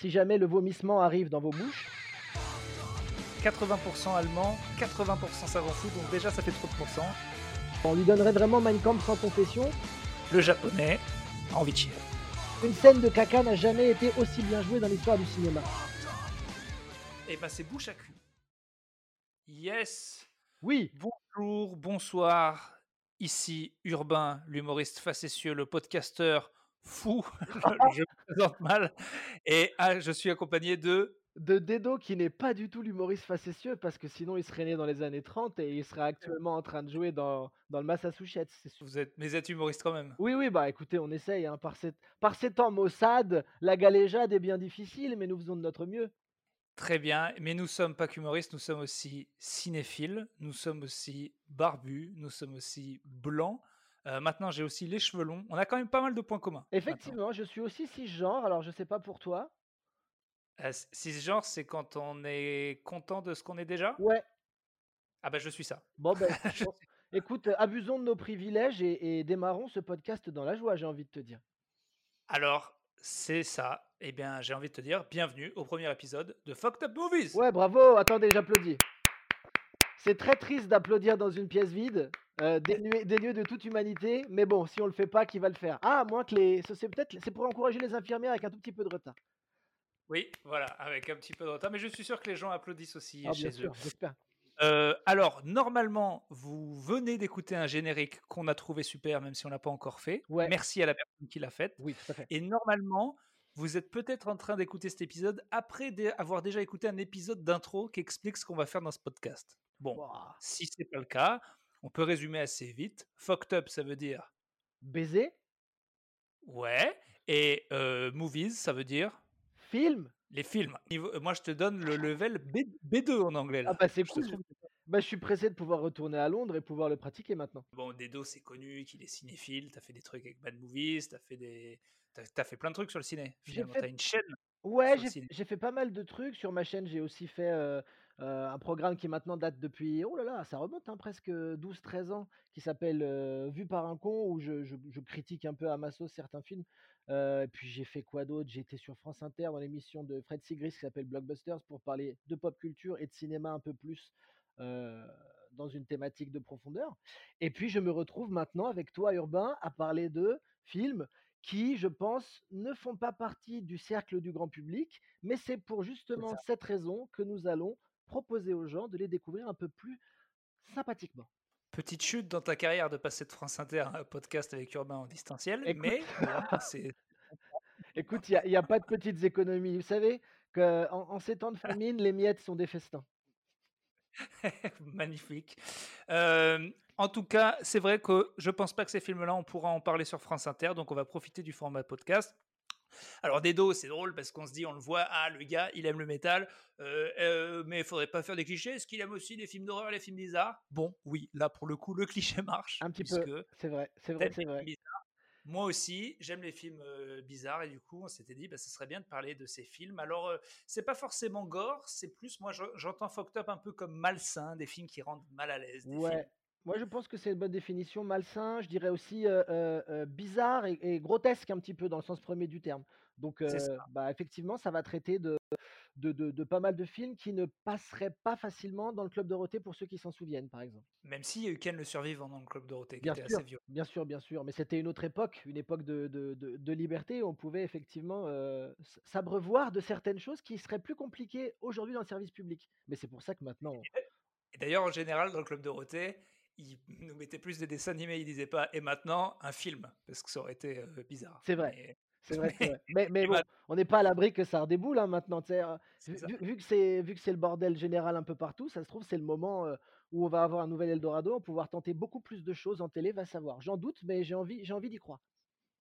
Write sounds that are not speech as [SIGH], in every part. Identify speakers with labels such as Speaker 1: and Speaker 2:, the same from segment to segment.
Speaker 1: si jamais le vomissement arrive dans vos bouches.
Speaker 2: 80% allemand, 80% savant fou, donc déjà ça fait trop de pourcents.
Speaker 1: On lui donnerait vraiment Mein Kampf sans confession.
Speaker 2: Le japonais a envie de chier.
Speaker 1: Une scène de caca n'a jamais été aussi bien jouée dans l'histoire du cinéma.
Speaker 2: Et bah c'est bouche à cul. Yes
Speaker 1: Oui,
Speaker 2: Bonjour, bonsoir. Ici Urbain, l'humoriste facétieux, le podcasteur fou. [LAUGHS] je me présente mal. Et ah, je suis accompagné de.
Speaker 1: de Dedo qui n'est pas du tout l'humoriste facétieux parce que sinon il serait né dans les années 30 et il serait actuellement en train de jouer dans, dans le Massachusetts.
Speaker 2: Vous êtes, mais vous êtes humoriste quand même.
Speaker 1: Oui, oui, bah écoutez, on essaye. hein, Par, ces, par ces temps maussades, la galéjade est bien difficile, mais nous faisons de notre mieux.
Speaker 2: Très bien. Mais nous sommes pas qu'humoristes, nous sommes aussi cinéphiles, nous sommes aussi barbus, nous sommes aussi blancs. Euh, maintenant, j'ai aussi les cheveux longs. On a quand même pas mal de points communs. maintenant.
Speaker 1: Effectivement, je suis aussi cisgenre, alors je sais pas pour toi.
Speaker 2: Euh, cisgenre, c'est quand on est content de ce qu'on est déjà?
Speaker 1: Ouais,
Speaker 2: Ah bah je suis ça.
Speaker 1: bon ben, [LAUGHS] écoute, abusons de nos privilèges et, et démarrons ce podcast dans la joie, j'ai envie de te dire.
Speaker 2: Alors, c'est ça. Eh bien, j'ai envie de te dire, bienvenue au premier épisode de Fucked Up Movies.
Speaker 1: Ouais, bravo, attendez, j'applaudis. C'est très triste d'applaudir dans une pièce vide, euh, dénuée, dénuée de toute humanité, mais bon, si on le fait pas, qui va le faire? Ah, à moins que les. C'est peut-être c'est pour encourager les infirmières avec un tout petit peu de retard.
Speaker 2: Oui, voilà, avec un petit peu de retard, mais je suis sûr que les gens applaudissent aussi
Speaker 1: Ah,
Speaker 2: chez
Speaker 1: bien
Speaker 2: eux.
Speaker 1: sûr.
Speaker 2: Euh, alors, normalement, vous venez d'écouter un générique qu'on a trouvé super, même si on l'a pas encore fait.
Speaker 1: Ouais.
Speaker 2: Merci à la personne qui l'a fait.
Speaker 1: Oui, tout à fait.
Speaker 2: Et normalement, vous êtes peut-être en train d'écouter cet épisode après avoir déjà écouté un épisode d'intro qui explique ce qu'on va faire dans ce podcast. Bon,
Speaker 1: Ouah.
Speaker 2: si c'est pas le cas, on peut résumer assez vite. Fucked up, ça veut dire
Speaker 1: Baiser,
Speaker 2: ouais, et euh, movies, ça veut dire
Speaker 1: film.
Speaker 2: les films. Euh, moi, je te donne le level B, 2 en anglais. Là.
Speaker 1: Ah, bah c'est cool.
Speaker 2: trouve-
Speaker 1: Bah, je suis pressé de pouvoir retourner à Londres et pouvoir le pratiquer maintenant.
Speaker 2: Bon, Dedo, c'est connu qu'il est cinéphile. T'as fait des trucs avec Bad Movies, t'as fait des, t'as, t'as fait plein de trucs sur le ciné. Finalement,
Speaker 1: fait-
Speaker 2: t'as une chaîne.
Speaker 1: Ouais, j'ai fait pas mal de trucs sur ma chaîne. J'ai aussi fait euh, euh, un programme qui maintenant date depuis, oh là là, ça remonte hein, presque 12-13 ans, qui s'appelle euh, Vu par un con, où je, je- je critique un peu à ma sauce certains films. Euh, et puis j'ai fait quoi d'autre? J'ai été sur France Inter dans l'émission de Fred Sigris qui s'appelle Blockbusters pour parler de pop culture et de cinéma un peu plus euh, dans une thématique de profondeur. Et puis je me retrouve maintenant avec toi, Urbain, à parler de films qui, je pense, ne font pas partie du cercle du grand public, mais c'est pour justement cette raison que nous allons proposer aux gens de les découvrir un peu plus sympathiquement.
Speaker 2: Petite chute dans ta carrière de passer de France Inter à un podcast avec Urbain en distanciel,
Speaker 1: Écoute.
Speaker 2: mais c'est [LAUGHS]
Speaker 1: Écoute, il n'y a, pas de petites économies. Vous savez qu'en en ces temps de famine, les miettes sont des festins. [LAUGHS]
Speaker 2: magnifique. Euh, en tout cas, c'est vrai que je pense pas que ces films-là, on pourra en parler sur France Inter, donc on va profiter du format podcast. Alors Dedo, c'est drôle parce qu'on se dit, on le voit, ah le gars, il aime le métal, euh, euh, mais il faudrait pas faire des clichés. Est-ce qu'il aime aussi les films d'horreur, les films bizarres? Bon, oui, là pour le coup, le cliché [LAUGHS] marche.
Speaker 1: Un petit peu. C'est vrai, c'est vrai, c'est vrai.
Speaker 2: bizarres. Moi aussi, j'aime les films euh, bizarres et du coup, on s'était dit, bah, ce serait bien de parler de ces films. Alors, euh, c'est pas forcément gore, c'est plus, moi, je- j'entends fucked up un peu comme malsain, des films qui rendent mal à l'aise. Des
Speaker 1: Ouais.
Speaker 2: films
Speaker 1: Moi, je pense que c'est une bonne définition. Malsain, je dirais aussi euh, euh, euh, bizarre et, et grotesque un petit peu dans le sens premier du terme. Donc, euh, bah, effectivement, ça va traiter de, de, de- de pas mal de films qui ne passeraient pas facilement dans le Club Dorothée pour ceux qui s'en souviennent, par exemple.
Speaker 2: Même si il Ken le survivant dans le Club Dorothée, qui
Speaker 1: Bien
Speaker 2: était
Speaker 1: sûr,
Speaker 2: assez violent.
Speaker 1: bien sûr, bien sûr. Mais c'était une autre époque, une époque de, liberté. où On pouvait effectivement s'abreuvoir de certaines choses qui seraient plus compliquées aujourd'hui dans le service public. Mais c'est pour ça que maintenant,
Speaker 2: Et d'ailleurs, en général, dans le Club Dorothée, ils [LAUGHS] nous mettaient plus des dessins animés, ils disaient pas, et maintenant, un film, parce que ça aurait été euh, bizarre.
Speaker 1: C'est vrai.
Speaker 2: Mais-
Speaker 1: C'est vrai. [LAUGHS] Mais, bon, on n'est pas à l'abri que ça redéboule hein, maintenant. euh, vu- vu que c'est vu que c'est le bordel général un peu partout, ça se trouve c'est le moment euh, où on va avoir un nouvel Eldorado, on va pouvoir tenter beaucoup plus de choses en télé, va savoir. J'en doute, mais j'ai envie j'ai envie d'y croire.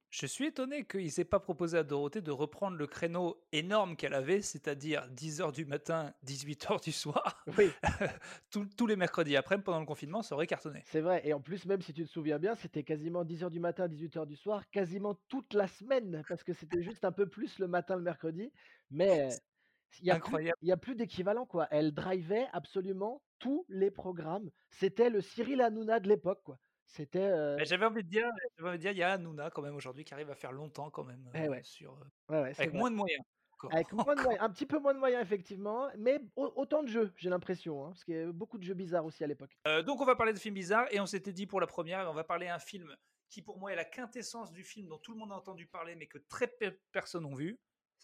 Speaker 2: Je suis étonné qu'ils aient pas proposé à Dorothée de reprendre le créneau énorme qu'elle avait, c'est-à-dire 10h du matin, 18h du soir,
Speaker 1: Oui, [LAUGHS]
Speaker 2: tous, tous les mercredis après, pendant le confinement, ça aurait cartonné.
Speaker 1: c'est vrai. Et en plus, même si tu te souviens bien, c'était quasiment 10h du matin, 18h du soir, quasiment toute la semaine, parce que c'était juste un peu plus le matin le mercredi. Mais il y a plus,
Speaker 2: Incroyable.
Speaker 1: il y a plus d'équivalent, quoi. Elle drivait absolument tous les programmes. C'était le Cyril Hanouna de l'époque, quoi. C'était. euh,
Speaker 2: Mais J'avais envie de dire, j'avais envie de dire, il y a Hanouna quand même aujourd'hui qui arrive à faire longtemps quand même
Speaker 1: Eh
Speaker 2: euh,
Speaker 1: ouais.
Speaker 2: sur, euh,
Speaker 1: ouais, ouais, c'est
Speaker 2: avec
Speaker 1: vrai.
Speaker 2: moins de moyens. Encore,
Speaker 1: Avec moins de moyens, [LAUGHS] un petit peu moins de moyens effectivement, mais au autant de jeux, j'ai l'impression, hein, parce qu'il y avait beaucoup de jeux bizarres aussi à l'époque.
Speaker 2: Donc on va parler de films bizarres et on s'était dit pour la première, on va parler un film qui pour moi est la quintessence du film dont tout le monde a entendu parler, mais que très peu personnes ont vu,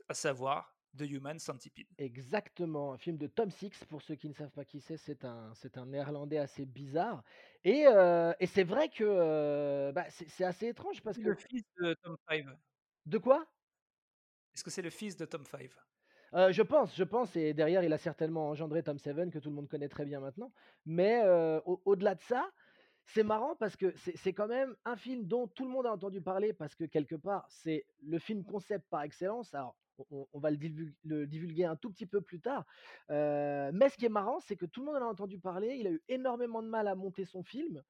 Speaker 2: à savoir The Human Centipede.
Speaker 1: Exactement, un film de Tom Six, pour ceux qui ne savent pas qui c'est, c'est un c'est un néerlandais assez bizarre et heu et c'est vrai que, heu, bah, c'est assez étrange parce
Speaker 2: C'est
Speaker 1: que
Speaker 2: le fils de Tom Five.
Speaker 1: de quoi?
Speaker 2: Est-ce que c'est le fils de Tom Five?
Speaker 1: Heu, je pense je pense et derrière il a certainement engendré Tom Seven que tout le monde connaît très bien maintenant. Mais, au au-delà de ça, c'est marrant parce que c'est c'est quand même un film dont tout le monde a entendu parler parce que quelque part, c'est le film concept par excellence. Alors on va le divulg le divulguer un tout petit peu plus tard, mais ce qui est marrant, c'est que tout le monde en a entendu parler. Il a eu énormément de mal à monter son film.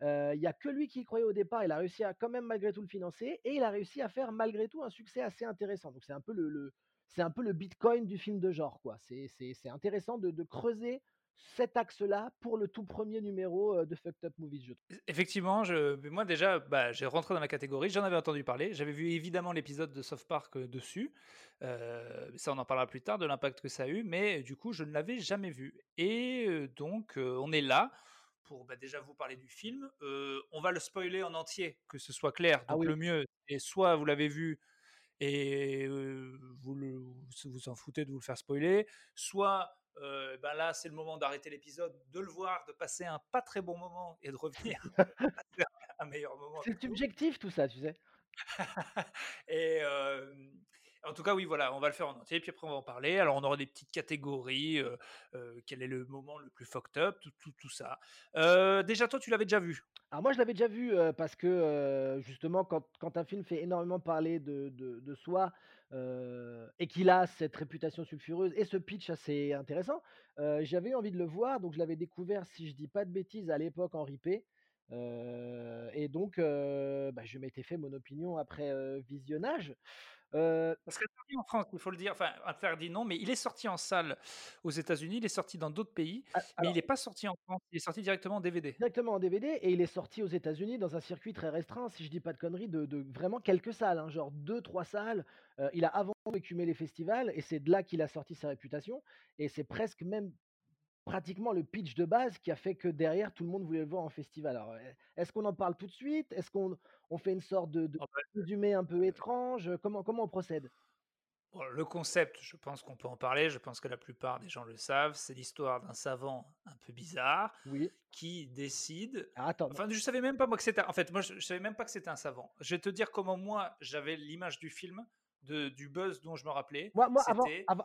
Speaker 1: Il y a que lui qui y croyait au départ. Il a réussi à quand même malgré tout le financer et il a réussi à faire malgré tout un succès assez intéressant. Donc c'est un peu le le c'est un peu le bitcoin du film de genre, quoi. C'est intéressant de creuser cet axe-là pour le tout premier numéro, de Fucked Up Movies, je trouve.
Speaker 2: E effectivement, je moi déjà, bah, j'ai rentré dans la catégorie, j'en avais entendu parler, j'avais vu évidemment l'épisode de South Park, dessus, ça on en parlera plus tard de l'impact que ça a eu, mais du coup je ne l'avais jamais vu et donc on est là pour, bah, déjà vous parler du film, on va le spoiler en entier, que ce soit clair,
Speaker 1: Ah
Speaker 2: donc
Speaker 1: oui.
Speaker 2: le mieux est soit vous l'avez vu et vous le vous vous en foutez de vous le faire spoiler, soit, heu, bah, là c'est le moment d'arrêter l'épisode, de le voir, de passer un pas très bon moment et de revenir vers [LAUGHS] [LAUGHS] un meilleur moment
Speaker 1: C'est subjectif tout ça, tu sais? [LAUGHS]
Speaker 2: Et en tout cas, oui, voilà, on va le faire en entier, puis après on va en parler. Alors on aura des petites catégories, heu heu, quel est le moment le plus fucked up, tout tout tout ça. Déjà toi, tu l'avais déjà vu?
Speaker 1: Alors moi je l'avais déjà vu, parce que, justement quand quand un film fait énormément parler de de de soi, heu et qu'il a cette réputation sulfureuse et ce pitch assez intéressant, heu, j'avais envie de le voir, donc je l'avais découvert, si je dis pas de bêtises, à l'époque en ripé, heu et donc heu, bah, je m'étais fait mon opinion après, heu, visionnage.
Speaker 2: Parce qu'interdit en France, il faut le dire, enfin interdit non, mais il est sorti en salle aux États-Unis, il est sorti dans d'autres pays,
Speaker 1: a
Speaker 2: mais il
Speaker 1: alors
Speaker 2: est pas sorti en France, il est sorti directement en DVD.
Speaker 1: Directement en DVD et il est sorti aux États-Unis dans un circuit très restreint, si je dis pas de conneries, de de vraiment quelques salles, hein, genre deux trois salles. Il a avant écumé les festivals et c'est de là qu'il a sorti sa réputation et c'est presque même pratiquement le pitch de base qui a fait que derrière tout le monde voulait le voir en festival. Alors, est est-ce qu'on en parle tout de suite? Est-ce qu'on on fait une sorte de de
Speaker 2: Ah bah,
Speaker 1: résumé un peu étrange? comment comment on procède?
Speaker 2: le concept, je pense qu'on peut en parler, je pense que la plupart des gens le savent, c'est l'histoire d'un savant un peu bizarre
Speaker 1: Oui.
Speaker 2: qui décide
Speaker 1: attends,
Speaker 2: Enfin, je savais même pas moi que c'était. En fait, moi, je, je savais même pas que c'était un savant. Je vais te dire comment moi j'avais l'image du film, de, du buzz dont je me rappelais.
Speaker 1: Moi moi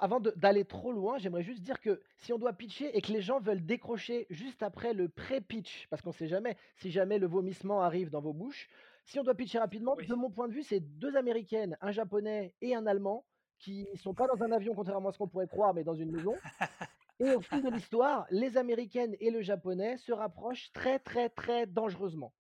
Speaker 1: avant d'aller trop loin, j'aimerais juste dire que si on doit pitcher et que les gens veulent décrocher juste après le pré-pitch, parce qu'on sait jamais, si jamais le vomissement arrive dans vos bouches. Si on doit pitcher rapidement,
Speaker 2: Oui.
Speaker 1: de mon point de vue, c'est 2 Américaines, un Japonais et un Allemand qui sont pas dans un avion contrairement à ce qu'on pourrait croire, mais dans une maison et au fil de [LAUGHS] l'histoire, les Américaines et le Japonais se rapprochent très, très, très dangereusement.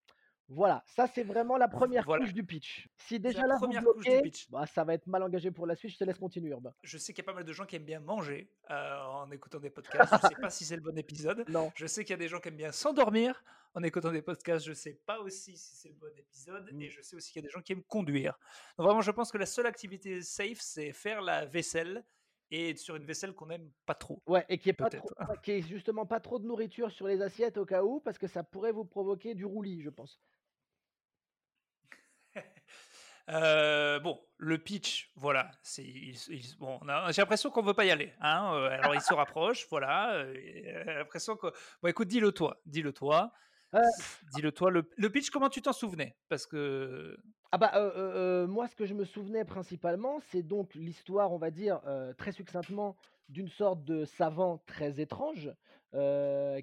Speaker 1: Voilà, ça c'est vraiment la première
Speaker 2: Voilà.
Speaker 1: couche du pitch. Si
Speaker 2: C'est la
Speaker 1: déjà là vous
Speaker 2: première couche du
Speaker 1: bloquez,
Speaker 2: pitch.
Speaker 1: bah, ça va être mal engagé pour la suite, je te laisse continuer Urbain.
Speaker 2: Je sais qu'il y a pas mal de gens qui aiment bien manger euh, en écoutant des podcasts. Je sais pas si c'est le bon épisode. [LAUGHS]
Speaker 1: Non.
Speaker 2: Je sais qu'il y a des gens qui aiment bien s'endormir en écoutant des podcasts. Je sais pas aussi si c'est le bon épisode.
Speaker 1: Mmh.
Speaker 2: Et je sais aussi qu'il y a des gens qui aiment conduire. Donc vraiment, je pense que la seule activité safe, c'est faire la vaisselle et sur une vaisselle qu'on aime pas trop.
Speaker 1: Ouais et qu'il y ait pas trop y ait justement pas trop de nourriture sur les assiettes au cas où, parce que ça pourrait vous provoquer du roulis, je pense.
Speaker 2: Euh, bon, le pitch, voilà, c'est il- il- bon, j'ai l'impression qu'on veut pas y aller. Hein, euh, alors il se rapproche, [LAUGHS] voilà. euh, et, euh, l'impression que, bon, écoute, dis-le toi, dis-le toi, dis-le toi. Le, le pitch, comment tu t'en souvenais? Parce que
Speaker 1: ah bah, moi ce que je me souvenais principalement, c'est donc l'histoire, on va dire, très succinctement, d'une sorte de savant très étrange,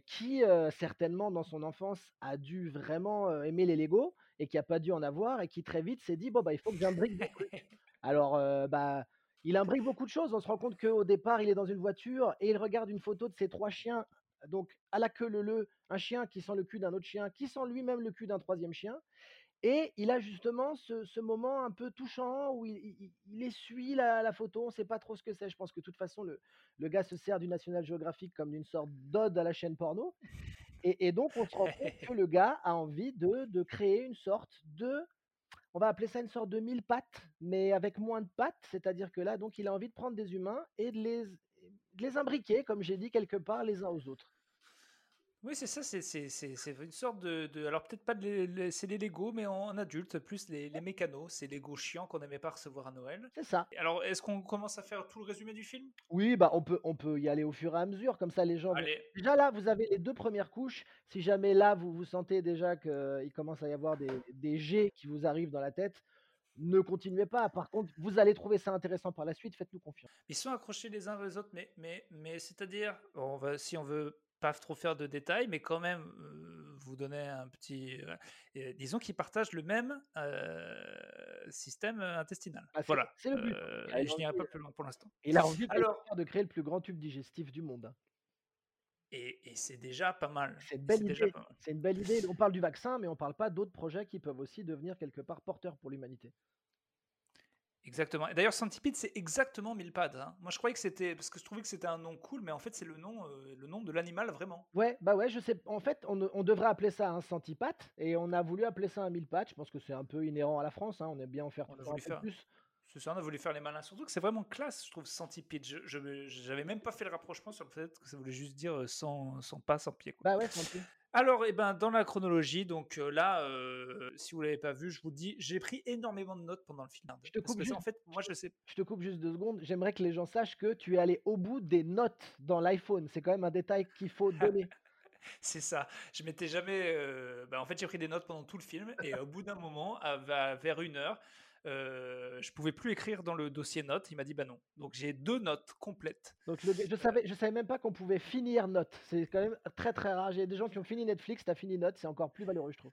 Speaker 1: qui, certainement dans son enfance a dû vraiment, aimer les Lego et qui a pas dû en avoir et qui très vite s'est dit: «Bon bah, il faut que j'imbrique des trucs». [LAUGHS] Alors, heu, bah, il imbrique beaucoup de choses. On se rend compte qu'au départ, il est dans une voiture et il regarde une photo de ses 3 chiens, donc à la queue leu-leu, un chien qui sent le cul d'un autre chien, qui sent lui-même le cul d'un troisième chien et il a justement ce ce moment un peu touchant où il il il il essuie la la photo, on ne sait pas trop ce que c'est. Je pense que de toute façon le le gars se sert du National Geographic comme d'une sorte d'ode à la chaîne porno et et donc on se rend compte [LAUGHS] que le gars a envie de de créer une sorte de on va appeler ça une sorte de mille pattes, mais avec moins de pattes. C'est-à-dire que là, donc, il a envie de prendre des humains et de les, de les imbriquer, comme j'ai dit, quelque part, les uns aux autres.
Speaker 2: Oui, c'est ça, c'est une sorte de, de- alors peut-être pas de c'est les Lego, mais en adulte, plus les, les mécanos, c'est Lego chiants qu'on n'aimait pas recevoir à Noël.
Speaker 1: C'est ça.
Speaker 2: Alors, est-ce qu'on commence à faire tout le résumé du film?
Speaker 1: Oui, bah, on peut on peut y aller au fur et à mesure, comme ça les gens
Speaker 2: Allez,
Speaker 1: déjà là, vous avez les 2 premières couches. Si jamais là, vous vous sentez déjà qu'il commence à y avoir des des jets qui vous arrivent dans la tête, ne continuez pas. Par contre, vous allez trouver ça intéressant par la suite, faites-nous confiance.
Speaker 2: ils sont accrochés les uns aux autres, mais, mais, mais c'est-à-dire, on va, si on veut pas trop faire de détails, mais quand même euh, vous donner un petit, euh, disons qu'ils partagent le même euh, système intestinal.
Speaker 1: C'est
Speaker 2: Voilà.
Speaker 1: c'est le but.
Speaker 2: Je n'irai pas plus loin pour l'instant.
Speaker 1: il a envie
Speaker 2: Alors,
Speaker 1: de créer le plus grand tube digestif du monde, hein.
Speaker 2: et, et c'est déjà pas mal.
Speaker 1: C'est une belle idée.
Speaker 2: pas mal.
Speaker 1: C'est une belle idée. On parle du vaccin, mais on parle pas d'autres projets qui peuvent aussi devenir quelque part porteurs pour l'humanité.
Speaker 2: Exactement. Et d'ailleurs, Centipede, c'est exactement mille pattes. hein. Moi, je croyais que c'était parce que je trouvais que c'était un nom cool, mais en fait, c'est le nom, euh, le nom de l'animal vraiment.
Speaker 1: Ouais, bah ouais, je sais. En fait, on, devrait appeler ça un centipate et on a voulu appeler ça un mille pattes. Je pense que c'est un peu inhérent à la France. hein, On aime bien en faire
Speaker 2: On
Speaker 1: toujours un peu plus.
Speaker 2: C'est ça, on a voulu faire les malins. Surtout que c'est vraiment classe, je trouve, Centipede. Je, j'avais même pas fait le rapprochement sur le fait que ça voulait juste dire euh, sans, sans pas, sans pied. Quoi.
Speaker 1: Bah ouais, centipede.
Speaker 2: Alors, eh ben, dans la chronologie, donc euh, là, euh, si vous l'avez pas vu, je vous dis, j'ai pris énormément de notes pendant le film.
Speaker 1: Je te
Speaker 2: Parce
Speaker 1: coupe
Speaker 2: que en fait, moi, je sais.
Speaker 1: Je te coupe juste deux secondes. J'aimerais que les gens sachent que tu es allé au bout des notes dans l'iPhone. C'est quand même un détail qu'il faut [LAUGHS] donner.
Speaker 2: C'est ça. Je m'étais jamais. euh, bah, en fait, j'ai pris des notes pendant tout le film et au bout d'un moment, à- à- vers une heure, euh, je pouvais plus écrire dans le dossier notes. Il m'a dit bah non. Donc j'ai deux notes complètes.
Speaker 1: Donc je savais, je savais même pas qu'on pouvait finir note. C'est quand même très très rare. J'ai des gens qui ont fini Netflix, t'as fini note, c'est encore plus valeureux, je trouve.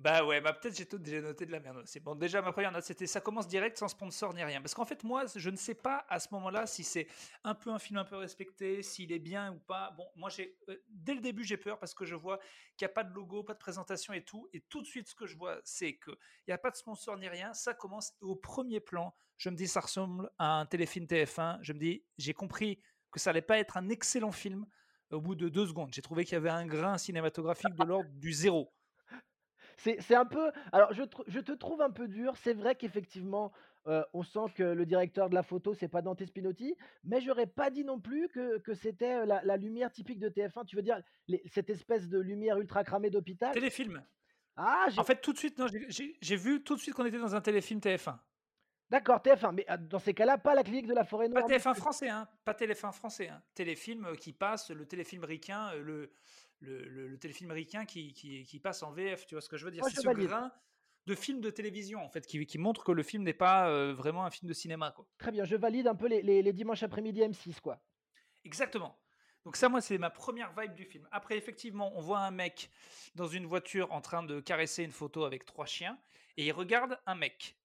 Speaker 2: Bah ouais, bah peut-être j'ai tout déjà noté de la merde. C'est bon. Déjà ma première note, c'était ça commence direct sans sponsor ni rien. Parce qu'en fait moi, je ne sais pas à ce moment-là si c'est un peu un film un peu respecté, s'il est bien ou pas. Bon, moi j'ai euh, dès le début j'ai peur parce que je vois qu'il n'y a pas de logo, pas de présentation et tout. Et tout de suite ce que je vois, c'est que il n'y a pas de sponsor ni rien. Ça commence au premier plan. Je me dis ça ressemble à un téléfilm TF1. Je me dis j'ai compris que ça allait pas être un excellent film. Au bout de deux secondes, j'ai trouvé qu'il y avait un grain cinématographique de l'ordre du zéro.
Speaker 1: C'est un peu. Alors, je, tr- je te trouve un peu dur. C'est vrai qu'effectivement, euh, on sent que le directeur de la photo, c'est pas Dante Spinotti, mais j'aurais pas dit non plus que, que c'était la, la lumière typique de TF1. Tu veux dire les- cette espèce de lumière ultra cramée d'hôpital?
Speaker 2: Téléfilm.
Speaker 1: Ah,
Speaker 2: En fait, tout de suite, non, j'ai- vu tout de suite qu'on était dans un téléfilm TF1.
Speaker 1: d'accord, TF1. Mais euh, dans ces cas-là, pas la clinique de la forêt
Speaker 2: Pas
Speaker 1: noire.
Speaker 2: TF1 français, hein. Pas TF1 français. Hein. Téléfilm euh, qui passe, le téléfilm ricain, euh, le, le, le- le téléfilm ricain qui, qui, qui passe en VF. Tu vois ce que je veux dire? C'est ce
Speaker 1: valide.
Speaker 2: grain de film de télévision, en fait, qui, qui montre que le film n'est pas euh, vraiment un film de cinéma, quoi.
Speaker 1: Très bien, je valide un peu les, les- les dimanches après-midi M6, quoi.
Speaker 2: Exactement. Donc ça, moi, c'est ma première vibe du film. Après, effectivement, on voit un mec dans une voiture en train de caresser une photo avec trois chiens, et il regarde un mec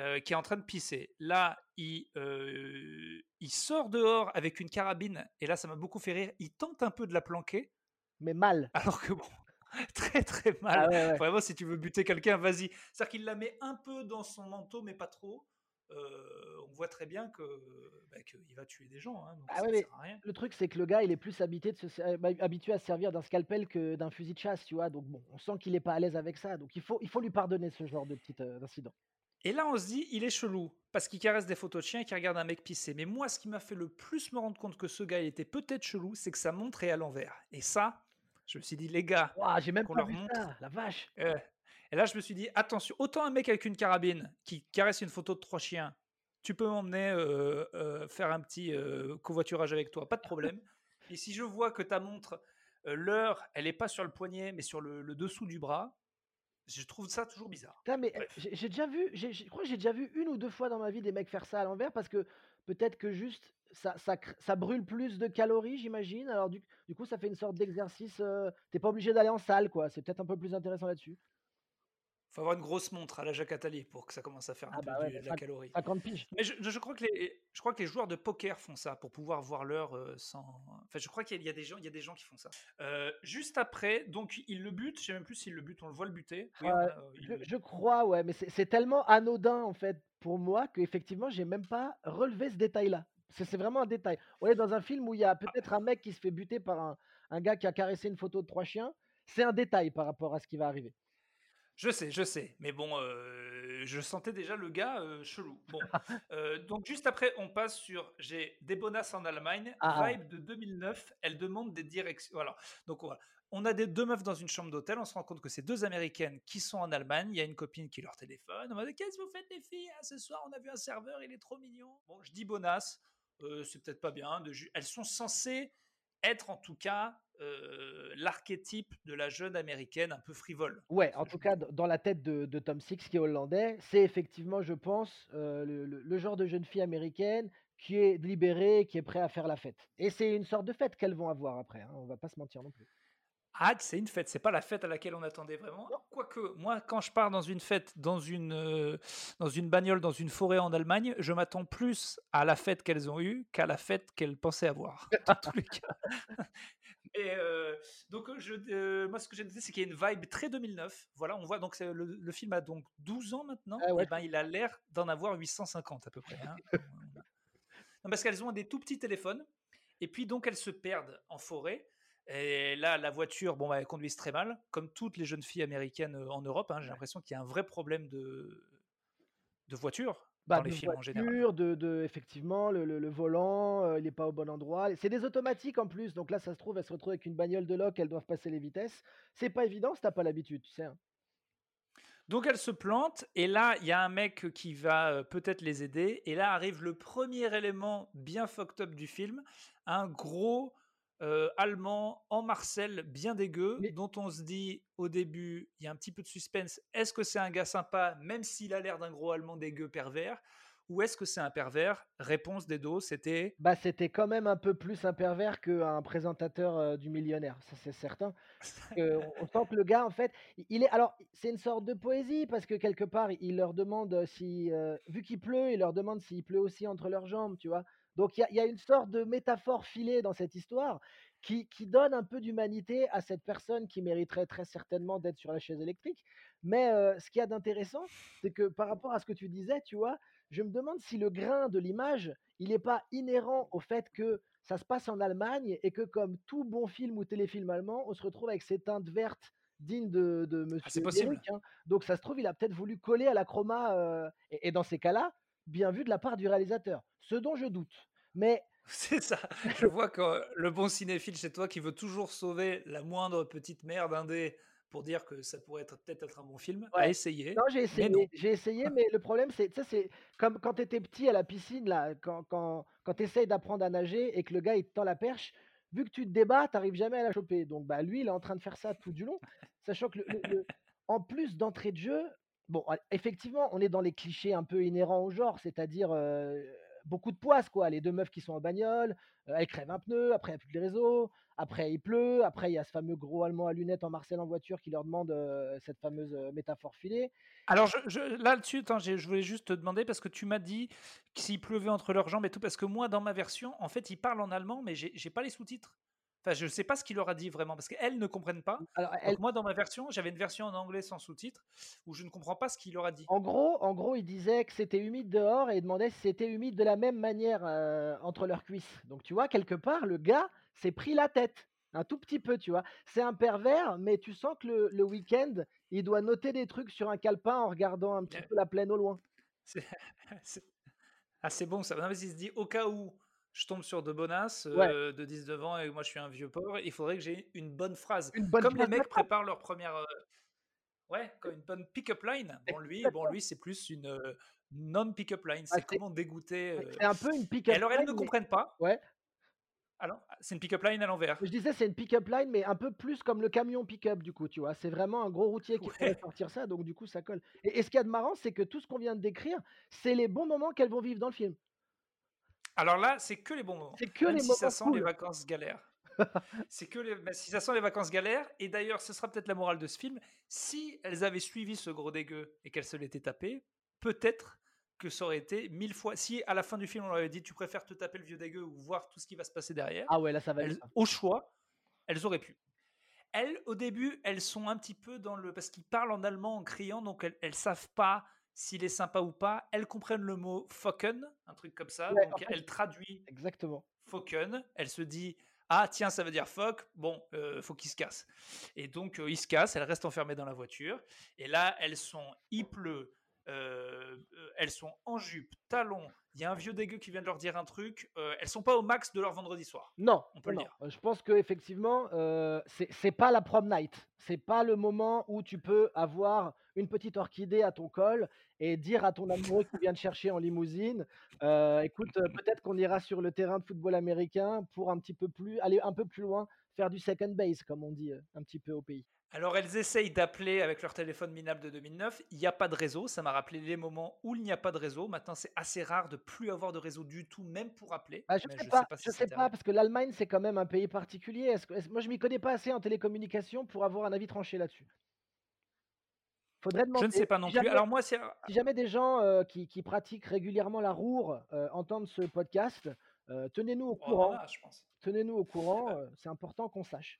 Speaker 2: euh, qui est en train de pisser. Là, il, euh, il sort dehors avec une carabine, et là, ça m'a beaucoup fait rire. Il tente un peu de la planquer,
Speaker 1: Mais mal. [LAUGHS]
Speaker 2: alors que bon, [LAUGHS] très très
Speaker 1: Ah
Speaker 2: mal.
Speaker 1: ouais, ouais.
Speaker 2: Vraiment, si tu veux buter quelqu'un, vas-y. C'est-à-dire qu'il la met un peu dans son manteau, mais pas trop. Euh, on voit très bien que bah, qu'il va tuer des gens, hein, donc
Speaker 1: Ah
Speaker 2: ça
Speaker 1: ouais,
Speaker 2: sert à rien.
Speaker 1: le truc, c'est que le gars, il est plus habité de se ser- bah, habitué à se servir d'un scalpel que d'un fusil de chasse, tu vois. Donc bon, on sent qu'il est pas à l'aise avec ça. Donc il faut, il faut lui pardonner ce genre de petit euh, incident.
Speaker 2: Et là, on se dit, il est chelou, parce qu'il caresse des photos de chiens et qu'il regarde un mec pisser. Mais moi, ce qui m'a fait le plus me rendre compte que ce gars, il était peut-être chelou, c'est que sa montre est à l'envers. Et ça, je me suis dit, les gars,
Speaker 1: Ouah, j'ai même
Speaker 2: qu'on
Speaker 1: pas
Speaker 2: leur
Speaker 1: vu
Speaker 2: montre.
Speaker 1: ça, la vache.
Speaker 2: euh, Et là, je me suis dit, attention, autant un mec avec une carabine qui caresse une photo de trois chiens, tu peux m'emmener euh, euh, faire un petit euh, covoiturage avec toi, pas de problème. Et si je vois que ta montre, l'heure, elle n'est pas sur le poignet, mais sur le, le dessous du bras, je trouve ça toujours bizarre.
Speaker 1: Putain, mais j'ai déjà vu, je crois que j'ai déjà vu une ou deux fois dans ma vie des mecs faire ça à l'envers parce que peut-être que juste ça, ça, ça brûle plus de calories, j'imagine. Alors du, du coup, ça fait une sorte d'exercice. euh, T'es pas obligé d'aller en salle, quoi. C'est peut-être un peu plus intéressant là-dessus.
Speaker 2: faut avoir une grosse montre à la Jacques Attali pour que ça commence à faire un
Speaker 1: Ah
Speaker 2: peu
Speaker 1: bah ouais,
Speaker 2: du-
Speaker 1: bah
Speaker 2: de la calorie.
Speaker 1: 50 piges.
Speaker 2: Mais je, je crois que les, je crois que les joueurs de poker font ça pour pouvoir voir l'heure euh, sans. Enfin, je crois qu'il y, a- il y a des gens, il y a des gens qui font ça. Euh, juste après, donc il le bute. Je sais même plus s'il le bute. On le voit le buter. Oui,
Speaker 1: Euh,
Speaker 2: a-
Speaker 1: Je,
Speaker 2: le-
Speaker 1: je crois, ouais, mais c'est c'est tellement anodin en fait pour moi qu'effectivement, j'ai même pas relevé ce détail-là. C'est vraiment un détail. On est dans un film où il y a peut-être un mec qui se fait buter par un, un gars qui a caressé une photo de trois chiens. C'est un détail par rapport à ce qui va arriver.
Speaker 2: Je sais, je sais. Mais bon, euh, je sentais déjà le gars euh, chelou. Bon, [LAUGHS] euh, donc juste après, on passe sur j'ai des bonasses en Allemagne,
Speaker 1: Ah, ah.
Speaker 2: vibe de 2009. Elle demande des directions. Voilà. Donc voilà. On a des deux meufs dans une chambre d'hôtel. On se rend compte que c'est deux américaines qui sont en Allemagne. Il y a une copine qui leur téléphone. On va dire Qu'est-ce que vous faites, les filles Ah, Ce soir, on a vu un serveur, il est trop mignon. Bon, je dis bonasse. Euh, c'est peut-être pas bien. Elles sont censées être en tout cas euh, l'archétype de la jeune américaine un peu frivole.
Speaker 1: Ouais, en tout cas, dans la tête de, Tom Six, qui est hollandais, c'est effectivement, je pense, euh, le genre de jeune fille américaine qui est libérée, qui est prête à faire la fête. Et c'est une sorte de fête qu'elles vont avoir après, hein, on va pas se mentir non plus.
Speaker 2: Ah, c'est une fête, c'est pas la fête à laquelle on attendait vraiment. Quoique, moi, quand je pars dans une fête, dans une, euh, dans une bagnole, dans une forêt en Allemagne, je m'attends plus à la fête qu'elles ont eue qu'à la fête qu'elles pensaient avoir. [LAUGHS] Dans tous les cas. [LAUGHS] Et euh, donc, je, euh, moi, ce que j'ai noté, c'est qu'il y a une vibe très 2009. Voilà, on voit, donc le, le film a donc 12 ans maintenant,
Speaker 1: Ah ouais,
Speaker 2: et ben il a l'air d'en avoir 850 à peu près. hein. [LAUGHS] Non, parce qu'elles ont des tout petits téléphones, et puis donc elles se perdent en forêt. Et là, la voiture, bon, elles conduisent très mal, comme toutes les jeunes filles américaines euh, en Europe. hein, J'ai l'impression qu'il y a un vrai problème de, de voiture
Speaker 1: Bah,
Speaker 2: dans les films en général.
Speaker 1: voiture, de, de- effectivement, le, le- le volant, euh, il n'est pas au bon endroit. C'est des automatiques en plus, donc là, ça se trouve, elles se retrouvent avec une bagnole de loc, elles doivent passer les vitesses. C'est pas évident si t'as pas l'habitude, tu sais. hein.
Speaker 2: Donc elles se plantent, et là, il y a un mec qui va euh, peut-être les aider. Et là arrive le premier élément bien fucked up du film, un gros euh, allemand en Marcel bien dégueu,
Speaker 1: Mais-
Speaker 2: dont on se dit au début, il y a un petit peu de suspense, est-ce que c'est un gars sympa, même s'il a l'air d'un gros allemand dégueu pervers, ou est-ce que c'est un pervers? Réponse des dos, c'était...
Speaker 1: Bah, c'était quand même un peu plus un pervers qu'un présentateur euh, du millionnaire, ça c'est certain. que on sent que le gars, en fait, il est. Alors, c'est une sorte de poésie parce que quelque part, il leur demande euh, si, euh, vu qu'il pleut, il leur demande s'il pleut aussi entre leurs jambes, tu vois. Donc, il y a, il y a une sorte de métaphore filée dans cette histoire qui, qui donne un peu d'humanité à cette personne qui mériterait très certainement d'être sur la chaise électrique. Mais euh, ce qu'il y a d'intéressant, c'est que par rapport à ce que tu disais, tu vois, je me demande si le grain de l'image, il n'est pas inhérent au fait que ça se passe en Allemagne et que comme tout bon film ou téléfilm allemand, on se retrouve avec ces teintes vertes dignes de, de
Speaker 2: Ah, c'est
Speaker 1: Monsieur
Speaker 2: possible.
Speaker 1: Eric. hein. Donc ça se trouve, il a peut-être voulu coller à la chroma, euh, et, et dans ces cas-là, bien vu de la part du réalisateur. Ce dont je doute. Mais [LAUGHS]
Speaker 2: C'est ça. [LAUGHS] Je vois que euh, le bon cinéphile chez toi qui veut toujours sauver la moindre petite merde indé pour dire que ça pourrait être peut-être être un bon film, a essayé,
Speaker 1: non, j'ai essayé, j'ai essayé, mais le problème, c'est, tu c'est comme quand tu étais petit à la piscine, là, quand, quand, quand tu essayes d'apprendre à nager et que le gars, il te tend la perche, vu que tu te débats, tu n'arrives jamais à la choper. Donc, bah, lui, il est en train de faire ça tout du long, sachant que, le, le- le- en plus d'entrée de jeu, bon, effectivement, on est dans les clichés un peu inhérents au genre, c'est-à-dire beaucoup de poisse, quoi. Les deux meufs qui sont en bagnole, elles crèvent un pneu, après, il n'y plus de réseau, après, il pleut, après, il y a ce fameux gros allemand à lunettes en Marcel en voiture qui leur demande cette fameuse métaphore filée.
Speaker 2: Alors là-dessus, j'ai- je voulais juste te demander parce que tu m'as dit s'il pleuvait entre leurs jambes et tout, parce que moi dans ma version, en fait, ils parlent en allemand, mais j'ai pas les sous-titres. Enfin, je sais pas ce qu'il leur a dit vraiment, parce qu'elles ne comprennent pas.
Speaker 1: Alors, elle,
Speaker 2: moi, dans ma version, j'avais une version en anglais sans sous-titres, où je ne comprends pas ce qu'il leur a dit.
Speaker 1: En gros, en gros, il disait que c'était humide dehors et il demandait si c'était humide de la même manière euh, entre leurs cuisses. Donc, tu vois, quelque part, le gars s'est pris la tête. Un tout petit peu, tu vois. C'est un pervers, mais tu sens que le, le week-end, il doit noter des trucs sur un calepin en regardant un petit
Speaker 2: Euh,
Speaker 1: peu la plaine au loin.
Speaker 2: Ah, c'est [LAUGHS] bon ça. Non, mais il se dit au cas où je tombe sur de bonasses
Speaker 1: Ouais,
Speaker 2: euh, de 19 ans et moi je suis un vieux pauvre, il faudrait que j'ai une bonne phrase.
Speaker 1: une bonne
Speaker 2: Comme les mecs préparent leur première, euh, ouais, comme une bonne pick-up line. Bon lui, bon lui c'est plus une euh, non pick-up line.
Speaker 1: Ah,
Speaker 2: C'est comment dégoûter.
Speaker 1: c'est-
Speaker 2: euh.
Speaker 1: un peu une
Speaker 2: Et
Speaker 1: pick-up
Speaker 2: alors elles
Speaker 1: line,
Speaker 2: ne
Speaker 1: mais
Speaker 2: comprennent pas.
Speaker 1: ouais.
Speaker 2: Alors c'est une pick-up line à l'envers.
Speaker 1: Je disais, c'est une pick-up line, mais un peu plus comme le camion pick-up, du coup, tu vois. C'est vraiment un gros routier qui pourrait [LAUGHS] sortir ça, donc du coup, ça colle. Et, et ce qu'il y a de marrant, c'est que tout ce qu'on vient de décrire, c'est les bons moments qu'elles vont vivre dans le film.
Speaker 2: Alors là, c'est que les bons moments.
Speaker 1: C'est que
Speaker 2: Même
Speaker 1: les
Speaker 2: si ça
Speaker 1: moments
Speaker 2: sent les vacances galères. [LAUGHS] C'est que les... bah, si ça sent les vacances galères. Et d'ailleurs, ce sera peut-être la morale de ce film. Si elles avaient suivi ce gros dégueu et qu'elles se l'étaient tapé, peut-être que ça aurait été mille fois. Si à la fin du film on leur avait dit tu préfères te taper le vieux dégueu ou voir tout ce qui va se passer derrière,
Speaker 1: Ah ouais, là, ça va
Speaker 2: elles, au choix, elles auraient pu. Elles, au début, elles sont un petit peu dans le. Parce qu'ils parlent en allemand en criant, donc elles, elles savent pas s'il est sympa ou pas. Elles comprennent le mot fucken, un truc comme ça.
Speaker 1: Ouais, en
Speaker 2: Donc
Speaker 1: fait,
Speaker 2: elles traduisent
Speaker 1: exactement.
Speaker 2: Fauken, elle se dit Ah, tiens, ça veut dire fuck. Bon, euh, faut qu'il se casse. Et donc, euh, il se casse. Elles restent enfermées dans la voiture. Et là, elles sont, il pleut. euh, euh, elles sont en jupe, talons. Il y a un vieux dégueu qui vient de leur dire un truc. elles sont pas au max de leur vendredi soir.
Speaker 1: Non,
Speaker 2: On peut le dire.
Speaker 1: Je pense que effectivement, c'est c'est pas la prom night. C'est pas le moment où tu peux avoir une petite orchidée à ton col et dire à ton amoureux qui vient te chercher en limousine, euh, écoute, peut-être qu'on ira sur le terrain de football américain pour un petit peu plus, aller un peu plus loin, faire du second base, comme on dit un petit peu au pays.
Speaker 2: Alors, elles essayent d'appeler avec leur téléphone minable de 2009. Il n'y a pas de réseau. Ça m'a rappelé les moments où il n'y a pas de réseau. Maintenant, c'est assez rare de plus avoir de réseau du tout, même pour appeler.
Speaker 1: Ah, je
Speaker 2: Mais
Speaker 1: sais
Speaker 2: je
Speaker 1: pas,
Speaker 2: sais pas si
Speaker 1: je
Speaker 2: ça
Speaker 1: sais pas,
Speaker 2: t'arrive.
Speaker 1: parce que l'Allemagne, c'est quand même un pays particulier. Est-ce que, est-ce- moi, je m'y connais pas assez en télécommunication pour avoir un avis tranché là-dessus. Faudrait
Speaker 2: Je ne sais pas
Speaker 1: Si
Speaker 2: non plus.
Speaker 1: jamais,
Speaker 2: Alors, moi, c'est.
Speaker 1: si jamais des gens euh, qui, qui pratiquent régulièrement la roure euh, entendent ce podcast, euh, tenez-nous au
Speaker 2: Oh,
Speaker 1: courant.
Speaker 2: a, je pense.
Speaker 1: Tenez-nous au courant. euh, c'est important qu'on sache.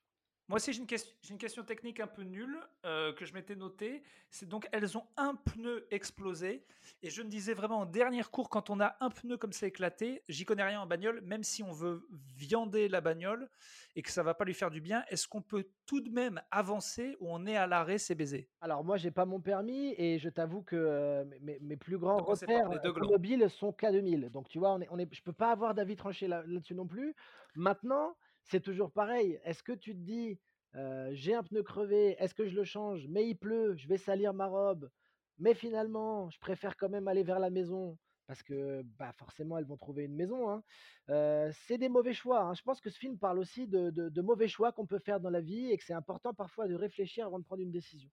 Speaker 2: Moi aussi, j'ai une, question, j'ai une question technique un peu nulle euh, que je m'étais notée. C'est donc, elles ont un pneu explosé. Et je me disais vraiment en dernière cours, quand on a un pneu comme ça éclaté, j'y connais rien en bagnole, même si on veut viander la bagnole et que ça va pas lui faire du bien, est-ce qu'on peut tout de même avancer ou on est à l'arrêt, c'est baisé?
Speaker 1: Alors moi, j'ai pas mon permis et je t'avoue que euh, mes, plus grands
Speaker 2: Donc
Speaker 1: repères automobiles sont K2000. Donc tu vois, on est, on est, je peux pas avoir d'avis tranché là- là-dessus non plus. Maintenant, c'est toujours pareil. Est-ce que tu te dis, j'ai un pneu crevé, est-ce que je le change? Mais il pleut, je vais salir ma robe. Mais finalement, je préfère quand même aller vers la maison parce que bah, forcément, elles vont trouver une maison. hein. C'est des mauvais choix. hein. Je pense que ce film parle aussi de, de- de mauvais choix qu'on peut faire dans la vie et que c'est important parfois de réfléchir avant de prendre une décision.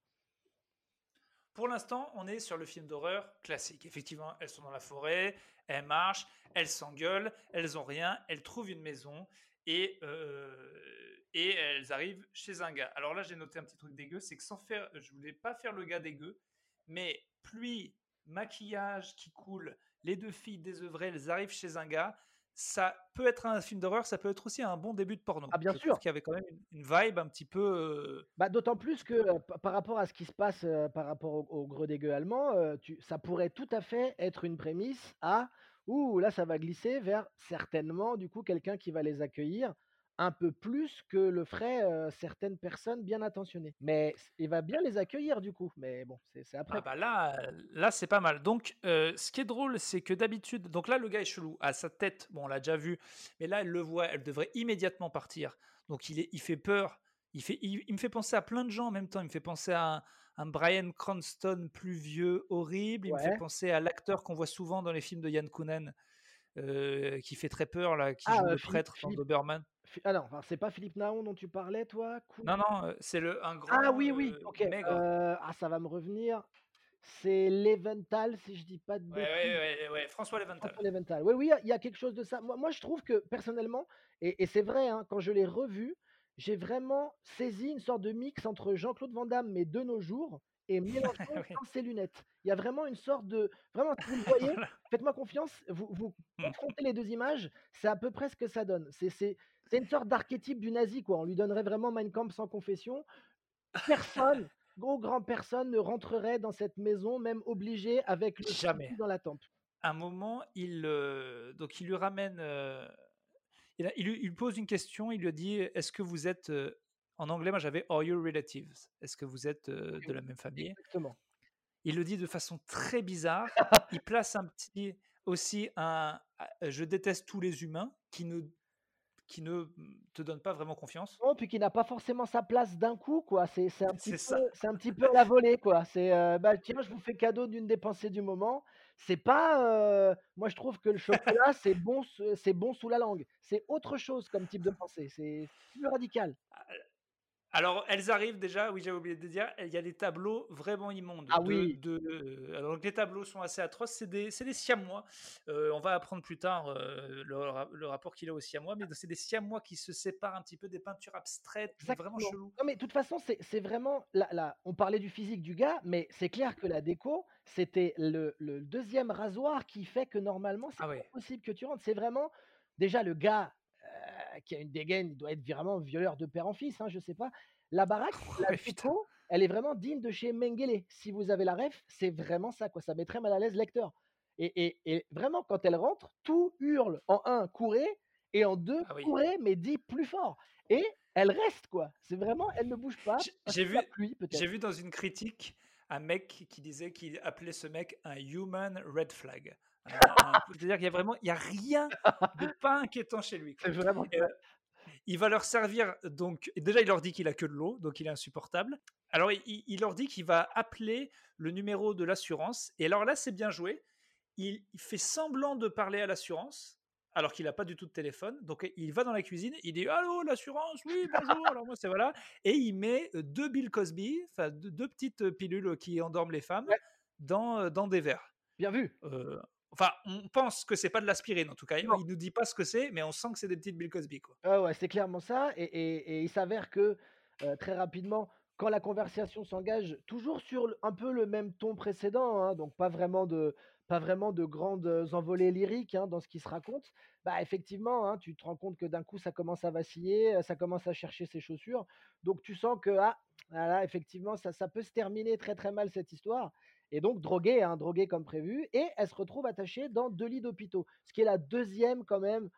Speaker 2: Pour l'instant, on est sur le film d'horreur classique. Effectivement, elles sont dans la forêt, elles marchent, elles s'engueulent, elles ont rien, elles trouvent une maison et, euh, et elles arrivent chez un gars. Alors là, j'ai noté un petit truc dégueu, c'est que sans faire, je voulais pas faire le gars dégueu, mais pluie, maquillage qui coule, les deux filles désœuvrées, elles arrivent chez un gars. Ça peut être un film d'horreur, ça peut être aussi un bon début de porno.
Speaker 1: Ah bien
Speaker 2: je
Speaker 1: sûr.
Speaker 2: qu'il y avait quand même une, une vibe un petit peu.
Speaker 1: Bah, d'autant plus que euh, pa- par rapport à ce qui se passe euh, par rapport au, au gros dégueu allemand, tu- ça pourrait tout à fait être une prémisse à ouh là ça va glisser vers certainement du coup quelqu'un qui va les accueillir un peu plus que le feraient euh, certaines personnes bien intentionnées. Mais il va bien les accueillir du coup. Mais bon, c'est c'est après.
Speaker 2: Ah bah là, là c'est pas mal. Donc, euh, ce qui est drôle, c'est que d'habitude, donc là, le gars est chelou. À sa tête, bon, on l'a déjà vu, mais là, elle le voit, elle devrait immédiatement partir. Donc, il, est, il fait peur. Il, fait, il, il me fait penser à plein de gens en même temps. Il me fait penser à un, Brian Cranston plus vieux, horrible. Il me fait penser à l'acteur qu'on voit souvent dans les films de Yann Kounen, euh, qui fait très peur, là, qui
Speaker 1: Ah,
Speaker 2: joue
Speaker 1: euh,
Speaker 2: le
Speaker 1: Philippe,
Speaker 2: prêtre dans Doberman.
Speaker 1: Ah non, c'est pas Philippe Naon dont tu parlais, toi?
Speaker 2: Non, non, euh, c'est le, un
Speaker 1: Ah
Speaker 2: grand
Speaker 1: oui, oui,
Speaker 2: euh,
Speaker 1: ok. ah, ça va me revenir. C'est Leventhal, si je dis pas de
Speaker 2: Ouais, ouais,
Speaker 1: bêtises.
Speaker 2: ouais, ouais, François Leventhal.
Speaker 1: François Leventhal. Oui, oui, il y a- il y, a quelque chose de ça. Moi, moi, je trouve que personnellement, et, et c'est vrai, hein, quand je l'ai revu, j'ai vraiment saisi une sorte de mix entre Jean-Claude Van Damme, mais de nos jours, et [LAUGHS] Mélenchon
Speaker 2: Oui.
Speaker 1: sans ses lunettes. Il y a vraiment une sorte de. Vraiment, si vous le [LAUGHS] voyez,
Speaker 2: Voilà.
Speaker 1: faites-moi confiance, vous, vous confrontez les deux images, c'est à peu près ce que ça donne. C'est une sorte d'archétype du nazi, quoi. On lui donnerait vraiment Mein Kampf sans confession. Personne, [LAUGHS] gros grand personne, ne rentrerait dans cette maison, même obligé, avec le
Speaker 2: Jamais.
Speaker 1: dans la tempe.
Speaker 2: un moment, il, euh, donc il lui ramène, euh, il, a- il lui pose une question, il lui dit Est-ce que vous êtes, euh, en anglais, moi j'avais Are you relatives? Est-ce que vous êtes euh, de la même famille?
Speaker 1: Exactement.
Speaker 2: Il le dit de façon très bizarre. Il place un petit, aussi un ah, Je déteste tous les humains qui ne, qui ne te donnent pas vraiment confiance.
Speaker 1: Non, puis qui n'a pas forcément sa place d'un coup, quoi. C'est un petit peu, un petit peu à la volée, quoi. C'est euh, bah tiens, je vous fais cadeau d'une des pensées du moment. C'est pas, euh, moi je trouve que le chocolat c'est bon, c'est bon sous la langue. C'est autre chose comme type de pensée. C'est plus radical.
Speaker 2: Alors, elles arrivent déjà, oui, j'avais oublié de dire, il y a des tableaux vraiment immondes.
Speaker 1: Ah
Speaker 2: de,
Speaker 1: oui.
Speaker 2: de, euh, alors, les tableaux sont assez atroces, c'est des, c'est des siamois. Euh, on va apprendre plus tard euh, le, le rapport qu'il a aux siamois, mais c'est des siamois qui se séparent un petit peu des peintures abstraites, mais vraiment chelou.
Speaker 1: Non, mais de toute façon, c'est c'est vraiment. Là, là, on parlait du physique du gars, mais c'est clair que la déco, c'était le, le deuxième rasoir qui fait que normalement, c'est
Speaker 2: Ah ouais.
Speaker 1: possible que tu rentres. C'est vraiment. Déjà, le gars qui a une dégaine, il doit être vraiment violeur de père en fils, hein, je sais pas. La baraque, [LAUGHS] la elle est vraiment digne de chez Mengele. Si vous avez la ref, c'est vraiment ça, quoi. Ça mettrait mal à l'aise le lecteur. Et, et- et vraiment, quand elle rentre, tout hurle en un, courez. et en 2,
Speaker 2: Ah oui.
Speaker 1: courez, mais 10 plus fort et elle reste quoi. C'est vraiment elle ne bouge pas
Speaker 2: J'ai vu j'ai vu dans une critique un mec qui disait qu'il appelait ce mec un human red flag. Un un je veux dire qu'il y a vraiment il y a rien de pas inquiétant chez lui,
Speaker 1: C'est
Speaker 2: quoi.
Speaker 1: vraiment
Speaker 2: Et,
Speaker 1: ça.
Speaker 2: heu, il va leur servir donc déjà il leur dit qu'il a que de l'eau, donc il est insupportable. Alors il leur dit qu'il va appeler le numéro de l'assurance et alors là, c'est bien joué. Il il fait semblant de parler à l'assurance, alors qu'il a pas du tout de téléphone. Donc il va dans la cuisine, il dit: «Allô, l'assurance? Oui, bonjour, alors moi c'est voilà» et il met, heu, 2 Bill Cosby, enfin deux 2 petites, heu, pilules qui endorment les femmes dans, dans des verres.
Speaker 1: Bien vu.
Speaker 2: Enfin, on pense que c'est pas de l'aspirine en tout cas. Il
Speaker 1: Non.
Speaker 2: nous dit pas ce que c'est, mais on sent que c'est des petites Bill Cosby, quoi.
Speaker 1: Ouais, ouais, c'est clairement ça et et et il s'avère que, heu, très rapidement, quand la conversation s'engage toujours sur un peu le même ton précédent, hein, donc pas vraiment de pas vraiment de grandes, envolées lyriques, hein, dans ce qui se raconte. Bah, effectivement, hein, tu te rends compte que d'un coup ça commence à vaciller, heu, ça commence à chercher ses chaussures. Donc tu sens que, ah, ah là effectivement ça ça peut se terminer très, très mal cette histoire et donc droguée, hein, droguée comme prévu et elle se retrouve attachée dans 2 lits d'hôpitaux. Ce qui est la 2e quand même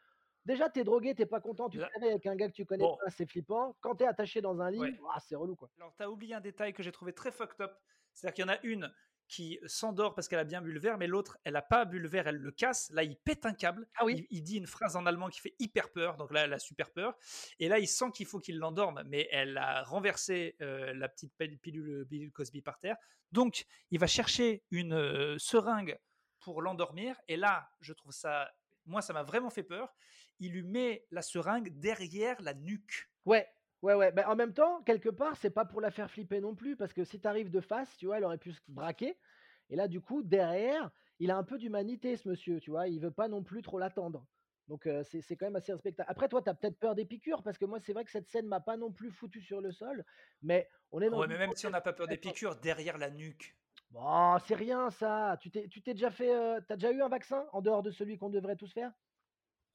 Speaker 1: déjà tu es drogué, tu es pas content, tu te réveilles avec un gars que tu connais
Speaker 2: bon.
Speaker 1: pas, c'est flippant. Quand tu es attaché dans un
Speaker 2: Ouais.
Speaker 1: lit, c'est relou, quoi.
Speaker 2: Alors, tu as oublié un détail que j'ai trouvé très fucked up. C'est-à-dire qu'il y en a une qui s'endort parce qu'elle a bien bu le verre, mais l'autre, elle a pas bu le verre, elle le casse. Là, il pète un câble.
Speaker 1: Ah oui.
Speaker 2: Il, il dit une phrase en allemand qui fait hyper peur. Donc là, elle a super peur. Et là, il sent qu'il faut qu'il l'endorme, mais elle a renversé euh, la petite pil- pilule Cosby par terre. Donc, il va chercher une euh, seringue pour l'endormir. Et là, je trouve ça, moi, ça m'a vraiment fait peur. Il lui met la seringue derrière la nuque.
Speaker 1: Ouais, ouais, ouais. Bah, en même temps, quelque part, c'est pas pour la faire flipper non plus, parce que si tu arrives de face, tu vois, elle aurait pu se braquer. Et là, du coup, derrière, il a un peu d'humanité, ce monsieur, tu vois. Il veut pas non plus trop l'attendre. Donc, c'est c'est quand même assez respectable. Après, toi, tu as peut-être peur des piqûres, parce que moi, c'est vrai que cette scène m'a pas non plus foutu sur le sol, mais on est dans
Speaker 2: Ouais,
Speaker 1: une
Speaker 2: mais même si on n'a pas peur des piqûres, derrière la nuque.
Speaker 1: Bon, c'est rien ça. Tu t'es tu t'es déjà fait, tu déjà eu un vaccin en dehors de celui qu'on devrait tous faire?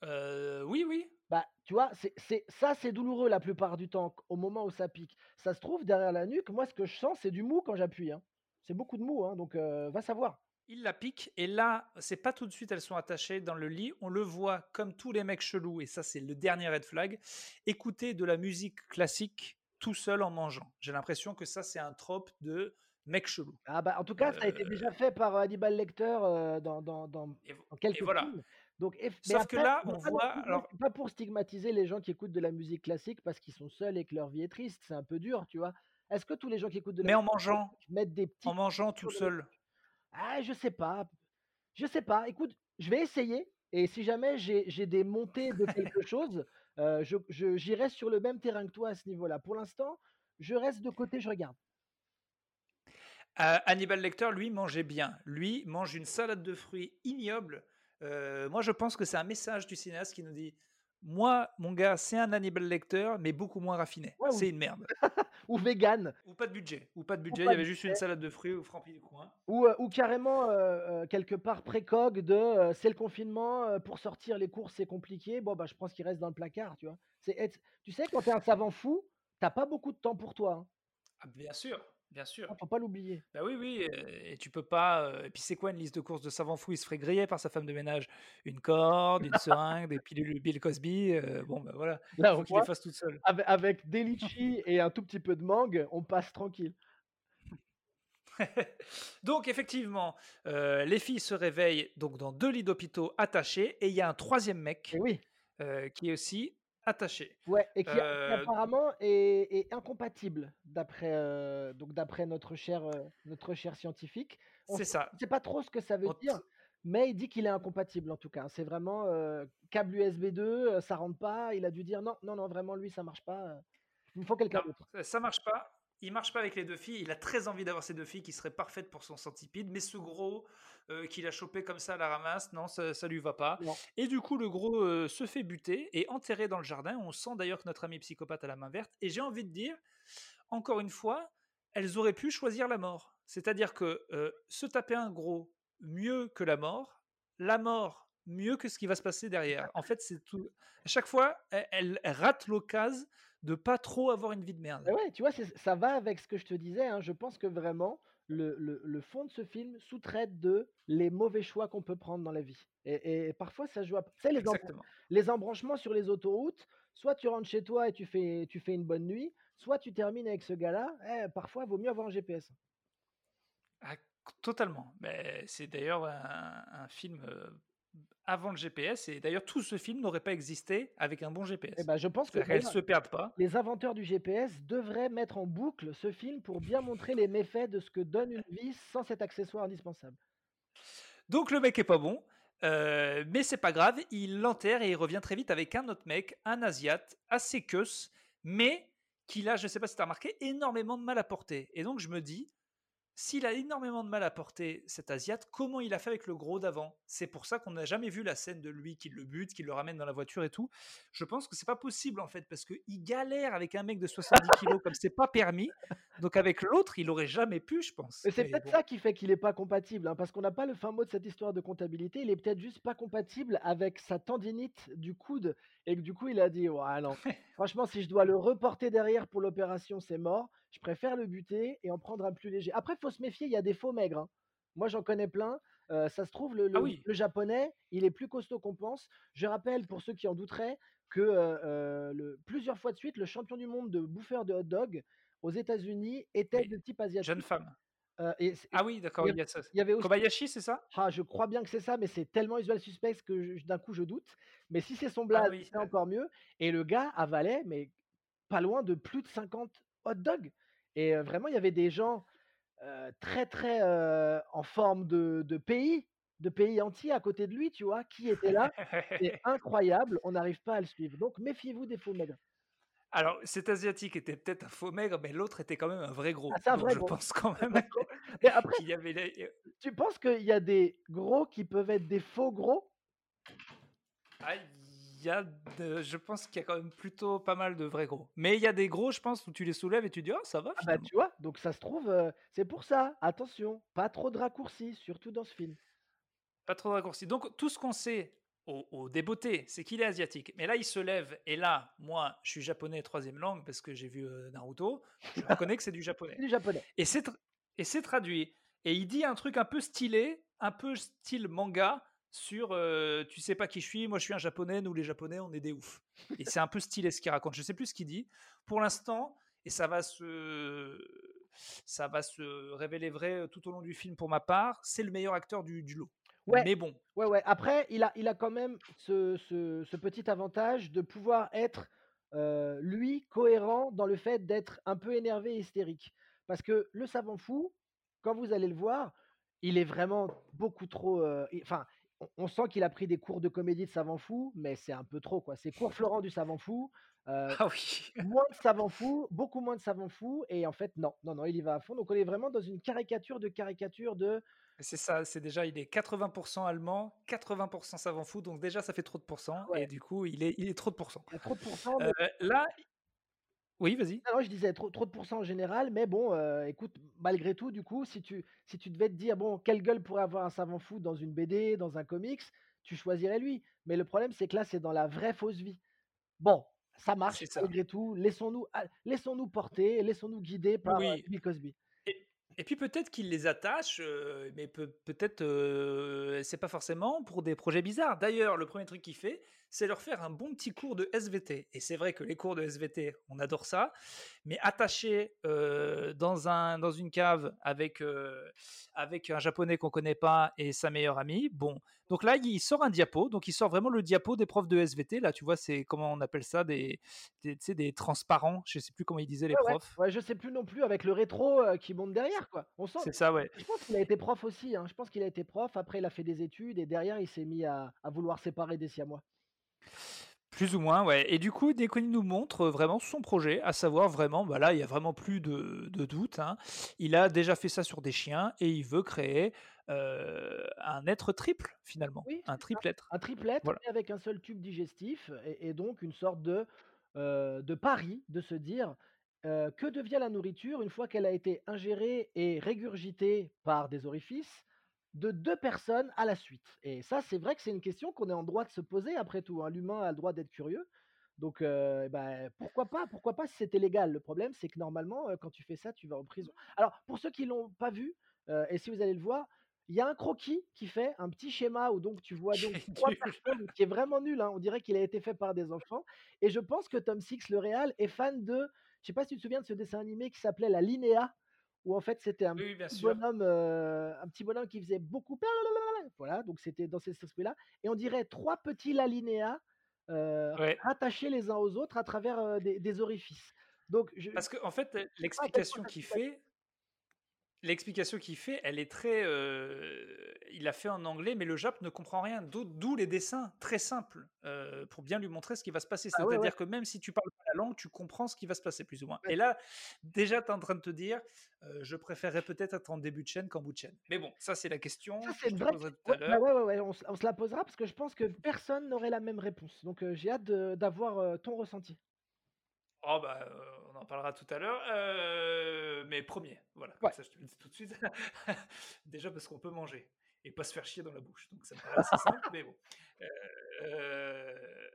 Speaker 2: Euh, oui, oui.
Speaker 1: Bah, tu vois, c'est c'est ça, c'est douloureux la plupart du temps, au moment où ça pique. Ça se trouve derrière la nuque, moi, ce que je sens, c'est du mou quand j'appuie, hein. C'est beaucoup de mou, hein, donc va savoir.
Speaker 2: Il la pique et là, c'est pas tout de suite, elles sont attachées dans le lit. On le voit comme tous les mecs chelous, et ça, c'est le dernier red flag, écouter de la musique classique tout seul en mangeant. J'ai l'impression que ça, c'est un trope de mec chelou.
Speaker 1: Ah bah, en tout cas, ça a été
Speaker 2: Euh,
Speaker 1: déjà fait par Hannibal Lecter, dans
Speaker 2: et, et
Speaker 1: quelques
Speaker 2: voilà.
Speaker 1: films. Donc eff
Speaker 2: Sauf que là, on
Speaker 1: pas
Speaker 2: voit. Alors,
Speaker 1: pour stigmatiser les gens qui écoutent de la musique classique parce qu'ils sont seuls et que leur vie est triste, c'est un peu dur, tu vois? Est-ce que tous les gens qui écoutent de la
Speaker 2: mais en
Speaker 1: musique
Speaker 2: mangeant,
Speaker 1: classique mettent des petits
Speaker 2: en mangeant tout seul.
Speaker 1: Ah, je sais pas. Je sais pas. Écoute, je vais essayer et si jamais j'ai des montées de quelque [LAUGHS] chose, je je j'irai sur le même terrain que toi à ce niveau-là. Pour l'instant, je reste de côté, je regarde.
Speaker 2: Euh, Hannibal Lecter, lui, mangeait bien. Lui mange une salade de fruits ignoble. Euh, moi, je pense que c'est un message du cinéaste qui nous dit Moi, mon gars, c'est un Hannibal Lecter, mais beaucoup moins raffiné.
Speaker 1: Ouais, ou
Speaker 2: C'est une merde. [LAUGHS]
Speaker 1: ou vegan
Speaker 2: Ou pas de budget. Ou pas de
Speaker 1: ou
Speaker 2: budget. Il y avait juste une salade de fruits au Franpi du coin.
Speaker 1: ou, heu, ou carrément, heu, quelque part précogue de, c'est le confinement, pour sortir les courses, c'est compliqué. Bon, bah, je pense qu'il reste dans le placard, tu vois? C'est être tu sais, quand tu es un savant fou, tu as pas beaucoup de temps pour toi, hein.
Speaker 2: Ah, bien sûr, bien sûr.
Speaker 1: Ah, faut pas l'oublier.
Speaker 2: Bah oui, oui. et tu peux pas. et puis, c'est quoi une liste de courses de savant fou Il se ferait griller par sa femme de ménage. Une corde, une seringue, des pilules Bill Cosby. euh, bon, ben voilà. Il [LAUGHS]
Speaker 1: Là,
Speaker 2: faut
Speaker 1: au
Speaker 2: qu'il les fasse toute seule.
Speaker 1: ave avec des [LAUGHS] litchis et un tout petit peu de mangue, on passe tranquille. [LAUGHS]
Speaker 2: donc effectivement, euh, les filles se réveillent donc dans deux lits d'hôpitaux attachés et il y a un troisième mec
Speaker 1: oui.
Speaker 2: euh, qui est aussi attaché.
Speaker 1: Ouais, et qui,
Speaker 2: Euh,
Speaker 1: apparemment est, est incompatible d'après euh, donc d'après notre cher euh, notre cher scientifique.
Speaker 2: C'est ça.
Speaker 1: on sait pas trop ce que ça veut
Speaker 2: On
Speaker 1: dire, mais il dit qu'il est incompatible en tout cas. C'est vraiment câble USB 2, euh, ça rentre pas. Il a dû dire non, non, non, vraiment lui ça marche pas. Il me faut quelqu'un d'autre.
Speaker 2: ça- ça marche pas. Il marche pas avec les deux filles. Il a très envie d'avoir ces deux filles qui seraient parfaites pour son centipede, mais ce gros euh, qu'il a chopé comme ça à la ramasse, non, ça, ça lui va pas.
Speaker 1: Non.
Speaker 2: Et du coup, le gros euh, se fait buter et enterré dans le jardin. On sent d'ailleurs que notre ami psychopathe a la main verte. Et j'ai envie de dire, encore une fois, elles auraient pu choisir la mort. C'est-à-dire que euh, se taper un gros mieux que la mort, la mort mieux que ce qui va se passer derrière. En fait, c'est tout. À chaque fois, elle, elle rate l'occasion de pas trop avoir une vie de merde.
Speaker 1: ouais, tu vois, ça va avec ce que je te disais. hein. Je pense que vraiment le le le fond de ce film sous-traite de les mauvais choix qu'on peut prendre dans la vie et et parfois ça joue à tu sais les embran
Speaker 2: Exactement.
Speaker 1: les embranchements sur les autoroutes, soit tu rentres chez toi et tu fais tu fais une bonne nuit, soit tu termines avec ce gars-là, eh parfois vaut mieux avoir un GPS.
Speaker 2: Ah, totalement, mais c'est d'ailleurs un un film, heu, avant le GPS et d'ailleurs tout ce film n'aurait pas existé avec un bon
Speaker 1: Eh
Speaker 2: GPS.
Speaker 1: bah, je pense que
Speaker 2: se perdent pas.
Speaker 1: les inventeurs du GPS devraient mettre en boucle ce film pour bien montrer les méfaits de ce que donne une vie sans cet accessoire indispensable.
Speaker 2: Donc le mec est pas bon, heu, mais c'est pas grave, il l'enterre et il revient très vite avec un autre mec, un asiate, assez queus, mais qu'il a, je sais pas si tu as remarqué, énormément de mal à porter et donc je me dis: «S'il a énormément de mal à porter cet asiate, comment il a fait avec le gros d'avant?» c'est pour ça qu'on n'a jamais vu la scène de lui qui le bute, qui le ramène dans la voiture et tout. Je pense que c'est pas possible en fait, parce qu'il galère avec un mec de 70 kilogrammes comme c'est pas permis, donc avec l'autre, il aurait jamais pu, je pense,
Speaker 1: c'est peut-être
Speaker 2: bon.
Speaker 1: ça qui fait qu'il est pas compatible, hein, parce qu'on n'a pas le fin mot de cette histoire de comptabilité. Il est peut-être juste pas compatible avec sa tendinite du coude et que du coup il a dit: «Ouais non, [LAUGHS] franchement si je dois le reporter derrière pour l'opération, c'est mort. Je préfère le buter et en prendre un plus léger». Après faut se méfier, il y a des faux maigres, hein. Moi j'en connais plein, heu, ça se trouve le
Speaker 2: Ah
Speaker 1: le
Speaker 2: oui.
Speaker 1: le japonais, il est plus costaud qu'on pense. Je rappelle pour ceux qui en douteraient que, heu heu, le plusieurs fois de suite, le champion du monde de bouffeur de hot-dog aux États-Unis était de type
Speaker 2: jeune
Speaker 1: asiatique,
Speaker 2: femme?
Speaker 1: et c
Speaker 2: Ah oui, d'accord,
Speaker 1: il y
Speaker 2: il
Speaker 1: av
Speaker 2: y a ça.
Speaker 1: il y avait aussi
Speaker 2: Kobayashi, c'est ça?
Speaker 1: ah je crois bien que c'est ça, mais c'est tellement usual suspect que d'un coup je doute, mais si c'est son
Speaker 2: Ah
Speaker 1: blaze,
Speaker 2: oui,
Speaker 1: c'est
Speaker 2: ouais.
Speaker 1: encore mieux et le gars avalait, mais pas loin de plus de 50 hot-dogs et heu, vraiment il y avait des gens, heu, très, très, heu, en forme de de pays de pays entiers à côté de lui, tu vois? Qui étaient là. C'est [LAUGHS] incroyable, on n'arrive pas à le suivre, donc méfiez-vous des faux maigres.
Speaker 2: Alors cet asiatique était peut-être un faux maigre, mais l'autre était quand même un vrai
Speaker 1: Ah
Speaker 2: gros,
Speaker 1: c'est un vrai
Speaker 2: je
Speaker 1: gros,
Speaker 2: pense quand [LAUGHS] même
Speaker 1: vrai gros, [LAUGHS] mais après
Speaker 2: qu'il y avait les heu
Speaker 1: tu penses qu'il y a des gros qui peuvent être des faux gros?
Speaker 2: Ah y a de je pense qu'il y a quand même plutôt pas mal de vrais gros, mais il y a des gros, je pense, où tu les soulèves et tu dis: «Oh ça va
Speaker 1: Ah bah
Speaker 2: finalement».
Speaker 1: tu vois? Donc ça se trouve, heu, c'est pour ça, attention, pas trop de raccourcis, surtout dans ce film.
Speaker 2: Pas trop de raccourcis, donc tout ce qu'on sait au au débeauté, c'est qu'il est asiatique, mais là il se lève et là, moi je suis japonais 3e langue parce que j'ai vu, heu, Naruto, je [LAUGHS] reconnais que c'est du japonais
Speaker 1: du japonais.
Speaker 2: et c'est et c'est traduit et il dit un truc un peu stylé, un peu style manga sur, heu: «Tu sais pas qui je suis, moi je suis un japonais, nous les japonais on est des oufs» et c'est un peu stylé ce qu'il raconte. Je sais plus ce qu'il dit. Pour l'instant et ça va se ça va se révéler vrai, tout au long du film pour ma part, c'est le meilleur acteur du du lot,
Speaker 1: Ouais,
Speaker 2: mais bon.
Speaker 1: ouais, ouais, après il a il a quand même ce ce ce petit avantage de pouvoir être, heu, lui, cohérent dans le fait d'être un peu énervé et hystérique. Parce que le savant fou, quand vous allez le voir, il est vraiment beaucoup trop, heu, i enfin, on sent qu'il a pris des cours de comédie de savant fou, mais c'est un peu trop quoi. C'est cours Florent du savant fou, heu, [LAUGHS]
Speaker 2: Ah oui.
Speaker 1: moins de savant fou, beaucoup moins de savant fou et en fait non, non, non, il y va à fond, donc on est vraiment dans une caricature de caricature de
Speaker 2: C'est ça, c'est déjà il est 80 % allemand, 80 % savant fou, donc déjà ça fait trop de pourcents
Speaker 1: Ouais.
Speaker 2: et du coup il est il est trop de pourcents.
Speaker 1: Il y a trop de pourcents, mais
Speaker 2: là i oui, vas-y.
Speaker 1: Non, non, je disais trop trop de pourcents en général, mais bon, écoute, malgré tout, du coup, si tu si tu devais te dire: «Bon, quelle gueule pourrait avoir un savant fou dans une BD, dans un comics?» tu choisirais lui, mais le problème, c'est que là, c'est dans la vraie fausse vie. Bon, ça marche
Speaker 2: ça.
Speaker 1: malgré tout, laissons-nous a laissons-nous porter, laissons-nous guider par,
Speaker 2: Oui
Speaker 1: Bill Cosby.
Speaker 2: et et puis peut-être qu'il les attache, mais peut peut-être, c'est pas forcément pour des projets bizarres. D'ailleurs, le 1er truc qu'il fait, c'est leur faire un bon petit cours de SVT et c'est vrai que les cours de SVT, on adore ça, mais attaché, heu, dans un dans une cave avec, heu, avec un japonais qu'on connaît pas et sa meilleure amie, bon, donc là, il sort un diapo, donc il sort vraiment le diapo des profs de SVT. Là, tu vois, c'est comment on appelle ça? Des des des transparents, je sais plus comment ils disaient les
Speaker 1: Ouais, ouais,
Speaker 2: profs.
Speaker 1: ouais, je sais plus non plus avec le rétro, heu, qui monte derrière, quoi. On sent
Speaker 2: C'est ça, ouais.
Speaker 1: je pense qu'il a été prof aussi, hein, je pense qu'il a été prof, après il a fait des études et derrière il s'est mis à à vouloir séparer des siamois.
Speaker 2: Plus ou moins, ouais et du coup, qu'il nous montre vraiment son projet, à savoir vraiment, bah là, il y a vraiment plus de de doute, hein. Il a déjà fait ça sur des chiens et il veut créer, heu, un être triple finalement,
Speaker 1: Oui,
Speaker 2: un
Speaker 1: c'est ça,
Speaker 2: triple être.
Speaker 1: un triple être,
Speaker 2: Voilà.
Speaker 1: mais avec un seul tube digestif et et donc une sorte de, heu, de pari, de se dire, «Que devient la nourriture une fois qu'elle a été ingérée et régurgitée par des orifices de 2 personnes à la suite?» et ça, c'est vrai que c'est une question qu'on est en droit de se poser après tout, hein. L'humain a le droit d'être curieux, Donc, bah, pourquoi pas pourquoi pas si c'était légal? Le problème, c'est que normalement, quand tu fais ça, tu vas en prison. Alors, pour ceux qui l'ont pas vu, et si vous allez le voir, il y a un croquis qui fait un petit schéma où donc tu vois [LAUGHS] donc
Speaker 2: est
Speaker 1: 3
Speaker 2: nul.
Speaker 1: personnes qui est vraiment nul, hein, on dirait qu'il a été fait par des enfants et je pense que Tom Six, le réal, est fan de je sais pas si tu te souviens de ce dessin animé qui s'appelait La Linea, où en fait c'était un
Speaker 2: Oui,
Speaker 1: petit bonhomme, heu, un petit bonhomme qui faisait beaucoup voilà, donc c'était dans cet esprit-là et on dirait 3 petits l'alinéa, heu,
Speaker 2: Ouais.
Speaker 1: rattachés les uns aux autres à travers, heu, des des orifices. Donc je
Speaker 2: Parce fait,
Speaker 1: à quel point
Speaker 2: l'explication qu'il fait l'explication qu'il fait, elle est très, heu, il l'a fait en anglais, mais le Jap ne comprend rien. D'où les dessins très simples, heu, pour bien lui montrer ce qui va se passer.
Speaker 1: Ah ouais, ouais.
Speaker 2: C'est-à-dire que même si tu parles pas la langue, tu comprends ce qui va se passer plus ou moins.
Speaker 1: Ouais,
Speaker 2: Et là, déjà, tu es en train de te dire, heu: «Je préférerais peut-être être en début de chaîne qu'en bout de chaîne». Mais bon, ça, c'est la
Speaker 1: Ça,
Speaker 2: question
Speaker 1: c'est
Speaker 2: que je te
Speaker 1: vraie
Speaker 2: poserai tout
Speaker 1: ouais,
Speaker 2: à l'heure.
Speaker 1: ouais, ouais, ouais, on se on se la posera parce que je pense que personne n'aurait la même réponse. Donc, j'ai hâte d'avoir, ton ressenti.
Speaker 2: Oh bah, on en parlera tout à l'heure, heu, mais 1er, voilà, comme
Speaker 1: Ouais.
Speaker 2: ça je te le dis tout de suite. [LAUGHS] Déjà parce qu'on peut manger et pas se faire chier dans la bouche, donc ça me paraît assez simple, mais bon. Heu,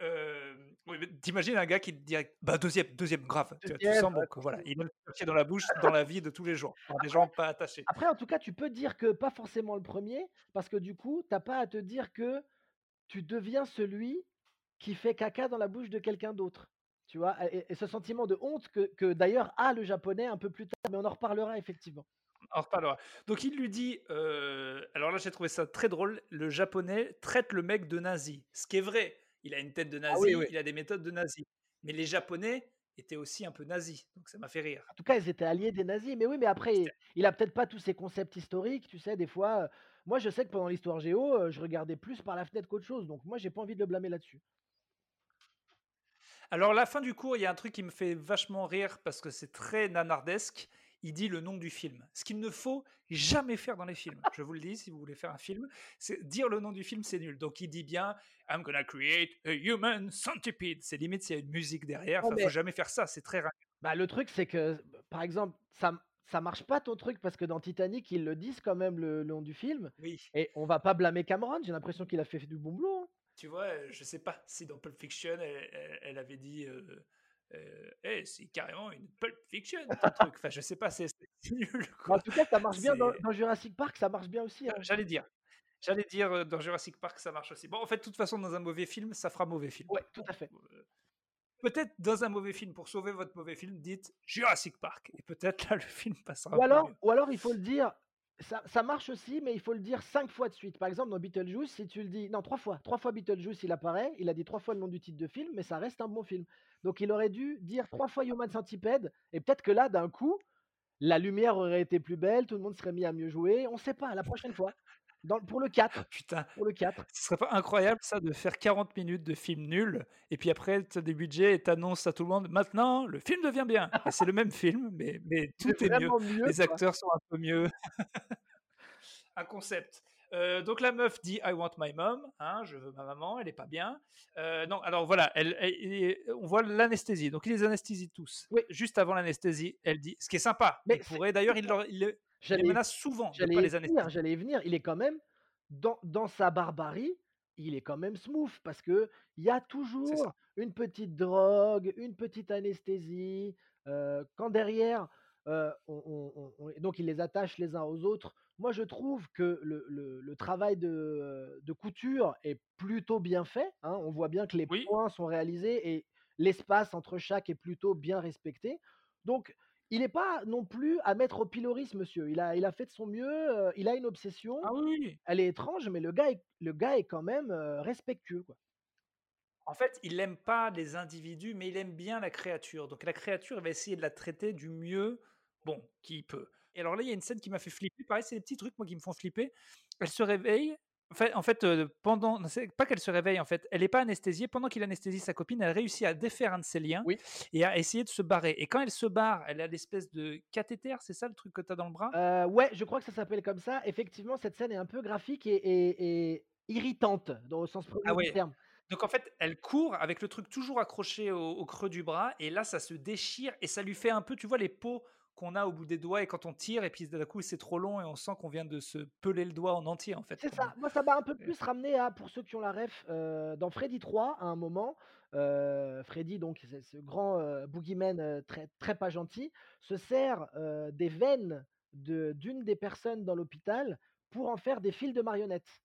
Speaker 2: hem, oui, mais tu imagines un gars qui te dirait: «Bah 2e, 2e grave», tu vois? Tu
Speaker 1: 2e,
Speaker 2: sens bon que voilà, il aime se faire chier dans la bouche dans la vie de tous les jours, [LAUGHS] par des gens pas attachés.
Speaker 1: Après, en tout cas, tu peux dire que pas forcément le 1er parce que du coup, tu as pas à te dire que tu deviens celui qui fait caca dans la bouche de quelqu'un d'autre. Tu vois? Et ce sentiment de honte que que d'ailleurs a le japonais un peu plus tard, mais on en reparlera effectivement.
Speaker 2: On en reparlera. Donc il lui dit, heu, alors là j'ai trouvé ça très drôle, le japonais traite le mec de nazi. Ce qui est vrai, il a une tête de
Speaker 1: Ah oui,
Speaker 2: nazi,
Speaker 1: oui.
Speaker 2: il a des méthodes de nazi. Mais les japonais étaient aussi un peu nazis, donc ça m'a fait rire.
Speaker 1: En tout cas, ils étaient alliés des nazis, mais oui, mais après, il a peut-être pas tous ces concepts historiques, tu sais, des fois, heu, moi je sais que pendant l'histoire géo, heu, je regardais plus par la fenêtre qu'autre chose, donc moi j'ai pas envie de le blâmer là-dessus.
Speaker 2: Alors la fin du cours, il y a un truc qui me fait vachement rire parce que c'est très nanardesque. Il dit le nom du film. Ce qu'il ne faut jamais faire dans les films. Je vous le dis, si vous voulez faire un film, c'est dire le nom du film, c'est nul. Donc il dit bien I'm gonna create a human centipede. C'est limite s'il y a une musique derrière.
Speaker 1: Non
Speaker 2: Enfin, faut
Speaker 1: mais
Speaker 2: jamais faire ça. C'est très rare.
Speaker 1: bah, le truc c'est que, par exemple, ça ça marche pas ton truc parce que dans Titanic, ils le disent quand même le le nom du film
Speaker 2: Oui.
Speaker 1: et on va pas blâmer Cameron, j'ai l'impression qu'il a fait du bon boulot, hein.
Speaker 2: Tu vois, heu, je sais pas si dans Pulp Fiction, elle elle elle avait dit, heu: «Eh, c'est carrément une Pulp Fiction ton truc». Enfin, je sais pas, c'est [LAUGHS] nul
Speaker 1: en tout cas, ça marche bien dans Jurassic Park, ça marche bien aussi, hein.
Speaker 2: j'allais dire j'allais dire, dans Jurassic Park, ça marche aussi. Bon, en fait, de toute façon, dans un mauvais film, ça fera mauvais film.
Speaker 1: Ouais, tout à fait.
Speaker 2: peut-être dans un mauvais film, pour sauver votre mauvais film, dites Jurassic Park et peut-être là, le film passera
Speaker 1: alors ou alors il faut le dire, ça marche aussi, mais il faut le dire 5 fois de suite. Par exemple, dans Beetlejuice, si tu le dis non 3 fois, 3 fois Beetlejuice, il apparaît, il a dit 3 fois le nom du titre de film, mais ça reste un bon film. Donc il aurait dû dire 3 fois Human Centipede et peut-être que là, d'un coup, la lumière aurait été plus belle, tout le monde serait mis à mieux jouer, on sait pas, la prochaine fois. Dans pour le 4,
Speaker 2: Putain,
Speaker 1: pour le 4.
Speaker 2: ce serait pas incroyable ça de faire 40 minutes de film nul et puis après tu as des budgets et tu annonces à tout le monde: «Maintenant, le film devient bien» c'est le même [LAUGHS] film, mais tout est mieux. Les acteurs sont un peu mieux. Un concept. Heu, donc la meuf dit: «I want my mom», hein, je veux ma maman, elle est pas bien. Heu, non, alors voilà, elle elle et on voit l'anesthésie, donc il les anesthésie tous.
Speaker 1: Oui.
Speaker 2: Juste avant l'anesthésie, elle dit ce qui est sympa,
Speaker 1: Mais
Speaker 2: il pourrait d'ailleurs, il leur il il les
Speaker 1: J'allais
Speaker 2: menace souvent
Speaker 1: j'allais
Speaker 2: les
Speaker 1: venir, j'allais y venir. Il est quand même dans dans sa barbarie, il est quand même smooth parce qu'il y a toujours une petite drogue, une petite anesthésie, quand derrière, on on on donc il les attache les uns aux autres. Moi, je trouve que le le le travail de de couture est plutôt bien fait, hein. On voit bien que les
Speaker 2: Oui,
Speaker 1: points sont réalisés et l'espace entre chaque est plutôt bien respecté. Donc il est pas non plus à mettre au pilori ce monsieur. Il a il a fait de son mieux, il a une obsession,
Speaker 2: ah oui,
Speaker 1: elle est étrange, mais le gars est le gars est quand même, respectueux, quoi.
Speaker 2: En fait, il aime pas les individus, mais il aime bien la créature. Donc la créature, il va essayer de la traiter du mieux, bon, qu'il peut. Et alors là, il y a une scène qui m'a fait flipper. Pareil, c'est des petits trucs, moi, qui me font flipper. Elle se réveille. En fait, en fait heu, pendant c'est pas qu'elle se réveille, en fait, elle est pas anesthésiée. Pendant qu'il anesthésie sa copine, elle réussit à défaire un de ses liens
Speaker 1: Oui.
Speaker 2: et à essayer de se barrer. Et quand elle se barre, elle a l'espèce de cathéter, c'est ça le truc que tu as dans le bras?
Speaker 1: Ouais, je crois que ça s'appelle comme ça. Effectivement, cette scène est un peu graphique et et et irritante, dans au sens
Speaker 2: Ah
Speaker 1: 1er du
Speaker 2: ouais.
Speaker 1: terme.
Speaker 2: Donc en fait, elle court avec le truc toujours accroché au au creux du bras et là, ça se déchire et ça lui fait un peu, tu vois, les peaux qu'on a au bout des doigts et quand on tire et puis d'un coup c'est trop long et on sent qu'on vient de se peler le doigt en entier en fait.
Speaker 1: C'est ça. Moi, ça m'a un peu plus ramené à pour ceux qui ont la ref, heu, dans Freddy 3, à un moment, heu, Freddy donc c'est ce grand, heu, boogeyman, heu, très très pas gentil, se sert, des veines de d'une des personnes dans l'hôpital pour en faire des fils de marionnettes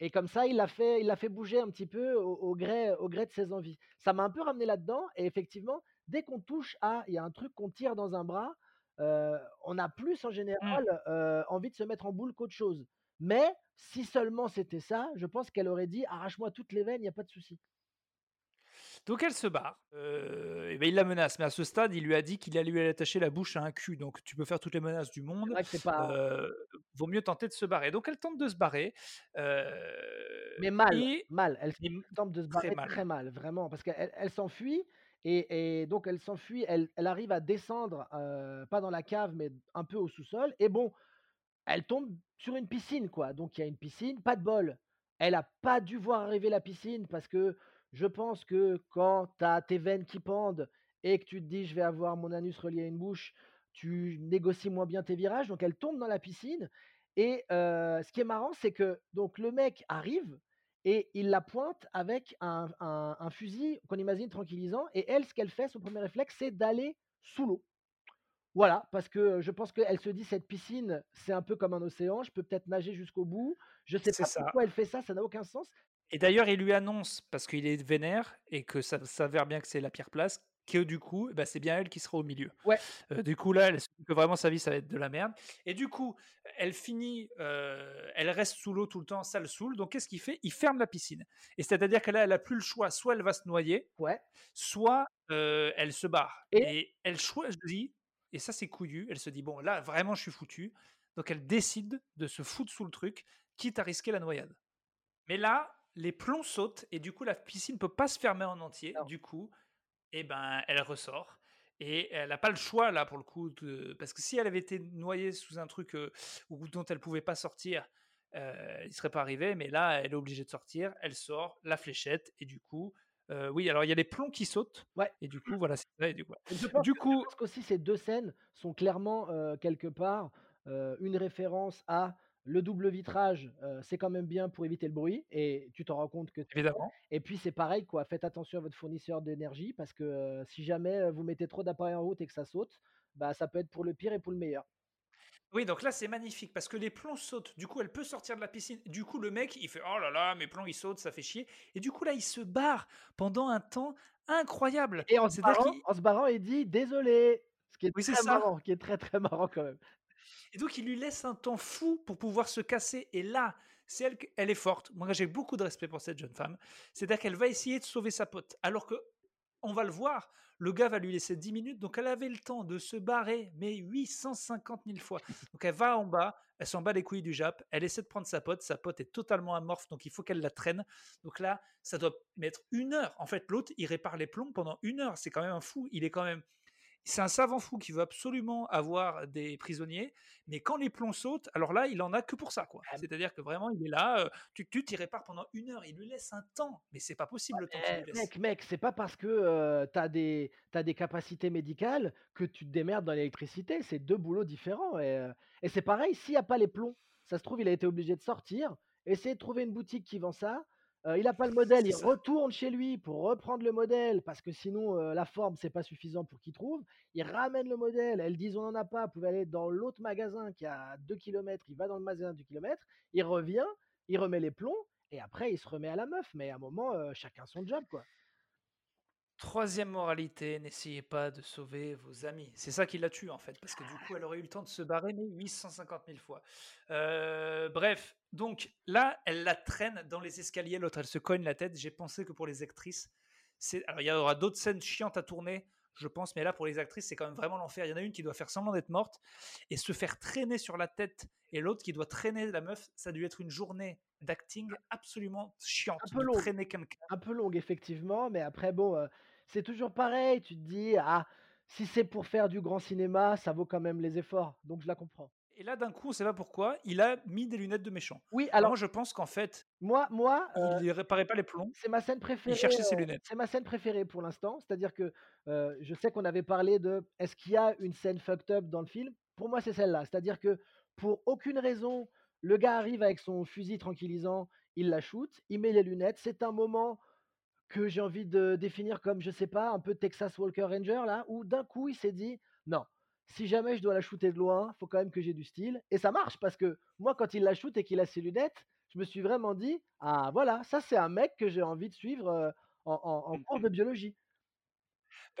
Speaker 1: et comme ça, il l'a fait il l'a fait bouger un petit peu au au gré au gré de ses envies. Ça m'a un peu ramené là-dedans et effectivement, dès qu'on touche à il y a un truc qu'on tire dans un bras, on a plus en
Speaker 2: mmh.
Speaker 1: général, envie de se mettre en boule qu'autre chose. Mais si seulement c'était ça, je pense qu'elle aurait dit: «Arrache-moi toutes les veines, il y a pas de souci».
Speaker 2: Donc elle se barre, et bah, il la menace, mais à ce stade, il lui a dit qu'il allait lui attacher la bouche à un cul, donc tu peux faire toutes les menaces du monde,
Speaker 1: pas
Speaker 2: vaut mieux tenter de se barrer. Donc elle tente de se barrer,
Speaker 1: mais mal,
Speaker 2: et
Speaker 1: mal, elle tente de se
Speaker 2: très
Speaker 1: barrer
Speaker 2: mal.
Speaker 1: très mal, vraiment, parce qu'elle elle s'enfuit et donc elle s'enfuit, elle arrive à descendre, pas dans la cave, mais un peu au sous-sol et bon, Elle tombe sur une piscine, quoi, donc il y a une piscine, pas de bol. Elle a pas dû voir arriver la piscine parce que je pense que quand tu as tes veines qui pendent et que tu te dis: «Je vais avoir mon anus relié à une bouche», tu négocies moins bien tes virages, donc elle tombe dans la piscine et ce qui est marrant, c'est que donc le mec arrive et il la pointe avec un un un fusil qu'on imagine tranquillisant et elle, ce qu'elle fait, son premier réflexe, c'est d'aller sous l'eau. Voilà, parce que, je pense qu'elle se dit: «Cette piscine, c'est un peu comme un océan, je peux peut-être nager jusqu'au bout». Je sais
Speaker 2: C'est
Speaker 1: pas
Speaker 2: ça.
Speaker 1: pourquoi elle fait ça, ça n'a aucun sens.
Speaker 2: Et d'ailleurs, il lui annonce, parce qu'il est vénère et que ça s'avère bien que c'est la pire place, que du coup, bah, c'est bien elle qui sera au milieu.
Speaker 1: Ouais,
Speaker 2: du coup, là, elle se dit que vraiment sa vie, ça va être de la merde. Et du coup, elle finit, elle reste sous l'eau tout le temps, ça le saoule, donc qu'est-ce qu'il fait? Il ferme la piscine. Et c'est-à-dire que là, elle a plus le choix, soit elle va se noyer,
Speaker 1: ouais.
Speaker 2: soit, elle se barre.
Speaker 1: Et
Speaker 2: et elle choisit et ça, c'est couillu, elle se dit: «Bon, là, vraiment, je suis foutue», donc elle décide de se foutre sous le truc, quitte à risquer la noyade. Mais là, les plombs sautent et du coup, la piscine ne peut pas se fermer en entier.
Speaker 1: non.
Speaker 2: Du coup, eh ben, elle ressort et elle n'a pas le choix là pour le coup de parce que si elle avait été noyée sous un truc, dont elle pouvait pas sortir, heu, il serait pas arrivé. Mais là, elle est obligée de sortir. Elle sort, la fléchette et du coup, oui, alors il y a les plombs qui sautent
Speaker 1: ouais.
Speaker 2: et du coup, voilà, c'est ça et du coup
Speaker 1: Et je pense
Speaker 2: du
Speaker 1: que je
Speaker 2: coup
Speaker 1: pense qu'aussi ces 2 scènes sont clairement, quelque part, une référence à le double vitrage, c'est quand même bien pour éviter le bruit et tu t'en rends compte que
Speaker 2: évidemment.
Speaker 1: et puis c'est pareil quoi, faites attention à votre fournisseur d'énergie parce que, si jamais, vous mettez trop d'appareils en route et que ça saute, bah, ça peut être pour le pire et pour le meilleur.
Speaker 2: Oui, donc là, c'est magnifique parce que les plombs sautent. Du coup, elle peut sortir de la piscine. Du coup, le mec, il fait Oh là là, mes plombs, ils sautent, ça fait chier. Et du coup, là, il se barre pendant un temps incroyable.
Speaker 1: Et en se barrant
Speaker 2: qu'il.
Speaker 1: en se barrant, il dit: «Désolé», ce qui est
Speaker 2: Oui,
Speaker 1: très marrant, qui est très, très marrant quand même.
Speaker 2: Et donc, il lui laisse un temps fou pour pouvoir se casser. Et là, c'est elle, elle est forte. Moi, j'ai beaucoup de respect pour cette jeune femme. C'est-à-dire qu'elle va essayer de sauver sa pote. Alors que, on va le voir, le gars va lui laisser 10 minutes. Donc, elle avait le temps de se barrer, mais 850 000 fois. Donc, elle va en bas. Elle s'en bat les couilles du Jap. Elle essaie de prendre sa pote. Sa pote est totalement amorphe. Donc, il faut qu'elle la traîne. Donc là, ça doit mettre une heure. En fait, l'autre, il répare les plombs pendant une heure. C'est quand même un fou. Il est quand même c'est un savant fou qui veut absolument avoir des prisonniers, mais quand les plombs sautent, alors là, il en a que pour ça, quoi.
Speaker 1: Ah
Speaker 2: C'est-à-dire que vraiment, il est là, tu tu tu répares pendant une heure, il lui laisse un temps, mais c'est pas possible le temps qu'il lui laisse.
Speaker 1: mec, mec, c'est pas parce que, heu, tu as des capacités médicales que tu te démerdes dans l'électricité, c'est 2 boulots différents et et c'est pareil, s'il y a pas les plombs, ça se trouve, il a été obligé de sortir, essayer de trouver une boutique qui vend ça, heu, il a pas le modèle, il retourne chez lui pour reprendre le modèle parce que sinon, heu, la forme, c'est pas suffisant pour qu'il trouve. Il ramène le modèle, elles disent: «On en a pas», vous pouvez aller dans l'autre magasin qui est à 2 kilomètres, il va dans le magasin à 2 kilomètres, il revient, il remet les plombs et après il se remet à la meuf, mais à un moment, heu, chacun son job, quoi.
Speaker 2: 3 moralité, n'essayez pas de sauver vos amis. C'est ça qui la tue, en fait, parce que du coup, elle aurait eu le temps de se barrer, mais 850 000 fois. Heu, bref, donc là, elle la traîne dans les escaliers, l'autre, elle se cogne la tête. J'ai pensé que pour les actrices, c'est alors il y aura d'autres scènes chiantes à tourner, je pense, mais là, pour les actrices, c'est quand même vraiment l'enfer. Il y en a une qui doit faire semblant d'être morte et se faire traîner sur la tête et l'autre qui doit traîner la meuf. Ça a dû être une journée d'acting absolument
Speaker 1: Un
Speaker 2: chiante
Speaker 1: peu
Speaker 2: de
Speaker 1: longue.
Speaker 2: traîner quelqu'un.
Speaker 1: Un peu longue effectivement, mais après bon, heu, c'est toujours pareil, tu te dis: «Ah, si c'est pour faire du grand cinéma, ça vaut quand même les efforts», donc je la comprends.
Speaker 2: Et là, d'un coup, on sait pas pourquoi, il a mis des lunettes de méchant.
Speaker 1: Oui,
Speaker 2: Alors moi, je pense qu'en fait,
Speaker 1: moi moi,
Speaker 2: il réparait pas les plombs,
Speaker 1: c'est ma scène
Speaker 2: il
Speaker 1: préférée,
Speaker 2: cherchait ses lunettes.
Speaker 1: c'est ma scène préférée pour l'instant. C'est-à-dire que, je sais qu'on avait parlé de: «Est-ce qu'il y a une scène fucked up dans le film?» pour moi, c'est celle-là. C'est-à-dire que, pour aucune raison, le gars arrive avec son fusil tranquillisant, il la shoot, il met les lunettes. C'est un moment que j'ai envie de définir comme, je sais pas, un peu Texas Walker Ranger là, où d'un coup il s'est dit: «Non, si jamais je dois la shooter de loin, faut quand même que j'ai du style» et ça marche parce que moi quand il la shoot et qu'il a ses lunettes, je me suis vraiment dit: «Ah voilà, ça c'est un mec que j'ai envie de suivre, heu, en en en
Speaker 2: Mmh
Speaker 1: cours de biologie».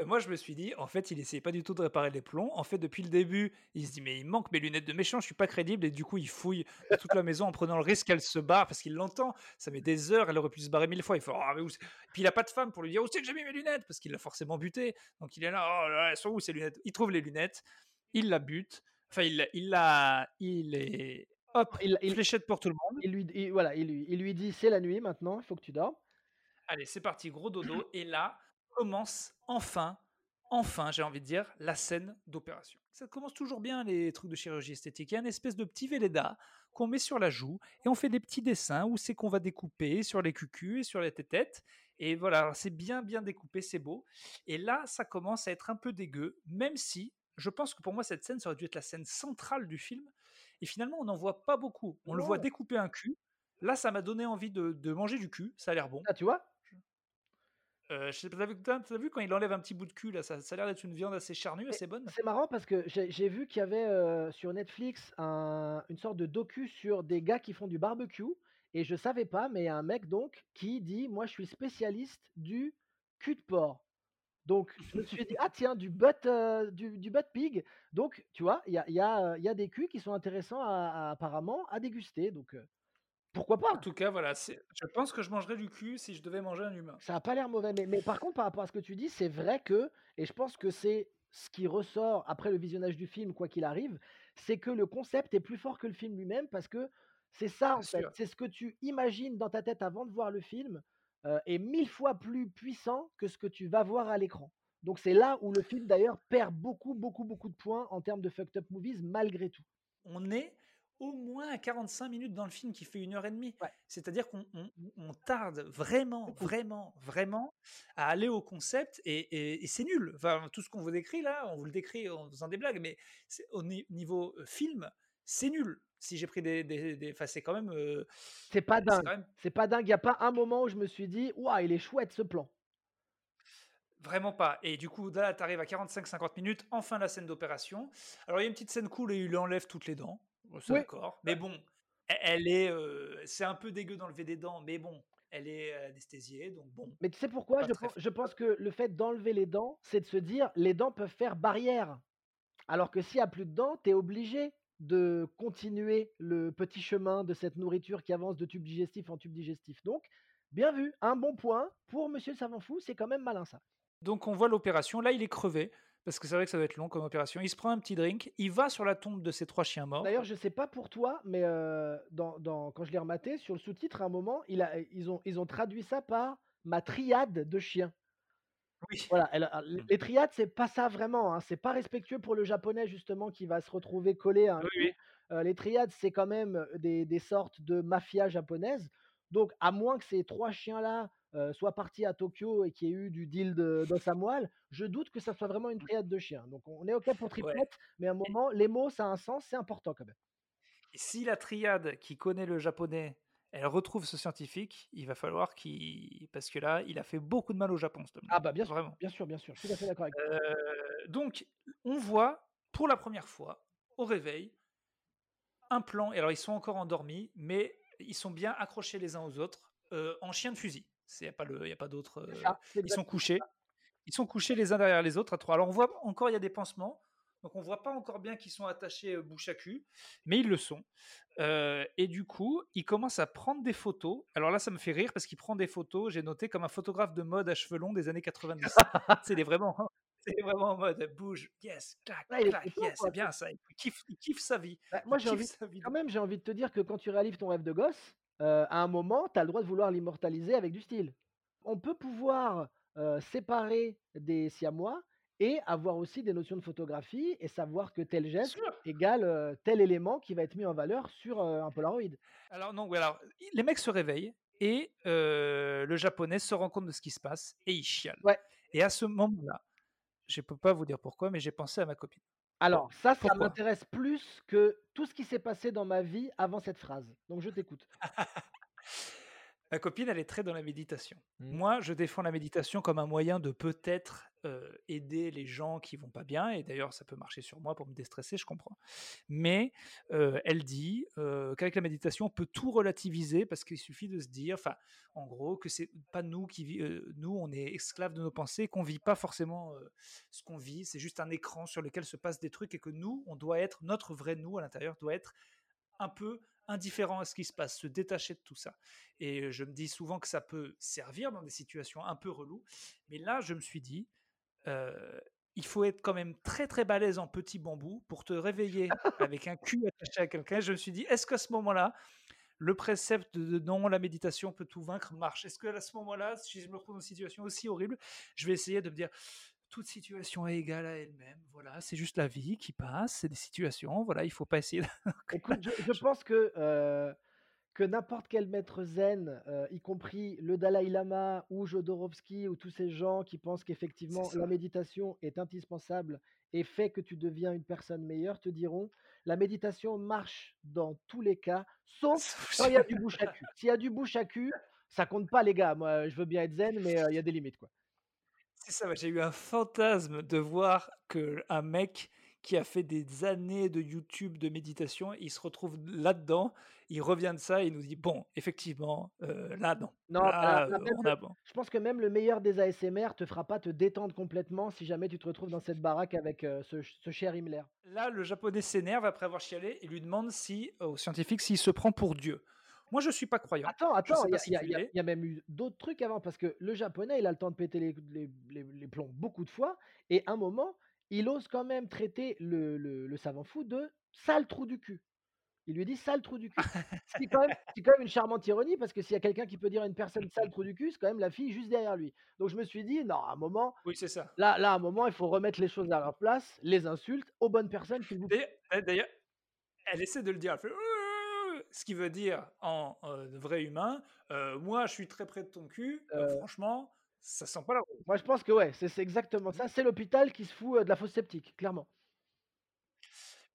Speaker 2: Moi, je me suis dit: «En fait, il essayait pas du tout de réparer les plombs. En fait, depuis le début, il se dit: "Mais il manque mes lunettes de méchant, je suis pas crédible" et du coup, il fouille dans toute la maison en prenant le risque qu'elle se barre parce qu'il l'entend. Ça met des heures, elle aurait pu se barrer 1000 fois. Il fait: «Oh mais où c'est» puis il a pas de femme pour lui dire: «Où c'est que j'ai mis mes lunettes?» parce qu'il l'a forcément butée. Donc il est là: «Oh là là, elles sont où ces lunettes?» il trouve les lunettes, il la bute, enfin il il la il les hop,
Speaker 1: Il il
Speaker 2: fléchette pour tout le monde.
Speaker 1: il lui il voilà, il lui il lui dit: «C'est la nuit maintenant, il faut que tu dormes».
Speaker 2: Allez, c'est parti, gros dodo et là commence enfin, enfin, j'ai envie de dire, la scène d'opération. Ça commence toujours bien les trucs de chirurgie esthétique. Il y a une espèce de petit Velleda qu'on met sur la joue et on fait des petits dessins où c'est qu'on va découper sur les cucus et sur les tétettes. Et voilà, c'est bien, bien découpé, c'est beau. Et là, ça commence à être un peu dégueu, même si je pense que pour moi, cette scène, ça aurait dû être la scène centrale du film. Et finalement, on n'en voit pas beaucoup. On le voit découper un cul. Là, ça m'a donné envie de, de manger du cul. Ça a l'air bon.
Speaker 1: Ah, tu vois?
Speaker 2: Heu, je sais pas, tu as vu quand il enlève un petit bout de cul là, ça ça a l'air d'être une viande assez charnue, assez bonne?
Speaker 1: c'est marrant parce que j'ai vu qu'il y avait, heu, sur Netflix un une sorte de docu sur des gars qui font du barbecue et je savais pas, mais il y a un mec donc qui dit: «Moi, je suis spécialiste du cul de porc». Donc je me suis dit: «Ah tiens, du butt, heu, du du butt pig». Donc tu vois, il y a il y a, heu, il y a des culs qui sont intéressants à à apparemment à déguster donc pourquoi
Speaker 2: En
Speaker 1: pas?
Speaker 2: tout cas, voilà, c'est je pense que je mangerais du cul si je devais manger un humain.
Speaker 1: Ça a pas l'air mauvais, mais mais par contre, par rapport à ce que tu dis, c'est vrai que et je pense que c'est ce qui ressort après le visionnage du film, quoi qu'il arrive, c'est que le concept est plus fort que le film lui-même parce que c'est ça,
Speaker 2: Bien
Speaker 1: en fait,
Speaker 2: sûr.
Speaker 1: c'est ce que tu imagines dans ta tête avant de voir le film, heu, est 1000 fois plus puissant que ce que tu vas voir à l'écran. Donc c'est là où le film d'ailleurs perd beaucoup, beaucoup, beaucoup de points en termes de fucked up movies malgré tout.
Speaker 2: On est au moins à 45 minutes dans le film qui fait 1 heure et demie.
Speaker 1: Ouais,
Speaker 2: C'est-à-dire qu'on on on tarde vraiment, vraiment, vraiment à aller au concept et et et c'est nul. Enfin, tout ce qu'on vous décrit là, on vous le décrit en faisant des blagues, mais c'est au ni niveau, heu, film, c'est nul. Si j'ai pris des des c'est quand même,
Speaker 1: C'est pas dingue,
Speaker 2: même
Speaker 1: c'est pas dingue, il y a pas un moment où je me suis dit: «Waouh, il est chouette ce plan».
Speaker 2: Vraiment pas. Et du coup, là, tu arrives à 45-50 minutes, enfin la scène d'opération. Alors, il y a une petite scène cool et il enlève toutes les dents.
Speaker 1: Oui,
Speaker 2: d'accord. Mais bon, e- elle est. euh, c'est un peu dégueu d'enlever des dents, mais bon, elle est anesthésiée, donc bon,
Speaker 1: Mais tu sais pourquoi? Je pense que le fait d'enlever les dents, c'est de se dire: «Les dents peuvent faire barrière». Alors que s'il y a plus de dents, tu es obligé de continuer le petit chemin de cette nourriture qui avance de tube digestif en tube digestif. Donc, bien vu, un bon point pour monsieur le savant fou, c'est quand même malin ça.
Speaker 2: Donc, on voit l'opération. Là, il est crevé, parce que c'est vrai que ça va être long comme opération. Il se prend un petit drink, il va sur la tombe de ses trois chiens morts.
Speaker 1: D'ailleurs, je sais pas pour toi, mais dans dans quand je l'ai rematé, sur le sous-titre, à un moment, il a ils ont ils ont traduit ça par «ma triade de chiens».
Speaker 2: Oui. [LAUGHS]
Speaker 1: Voilà, elle a
Speaker 2: Mm.
Speaker 1: les triades, c'est pas ça vraiment, hein, c'est pas respectueux pour le japonais justement qui va se retrouver collé à un
Speaker 2: Oui, oui.
Speaker 1: Heu, les triades, c'est quand même, des des sortes de mafia japonaise. Donc à moins que ces 3 chiens-là, heu, soient partis à Tokyo et qu'il y ait eu du deal de moelle, je doute que ça soit vraiment une triade de chiens. Donc on est OK pour
Speaker 2: Ouais.
Speaker 1: triplette, mais à un moment, les mots, ça a un sens, c'est important quand même.
Speaker 2: Et si la triade qui connaît le japonais, elle retrouve ce scientifique, il va falloir qu'il. Parce que là, il a fait beaucoup de mal au Japon, homme-là.
Speaker 1: Ah bah, bien sûr,
Speaker 2: Vraiment.
Speaker 1: bien sûr, bien sûr, je suis tout à fait d'accord avec toi.
Speaker 2: Heu, donc, on voit pour la première fois, au réveil, un plan et alors ils sont encore endormis, mais ils sont bien accrochés les uns aux autres, heu, en chien de fusil. C'est il y a pas le y a pas d'autre,
Speaker 1: C'est
Speaker 2: heu,
Speaker 1: ça, c'est
Speaker 2: ils sont couchés ils sont couchés les uns derrière les autres à 3. Alors on voit encore il y a des pansements, donc on voit pas encore bien qu'ils sont attachés, bouche à cul, mais ils le sont. Et du coup, il commence à prendre des photos. Alors là, ça me fait rire parce qu'il prend des photos, j'ai noté comme un photographe de mode à cheveux longs des années 90. Tu sais, il est vraiment c'est vraiment en mode bouge, yes, clac, clac, yes, c'est bien ça. Il kiffe il kiffe sa vie.
Speaker 1: Bah, moi, j'ai envie
Speaker 2: sa vie
Speaker 1: quand même, j'ai envie de te dire que quand tu réalises ton rêve de gosse, heu, à un moment, tu as le droit de vouloir l'immortaliser avec du style. On peut pouvoir, heu, séparer des siamois et avoir aussi des notions de photographie et savoir que tel geste égale, heu, tel élément qui va être mis en valeur sur, un Polaroid.
Speaker 2: Alors non, alors les mecs se réveillent et le japonais se rend compte de ce qui se passe et il chiale
Speaker 1: Ouais.
Speaker 2: et à ce moment-là, je peux pas vous dire pourquoi, mais j'ai pensé à ma copine.
Speaker 1: Alors ça, ça
Speaker 2: pourquoi?
Speaker 1: m'intéresse plus que tout ce qui s'est passé dans ma vie avant cette phrase, donc je t'écoute. [LAUGHS]
Speaker 2: Ma copine, elle est très dans la méditation.
Speaker 1: Mmh.
Speaker 2: Moi, je défends la méditation comme un moyen de peut-être, aider les gens qui vont pas bien et d'ailleurs ça peut marcher sur moi pour me déstresser, je comprends. Mais, elle dit, qu'avec la méditation, on peut tout relativiser parce qu'il suffit de se dire enfin, en gros, que c'est pas nous qui vi heu, nous, on est esclaves de nos pensées, qu'on vit pas forcément, ce qu'on vit, c'est juste un écran sur lequel se passent des trucs et que nous, on doit être notre vrai nous à l'intérieur doit être un peu indifférent à ce qui se passe, se détacher de tout ça. Et je me dis souvent que ça peut servir dans des situations un peu reloues, mais là, je me suis dit, il faut être quand même très, très balèze en petit bambou pour te réveiller [LAUGHS] avec un cul attaché à quelqu'un. Je me suis dit: «Est-ce qu'à ce moment-là, le précepte de non, la méditation peut tout vaincre marche?» est-ce qu'à ce moment-là, si je me retrouve dans une situation aussi horrible, je vais essayer de me dire: «Toute situation est égale à elle-même, voilà, c'est juste la vie qui passe, c'est des situations, voilà, il faut pas essayer de» [LAUGHS] donc
Speaker 1: Écoute, je pense que, heu, que n'importe quel maître zen, heu, y compris le Dalaï Lama ou Jodorowsky ou tous ces gens qui pensent qu'effectivement la méditation est indispensable et fait que tu deviens une personne meilleure, te diront: «La méditation marche dans tous les cas, sauf quand il y a du bouche à [LAUGHS] cul». S'il y a du bouche à cul, ça compte pas les gars. Moi, je veux bien être zen, mais heu, il y a des limites, quoi.
Speaker 2: C'est ça, j'ai eu un fantasme de voir qu'un mec qui a fait des années de YouTube de méditation, il se retrouve là-dedans, il revient de ça et il nous dit: «Bon, effectivement, heu, là non,
Speaker 1: Non, alors
Speaker 2: là,
Speaker 1: là,
Speaker 2: heu,
Speaker 1: même
Speaker 2: on
Speaker 1: le
Speaker 2: a bon».
Speaker 1: je pense que même le meilleur des ASMR te fera pas te détendre complètement si jamais tu te retrouves dans cette baraque avec, ce ch ce cher Himmler.
Speaker 2: Là, le japonais s'énerve après avoir chialé et lui demande si, au scientifique, s'il se prend pour Dieu. Moi, je suis pas croyant,
Speaker 1: Attends, attends, il y a y y y même eu d'autres trucs avant parce que le japonais, il a le temps de péter les les les les plombs beaucoup de fois et un moment, il ose quand même traiter le le le savant fou de «sale trou du cul». Il lui dit: «Sale trou du cul». Ce qui est quand même qui quand une charmante ironie parce que s'il y a quelqu'un qui peut dire à une personne: «sale trou du cul», c'est quand même la fille juste derrière lui. Donc je me suis dit: «Non, à un moment,
Speaker 2: Oui, c'est ça.
Speaker 1: là là, à un moment, il faut remettre les choses à leur place, les insultes aux bonnes personnes, s'il vous plaît».
Speaker 2: D'ailleurs Elle essaie de le dire, elle fait! Ce qui veut dire en, heu, vrai humain, heu: «Moi, je suis très près de ton cul, Heu, franchement, ça sent pas la rose».
Speaker 1: moi je pense que ouais, c'est exactement ça. C'est l'hôpital qui se fout, de la fosse septique, clairement.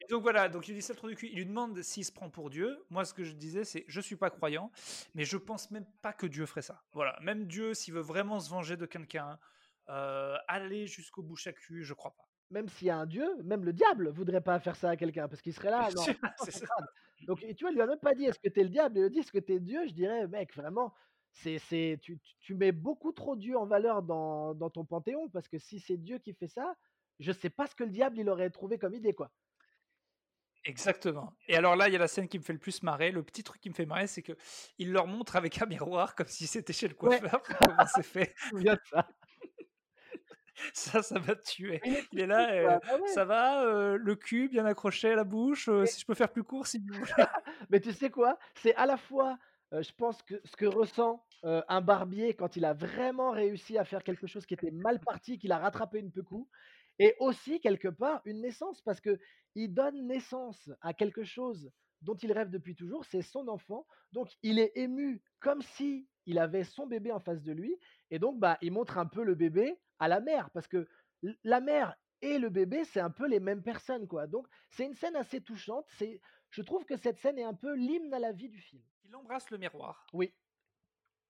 Speaker 2: Et donc voilà, donc il dit ça le trou du cul. Il lui demande s'il se prend pour Dieu. Moi, ce que je disais, c'est je suis pas croyant, mais je pense même pas que Dieu ferait ça. Voilà, même Dieu, s'il veut vraiment se venger de quelqu'un, aller jusqu'au bouche à cul, je crois pas.
Speaker 1: Même s'il y a un dieu, même le diable voudrait pas faire ça à quelqu'un parce qu'il serait là. [LAUGHS] Donc et tu vois, il lui a même pas dit: «Est-ce que tu es le diable?» il lui a dit: «Est-ce que tu es Dieu?» je dirais: «Mec, vraiment, c'est c'est tu tu mets beaucoup trop Dieu en valeur dans dans ton panthéon parce que si c'est Dieu qui fait ça, je sais pas ce que le diable il aurait trouvé comme idée, quoi».
Speaker 2: Exactement. Et alors là, il y a la scène qui me fait le plus marrer. Le petit truc qui me fait marrer, c'est que il leur montre avec un miroir comme si c'était chez le
Speaker 1: Ouais,
Speaker 2: coiffeur comment c'est fait. [LAUGHS]
Speaker 1: je me souviens de [LAUGHS] ça.
Speaker 2: Ça, ça m'a tué.
Speaker 1: Il est
Speaker 2: Il là, heu,
Speaker 1: Bah ouais.
Speaker 2: ça va, heu, le cul bien accroché à la bouche,
Speaker 1: Mais
Speaker 2: si je peux faire plus court si vous voulez. [LAUGHS]
Speaker 1: mais tu sais quoi? C'est à la fois, je pense que ce que ressent, un barbier quand il a vraiment réussi à faire quelque chose qui était mal parti, qu'il a rattrapé une peu-coup et aussi quelque part une naissance parce qu'il donne naissance à quelque chose dont il rêve depuis toujours, c'est son enfant, donc il est ému comme si il avait son bébé en face de lui et donc bah, il montre un peu le bébé à la mère parce que la mère et le bébé, c'est un peu les mêmes personnes, quoi, donc c'est une scène assez touchante, c'est je trouve que cette scène est un peu l'hymne à la vie du film.
Speaker 2: Il embrasse le miroir.
Speaker 1: Oui.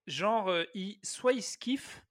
Speaker 2: Genre, heu, il soit il se kiffe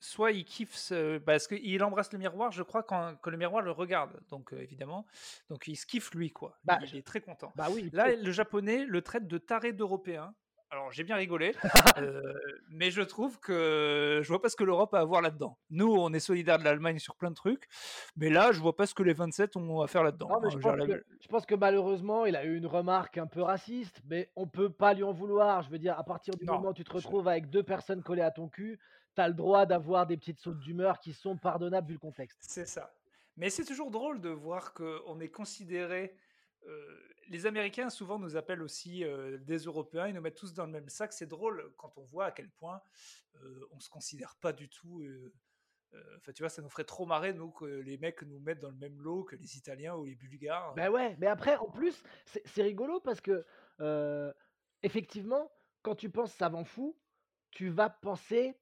Speaker 2: soit il kiffe ce parce qu'il embrasse le miroir, je crois quand que le miroir le regarde, donc heu, évidemment, donc il se kiffe lui, quoi.
Speaker 1: Bah,
Speaker 2: il
Speaker 1: je
Speaker 2: est très content.
Speaker 1: bah, oui, il
Speaker 2: Là, le japonais le traite de taré d'européen. Alors j'ai bien rigolé, heu, [LAUGHS] mais je trouve que je vois pas ce que l'Europe a à voir là-dedans. Nous, on est solidaires de l'Allemagne sur plein de trucs, mais là, je vois pas ce que les 27 ont à faire là-dedans, hein.
Speaker 1: je pense
Speaker 2: la
Speaker 1: que je pense que malheureusement, il a eu une remarque un peu raciste, mais on peut pas lui en vouloir. Je veux dire, à partir du
Speaker 2: non,
Speaker 1: moment où tu te
Speaker 2: je
Speaker 1: retrouves avec 2 personnes collées à ton cul, tu as le droit d'avoir des petites sautes d'humeur qui sont pardonnables vu le contexte.
Speaker 2: c'est ça. Mais c'est toujours drôle de voir qu'on est considéré. Euh, les Américains souvent nous appellent aussi euh, des Européens, ils nous mettent tous dans le même sac. C'est drôle quand on voit à quel point euh, on se considère pas du tout enfin, tu vois, ça nous ferait trop marrer, nous, que les mecs nous mettent dans le même lot que les Italiens ou les Bulgares.
Speaker 1: Ben ouais, mais après, en plus, c'est rigolo parce que, effectivement, quand tu penses savant fou, tu vas penser,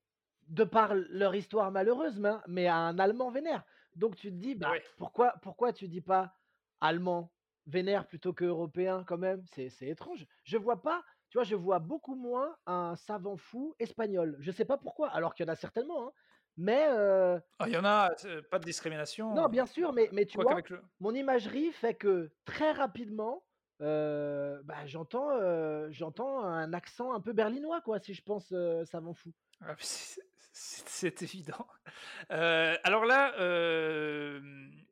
Speaker 1: de par leur histoire malheureuse, mais mais à un Allemand vénère. Donc tu te dis:
Speaker 2: Bah
Speaker 1: «Bah,
Speaker 2: ouais.
Speaker 1: pourquoi pourquoi tu dis pas allemand? Vénère plutôt qu'européen quand même?» c'est étrange. Je vois pas, tu vois, je vois beaucoup moins un savant fou espagnol. Je sais pas pourquoi, alors qu'il y en a certainement, hein, mais heu
Speaker 2: Ah, il y en a, pas de discrimination,
Speaker 1: non, bien sûr, mais mais tu vois,
Speaker 2: le
Speaker 1: mon imagerie fait que très rapidement, heu, bah, j'entends, heu, j'entends un accent un peu berlinois, quoi, si je pense, savant fou.
Speaker 2: Ah, c'est évident. Alors là,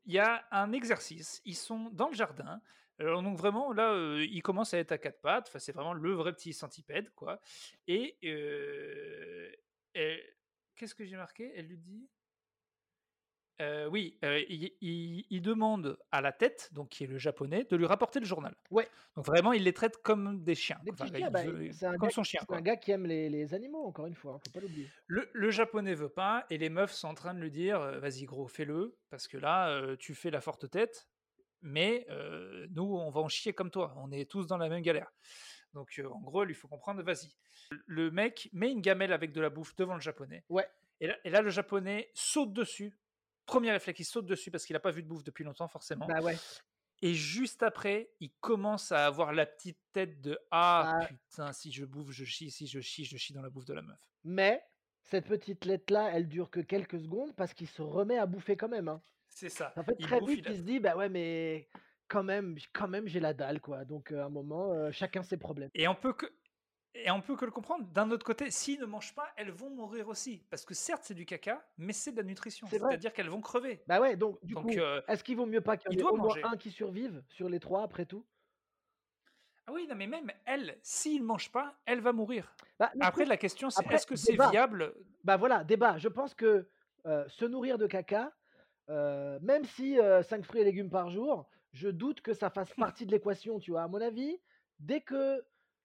Speaker 2: il y a un exercice. Ils sont dans le jardin. Alors donc vraiment là, heu, ils commencent à être à 4 pattes. Enfin, c'est vraiment le vrai petit centipède, quoi et heu et qu'est-ce que j'ai marqué? Elle lui dit Oui, il il il demande à la tête, donc qui est le japonais, de lui rapporter le journal.
Speaker 1: Ouais.
Speaker 2: Donc vraiment, il les traite comme des chiens, Enfin,
Speaker 1: bah, c'est un
Speaker 2: comme
Speaker 1: gars
Speaker 2: son chien,
Speaker 1: c'est un gars qui aime les les animaux, encore une fois, hein, faut pas l'oublier.
Speaker 2: Le le japonais veut pas et les meufs sont en train de lui dire: «Heu, vas-y gros, fais-le parce que là, tu fais la forte tête, mais nous, on va en chier comme toi. On est tous dans la même galère». Donc en gros, il lui faut comprendre: «Vas-y». Le mec met une gamelle avec de la bouffe devant le japonais
Speaker 1: Ouais.
Speaker 2: et là et là, le japonais saute dessus. 1er réflexe, il saute dessus parce qu'il a pas vu de bouffe depuis longtemps forcément
Speaker 1: Bah, ouais.
Speaker 2: et juste après, il commence à avoir la petite tête de: «Ah
Speaker 1: Ah
Speaker 2: putain, si je bouffe, je chie, si je chie, je chie dans la bouffe de la meuf».
Speaker 1: mais cette petite lettre-là, elle dure que quelques secondes parce qu'il se remet à bouffer quand même, hein.
Speaker 2: C'est ça,
Speaker 1: En fait,
Speaker 2: il
Speaker 1: très
Speaker 2: bouffe,
Speaker 1: vite,
Speaker 2: il a
Speaker 1: il se dit: «Bah, ouais, mais quand même quand même, j'ai la dalle, quoi». Donc heu, à un moment, heu, chacun ses problèmes.
Speaker 2: et on peut que et on peut que le comprendre. D'un autre côté, s'ils ne mangent pas, elles vont mourir aussi parce que certes, c'est du caca, mais c'est de la nutrition. C'est-à-dire qu'elles vont crever.
Speaker 1: Bah, ouais, donc du
Speaker 2: Donc
Speaker 1: coup,
Speaker 2: heu,
Speaker 1: est-ce qu'il vaut mieux pas qu'il y ait au moins un qui survive sur les 3 après tout?
Speaker 2: Ah oui, non, mais même elle, s'il mange pas, elle va mourir.
Speaker 1: Bah,
Speaker 2: Après la question, c'est est-ce que c'est viable?
Speaker 1: Bah, voilà, débat. Je pense que, heu, se nourrir de caca, heu, même si, heu, 5 fruits et légumes par jour, je doute que ça fasse [LAUGHS] partie de l'équation, tu vois? À mon avis, dès que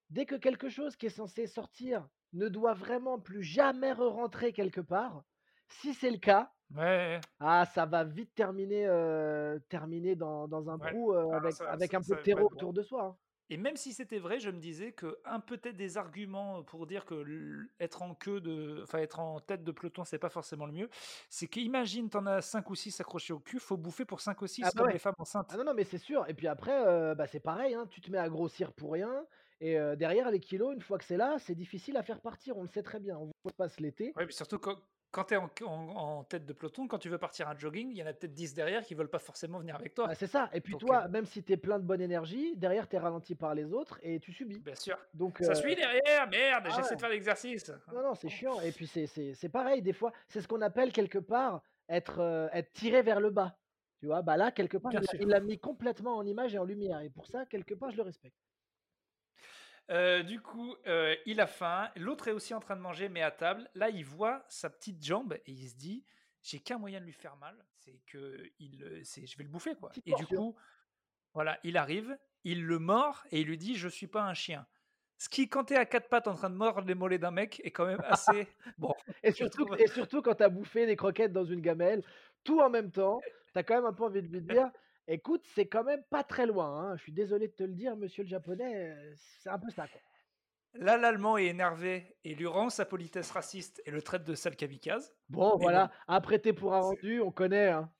Speaker 1: dès que quelque chose qui est censé sortir ne doit vraiment plus jamais re-rentrer quelque part, si c'est le cas,
Speaker 2: Ouais,
Speaker 1: ah, ça va vite terminer, heu, terminer dans dans un
Speaker 2: ouais.
Speaker 1: trou, heu,
Speaker 2: Ah
Speaker 1: avec
Speaker 2: ça
Speaker 1: avec
Speaker 2: ça
Speaker 1: un peu de terreau autour de soi, hein.
Speaker 2: Et même si c'était vrai, je me disais qu'un peut-être des arguments pour dire que être en queue de enfin être en tête de peloton, c'est pas forcément le mieux. C'est qu'imagine, tu en as 5 ou 6 accrochés au cul, faut bouffer pour 5 ou
Speaker 1: Ah
Speaker 2: 6
Speaker 1: bah,
Speaker 2: comme
Speaker 1: ouais.
Speaker 2: les femmes
Speaker 1: Ah
Speaker 2: enceintes.
Speaker 1: non, non, mais c'est sûr et puis après, heu, bah, c'est pareil, hein, tu te mets à grossir pour rien et heu, derrière les kilos, une fois que c'est là, c'est difficile à faire partir, on le sait très bien. On passe l'été.
Speaker 2: Ouais, puis surtout quand quand tu es en en en tête de peloton, quand tu veux partir en jogging, il y en a peut-être 10 derrière qui veulent pas forcément venir avec
Speaker 1: Bah,
Speaker 2: toi.
Speaker 1: c'est ça et puis
Speaker 2: Donc
Speaker 1: toi, même si tu es plein de bonne énergie, derrière tu es ralenti par les autres et tu subis.
Speaker 2: bien sûr.
Speaker 1: Donc
Speaker 2: Ça
Speaker 1: heu,
Speaker 2: suit derrière, merde,
Speaker 1: ah
Speaker 2: j'essaie
Speaker 1: ouais,
Speaker 2: de faire l'exercice.
Speaker 1: non, non, c'est chiant et puis c'est pareil des fois, c'est ce qu'on appelle quelque part être, être tiré vers le bas. Tu vois? Bah, là, quelque part,
Speaker 2: bien
Speaker 1: il l'a mis complètement en image et en lumière et pour ça, quelque part, je le respecte.
Speaker 2: Heu, du coup, heu, il a faim, l'autre est aussi en train de manger, mais à table. Là, il voit sa petite jambe et il se dit: «J'ai qu'un moyen de lui faire mal, c'est qu'il, heu, c'est je vais le bouffer, quoi»
Speaker 1: Petite
Speaker 2: et du coup, voilà, il arrive, il le mord et il lui dit: «Je suis pas un chien». Ce qui, quand tu es à 4 pattes en train de mordre les mollets d'un mec, est quand même assez [LAUGHS] bon,
Speaker 1: Et surtout
Speaker 2: trouve.
Speaker 1: et surtout quand tu as bouffé des croquettes dans une gamelle, tout en même temps, tu as quand même un peu envie de lui dire: «Écoute, c'est quand même pas très loin, hein, je suis désolé de te le dire, monsieur le japonais, c'est un peu ça, quoi».
Speaker 2: Là, l'Allemand est énervé et lui rend sa politesse raciste et le traite de sale kamikaze,
Speaker 1: Bon,
Speaker 2: mais bon,
Speaker 1: voilà, un prêté pour un rendu, on connaît, hein.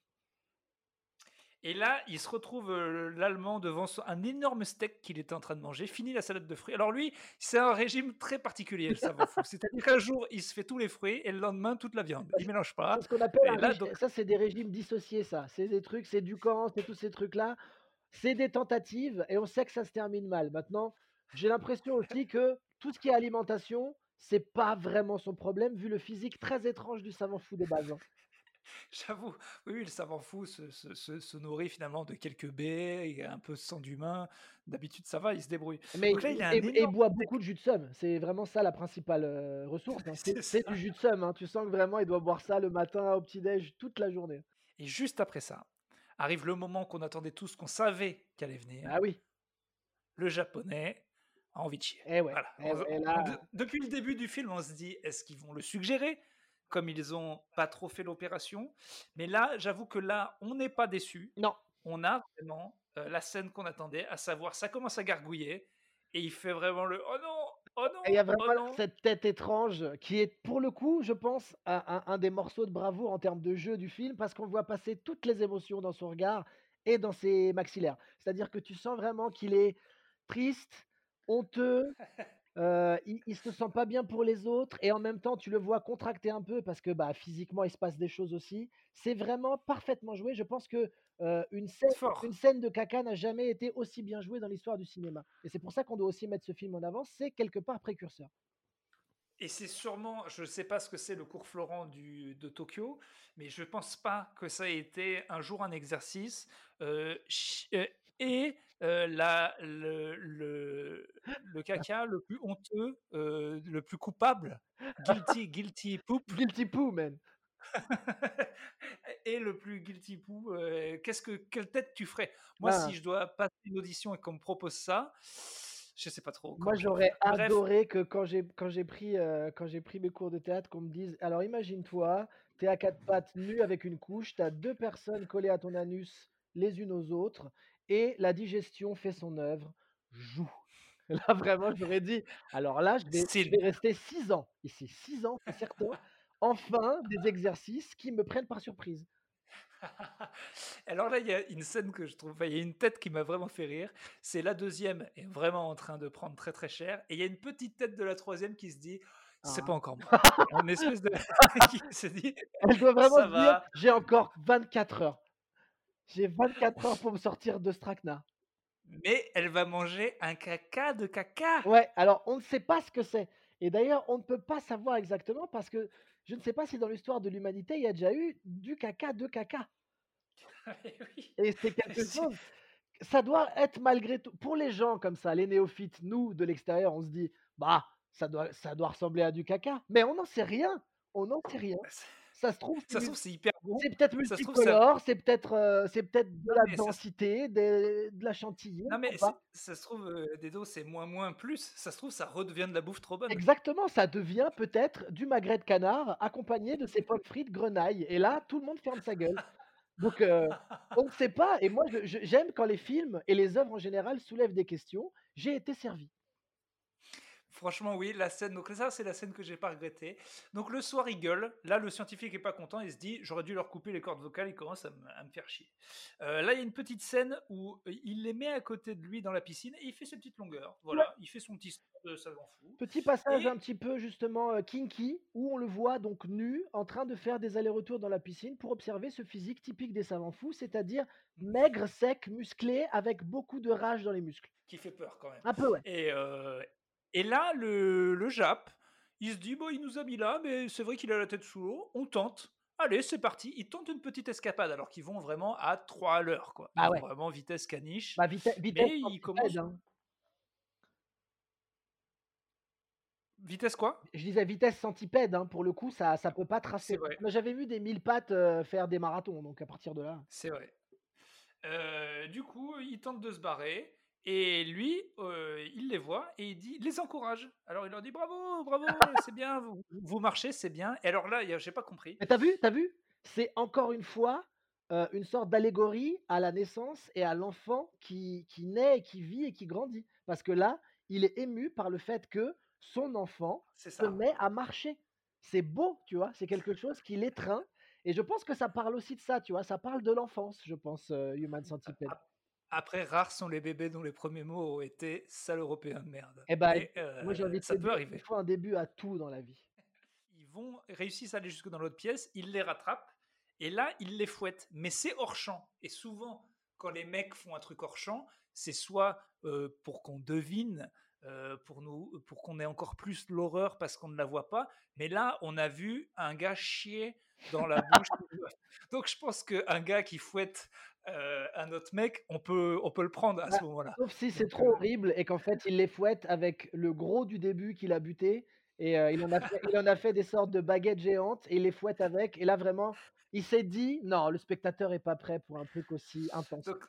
Speaker 2: Et là, il se retrouve, heu, l'Allemand devant un énorme steak qu'il était en train de manger, fini la salade de fruits. Alors lui, c'est un régime très particulier, le savant fou. C'est-à-dire qu'un jour, il se fait tous les fruits et le lendemain, toute la viande. Il mélange
Speaker 1: c'est
Speaker 2: pas
Speaker 1: ce qu'on appelle
Speaker 2: et
Speaker 1: un
Speaker 2: là
Speaker 1: régi
Speaker 2: donc
Speaker 1: ça, c'est des régimes dissociés, ça. C'est des trucs, c'est du camp, c'est tous ces trucs-là. C'est des tentatives et on sait que ça se termine mal. Maintenant, j'ai l'impression aussi que tout ce qui est alimentation, c'est pas vraiment son problème vu le physique très étrange du savant fou de base, hein. [LAUGHS]
Speaker 2: j'avoue, oui, le savant fou se se se se nourrit finalement de quelques baies et un peu de sang d'humain. D'habitude, ça va, il se débrouille.
Speaker 1: Mais
Speaker 2: Donc là, il a
Speaker 1: et
Speaker 2: un
Speaker 1: et et il
Speaker 2: énorme
Speaker 1: boit beaucoup de jus de seum. C'est vraiment ça la principale, heu, ressource, hein. [LAUGHS] C'est du jus de seum, hein. Tu sens que vraiment il doit boire ça le matin au petit déj toute la journée.
Speaker 2: et juste après ça, arrive le moment qu'on attendait tous, qu'on savait qu'allait venir.
Speaker 1: Ah oui.
Speaker 2: Le japonais a envie de chier.
Speaker 1: Eh ouais,
Speaker 2: Voilà.
Speaker 1: eh
Speaker 2: On
Speaker 1: ouais,
Speaker 2: on
Speaker 1: là
Speaker 2: depuis le début du film, on se dit: «Est-ce qu'ils vont le suggérer?» Comme ils ont pas trop fait l'opération. Mais là, j'avoue que là, on n'est pas déçu.
Speaker 1: Non.
Speaker 2: On a vraiment euh, la scène qu'on attendait, à savoir, ça commence à gargouiller et il fait vraiment le oh non, oh non.
Speaker 1: Et il y a
Speaker 2: oh
Speaker 1: vraiment
Speaker 2: non.
Speaker 1: cette tête étrange qui est pour le coup, je pense, un, un- un des morceaux de bravoure en termes de jeu du film parce qu'on voit passer toutes les émotions dans son regard et dans ses maxillaires. C'est-à-dire que tu sens vraiment qu'il est triste, honteux, [LAUGHS] euh, il, il se sent pas bien pour les autres et en même temps tu le vois contracter un peu parce que bah, physiquement il se passe des choses aussi. C'est vraiment parfaitement joué. Je pense que euh, une scène,
Speaker 2: Fort.
Speaker 1: une scène de caca n'a jamais été aussi bien jouée dans l'histoire du cinéma. Et c'est pour ça qu'on doit aussi mettre ce film en avant. C'est quelque part précurseur.
Speaker 2: Et c'est sûrement, je ne sais pas ce que c'est le cours Florent du, de Tokyo, mais je pense pas que ça ait été un jour un exercice. euh, et euh, la, le, le, le [LAUGHS] caca le plus honteux, euh, le plus coupable, guilty, guilty poop, [LAUGHS]
Speaker 1: Guilty Poo, man.
Speaker 2: et le plus guilty poo, euh, qu'est-ce que, quelle tête tu ferais? Moi,
Speaker 1: Ah.
Speaker 2: si je dois passer une audition et qu'on me propose ça, je sais pas trop.
Speaker 1: Moi, j'aurais adoré que quand j'ai quand j'ai pris euh, quand j'ai pris mes cours de théâtre, qu'on me dise, alors imagine-toi, t'es à quatre pattes nu avec une couche, t'as deux personnes collées à ton anus les unes aux autres, et la digestion fait son œuvre. Joue. [LAUGHS] Là, vraiment, j'aurais dit, alors là, je vais, je vais rester six ans. Ici, six ans, c'est certain. Enfin, des exercices qui me prennent par surprise. [LAUGHS]
Speaker 2: Alors là, il y a une scène que je trouve, enfin, il y a une tête qui m'a vraiment fait rire. C'est la deuxième est vraiment en train de prendre très très cher, et il y a une petite tête de la troisième qui se dit, c'est
Speaker 1: Ah.
Speaker 2: pas encore moi. [LAUGHS] Une espèce de qui se dit,
Speaker 1: Elle doit vraiment se dire, j'ai encore 24 heures. J'ai 24 heures pour me sortir de Strachna.
Speaker 2: Mais elle va manger un caca de caca.
Speaker 1: Ouais, alors on ne sait pas ce que c'est. Et d'ailleurs, on ne peut pas savoir exactement parce que je ne sais pas si dans l'histoire de l'humanité, il y a déjà eu du caca de caca.
Speaker 2: Oui.
Speaker 1: Et c'est [LAUGHS] quelque chose. Ça doit être malgré tout. Pour les gens comme ça, les néophytes, nous, de l'extérieur, on se dit, bah, ça doit, ça doit ressembler à du caca. Mais on n'en sait rien. On n'en sait rien. Ça se trouve, c'est
Speaker 2: Ça se
Speaker 1: mul-
Speaker 2: trouve, c'est hyper bon.
Speaker 1: c'est peut-être multicolore, c'est peut-être euh, c'est peut-être de la densité, des- de la chantilly,
Speaker 2: Non,
Speaker 1: on
Speaker 2: mais ça se trouve, euh, Dedo, c'est moins moins plus. Ça se trouve, ça redevient de la bouffe trop bonne.
Speaker 1: Exactement, ça devient peut-être du magret de canard accompagné de ses pommes frites grenaille. Et là, tout le monde ferme sa gueule. Donc, euh, on ne sait pas. Et moi, j'aime quand les films et les œuvres en général soulèvent des questions. J'ai été servi.
Speaker 2: Franchement, oui, la scène. Donc, ça, c'est la scène que j'ai pas regrettée. Donc, le soir, il gueule. Là, le scientifique est pas content. Il se dit J'aurais dû leur couper les cordes vocales. Il commence à, me- à me faire chier. Euh, là, il y a une petite scène où euh, il les met à côté de lui dans la piscine et il fait ses petites longueurs. Voilà, il fait son petit sport de savant fou.
Speaker 1: Petit passage
Speaker 2: Et-
Speaker 1: un petit peu justement euh, kinky où on le voit donc nu en train de faire des allers-retours dans la piscine pour observer ce physique typique des savants fous, c'est-à-dire maigre, sec, musclé, avec beaucoup de rage dans les muscles.
Speaker 2: Qui fait peur quand même.
Speaker 1: Un peu, ouais.
Speaker 2: Et, euh, et là, le, le Jap, il se dit Bon, il nous a mis là, mais c'est vrai qu'il a la tête sous l'eau. On tente. Allez, c'est parti. Ils tentent une petite escapade alors qu'ils vont vraiment à 3 à l'heure. quoi. Ils
Speaker 1: Ah ouais.
Speaker 2: Vraiment vitesse caniche.
Speaker 1: Bah, vite- vitesse
Speaker 2: il
Speaker 1: centipède,
Speaker 2: commence-
Speaker 1: hein.
Speaker 2: Vitesse quoi?
Speaker 1: Je disais vitesse centipède, hein, pour le coup, ça ça peut pas tracer. Mais j'avais vu des mille pattes euh, faire des marathons, donc à partir de là.
Speaker 2: C'est vrai. Euh, du coup, il tente de se barrer. Et lui, euh, il les voit et il dit, il les encourage. Alors il leur dit bravo, bravo, c'est bien, vous, vous marchez, c'est bien. Et alors là, il y a- j'ai pas compris.
Speaker 1: Mais t'as vu, t'as vu? C'est encore une fois euh, une sorte d'allégorie à la naissance et à l'enfant qui, qui naît, et qui vit et qui grandit. Parce que là, il est ému par le fait que son enfant
Speaker 2: C'est
Speaker 1: se
Speaker 2: ça.
Speaker 1: met à marcher. C'est beau, tu vois, c'est quelque chose qui l'étreint. Et je pense que ça parle aussi de ça, tu vois, ça parle de l'enfance, je pense, euh, Human Centipede.
Speaker 2: Après, rares sont les bébés dont les premiers mots ont été sale européen de merde.
Speaker 1: Eh ben,
Speaker 2: Mais, euh,
Speaker 1: Moi, j'ai envie de
Speaker 2: ça peut arriver.
Speaker 1: il faut un début à tout dans la vie. [LAUGHS]
Speaker 2: Ils vont réussissent à aller jusque dans l'autre pièce, ils les rattrapent et là ils les fouettent. Mais c'est hors champ. Et souvent, quand les mecs font un truc hors champ, c'est soit euh, pour qu'on devine, euh, pour nous, pour qu'on ait encore plus l'horreur parce qu'on ne la voit pas. Mais là, on a vu un gars chier dans la [LAUGHS] bouche. Donc je pense qu'un gars qui fouette euh, un autre mec, on peut, on peut le prendre à ce
Speaker 1: Bah,
Speaker 2: moment-là.
Speaker 1: Sauf si c'est trop
Speaker 2: euh,
Speaker 1: horrible et qu'en fait, il les fouette avec le gros du début qu'il a buté et heu, il en a fait il en a fait des sortes de baguettes géantes et il les fouette avec et là vraiment, il s'est dit: «Non, le spectateur est pas prêt pour un truc aussi intense».
Speaker 2: Donc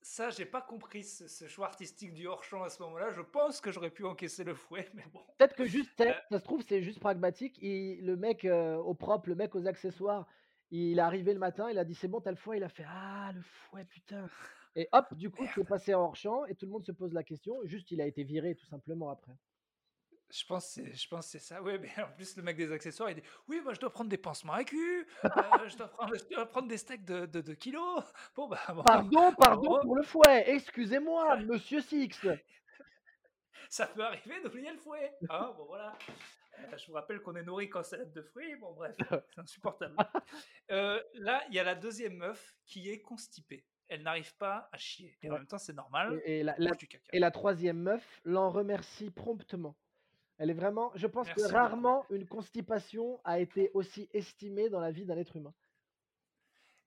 Speaker 2: ça, j'ai pas compris ce ce choix artistique du hors champ à ce moment-là. Je pense que j'aurais pu encaisser le fouet, [LAUGHS] mais bon.
Speaker 1: Peut-être que juste, sais, ça se trouve, c'est juste pragmatique. Il le mec, au propre, le mec aux accessoires, il est arrivé le matin, il a dit: «C'est bon, tu as le fouet?» il a fait: «Ah le fouet, putain» [LAUGHS] et hop, du coup, c'est
Speaker 2: merde.
Speaker 1: passé en hors champ et tout le monde se pose la question. Juste, il a été viré tout simplement après.
Speaker 2: Je pense c'est je pense c'est ça. Ouais, mais en plus, le mec des accessoires, il dit: «Oui, moi, je dois prendre des pansements à cul, heu, je dois prendre je dois prendre des steaks de de 2 kilogrammes». [LAUGHS] Bon, bah, bon,
Speaker 1: Pardon, pardon pour le fouet, excusez-moi, [LAUGHS] monsieur Six.
Speaker 2: Ça peut arriver d'oublier le fouet, hein, bon voilà. Heu, je vous rappelle qu'on est nourri qu'en salade de fruits, bon bref, c'est insupportable. Heu, [LAUGHS] là, il y a la deuxième meuf qui est constipée. Elle n'arrive pas à chier et en même temps, c'est normal,
Speaker 1: et et la
Speaker 2: elle
Speaker 1: la
Speaker 2: mange du caca.
Speaker 1: et la 3e meuf l'en remercie promptement. Elle est vraiment je pense que
Speaker 2: beaucoup.
Speaker 1: rarement une constipation a été aussi estimée dans la vie d'un être humain.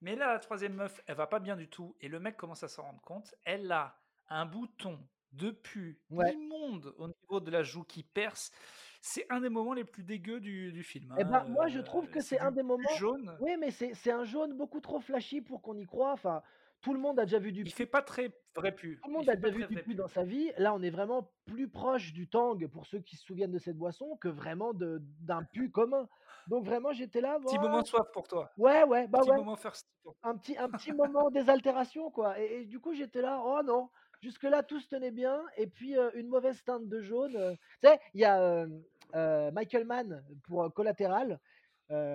Speaker 2: Mais là, la troisième meuf, elle va pas bien du tout et le mec commence à s'en rendre compte. Elle a un bouton de pus
Speaker 1: Ouais.
Speaker 2: immonde au niveau de la joue qui perce. C'est un des moments les plus dégueux du du film, hein,
Speaker 1: ben, moi, je trouve
Speaker 2: heu,
Speaker 1: que
Speaker 2: c'est
Speaker 1: un des moments
Speaker 2: jaune.
Speaker 1: oui, mais c'est un jaune beaucoup trop flashy pour qu'on y croie. Enfin, tout le monde a déjà vu du
Speaker 2: Il fait pas très vrai pu,
Speaker 1: tout le
Speaker 2: il
Speaker 1: monde a déjà vu du pu dans sa vie. Là, on est vraiment plus proche du tang, pour ceux qui se souviennent de cette boisson, que vraiment de d'un pu [LAUGHS] commun. Donc vraiment, j'étais là,
Speaker 2: Petit moment soif pour toi.
Speaker 1: ouais, ouais, bah,
Speaker 2: Petit
Speaker 1: ouais.
Speaker 2: moment pour
Speaker 1: Un petit un petit [LAUGHS] moment désaltération quoi et et du coup j'étais là: «Oh non!» Jusque-là tout se tenait bien et puis, une mauvaise teinte de jaune, tu il y a, Michael Mann pour, heu,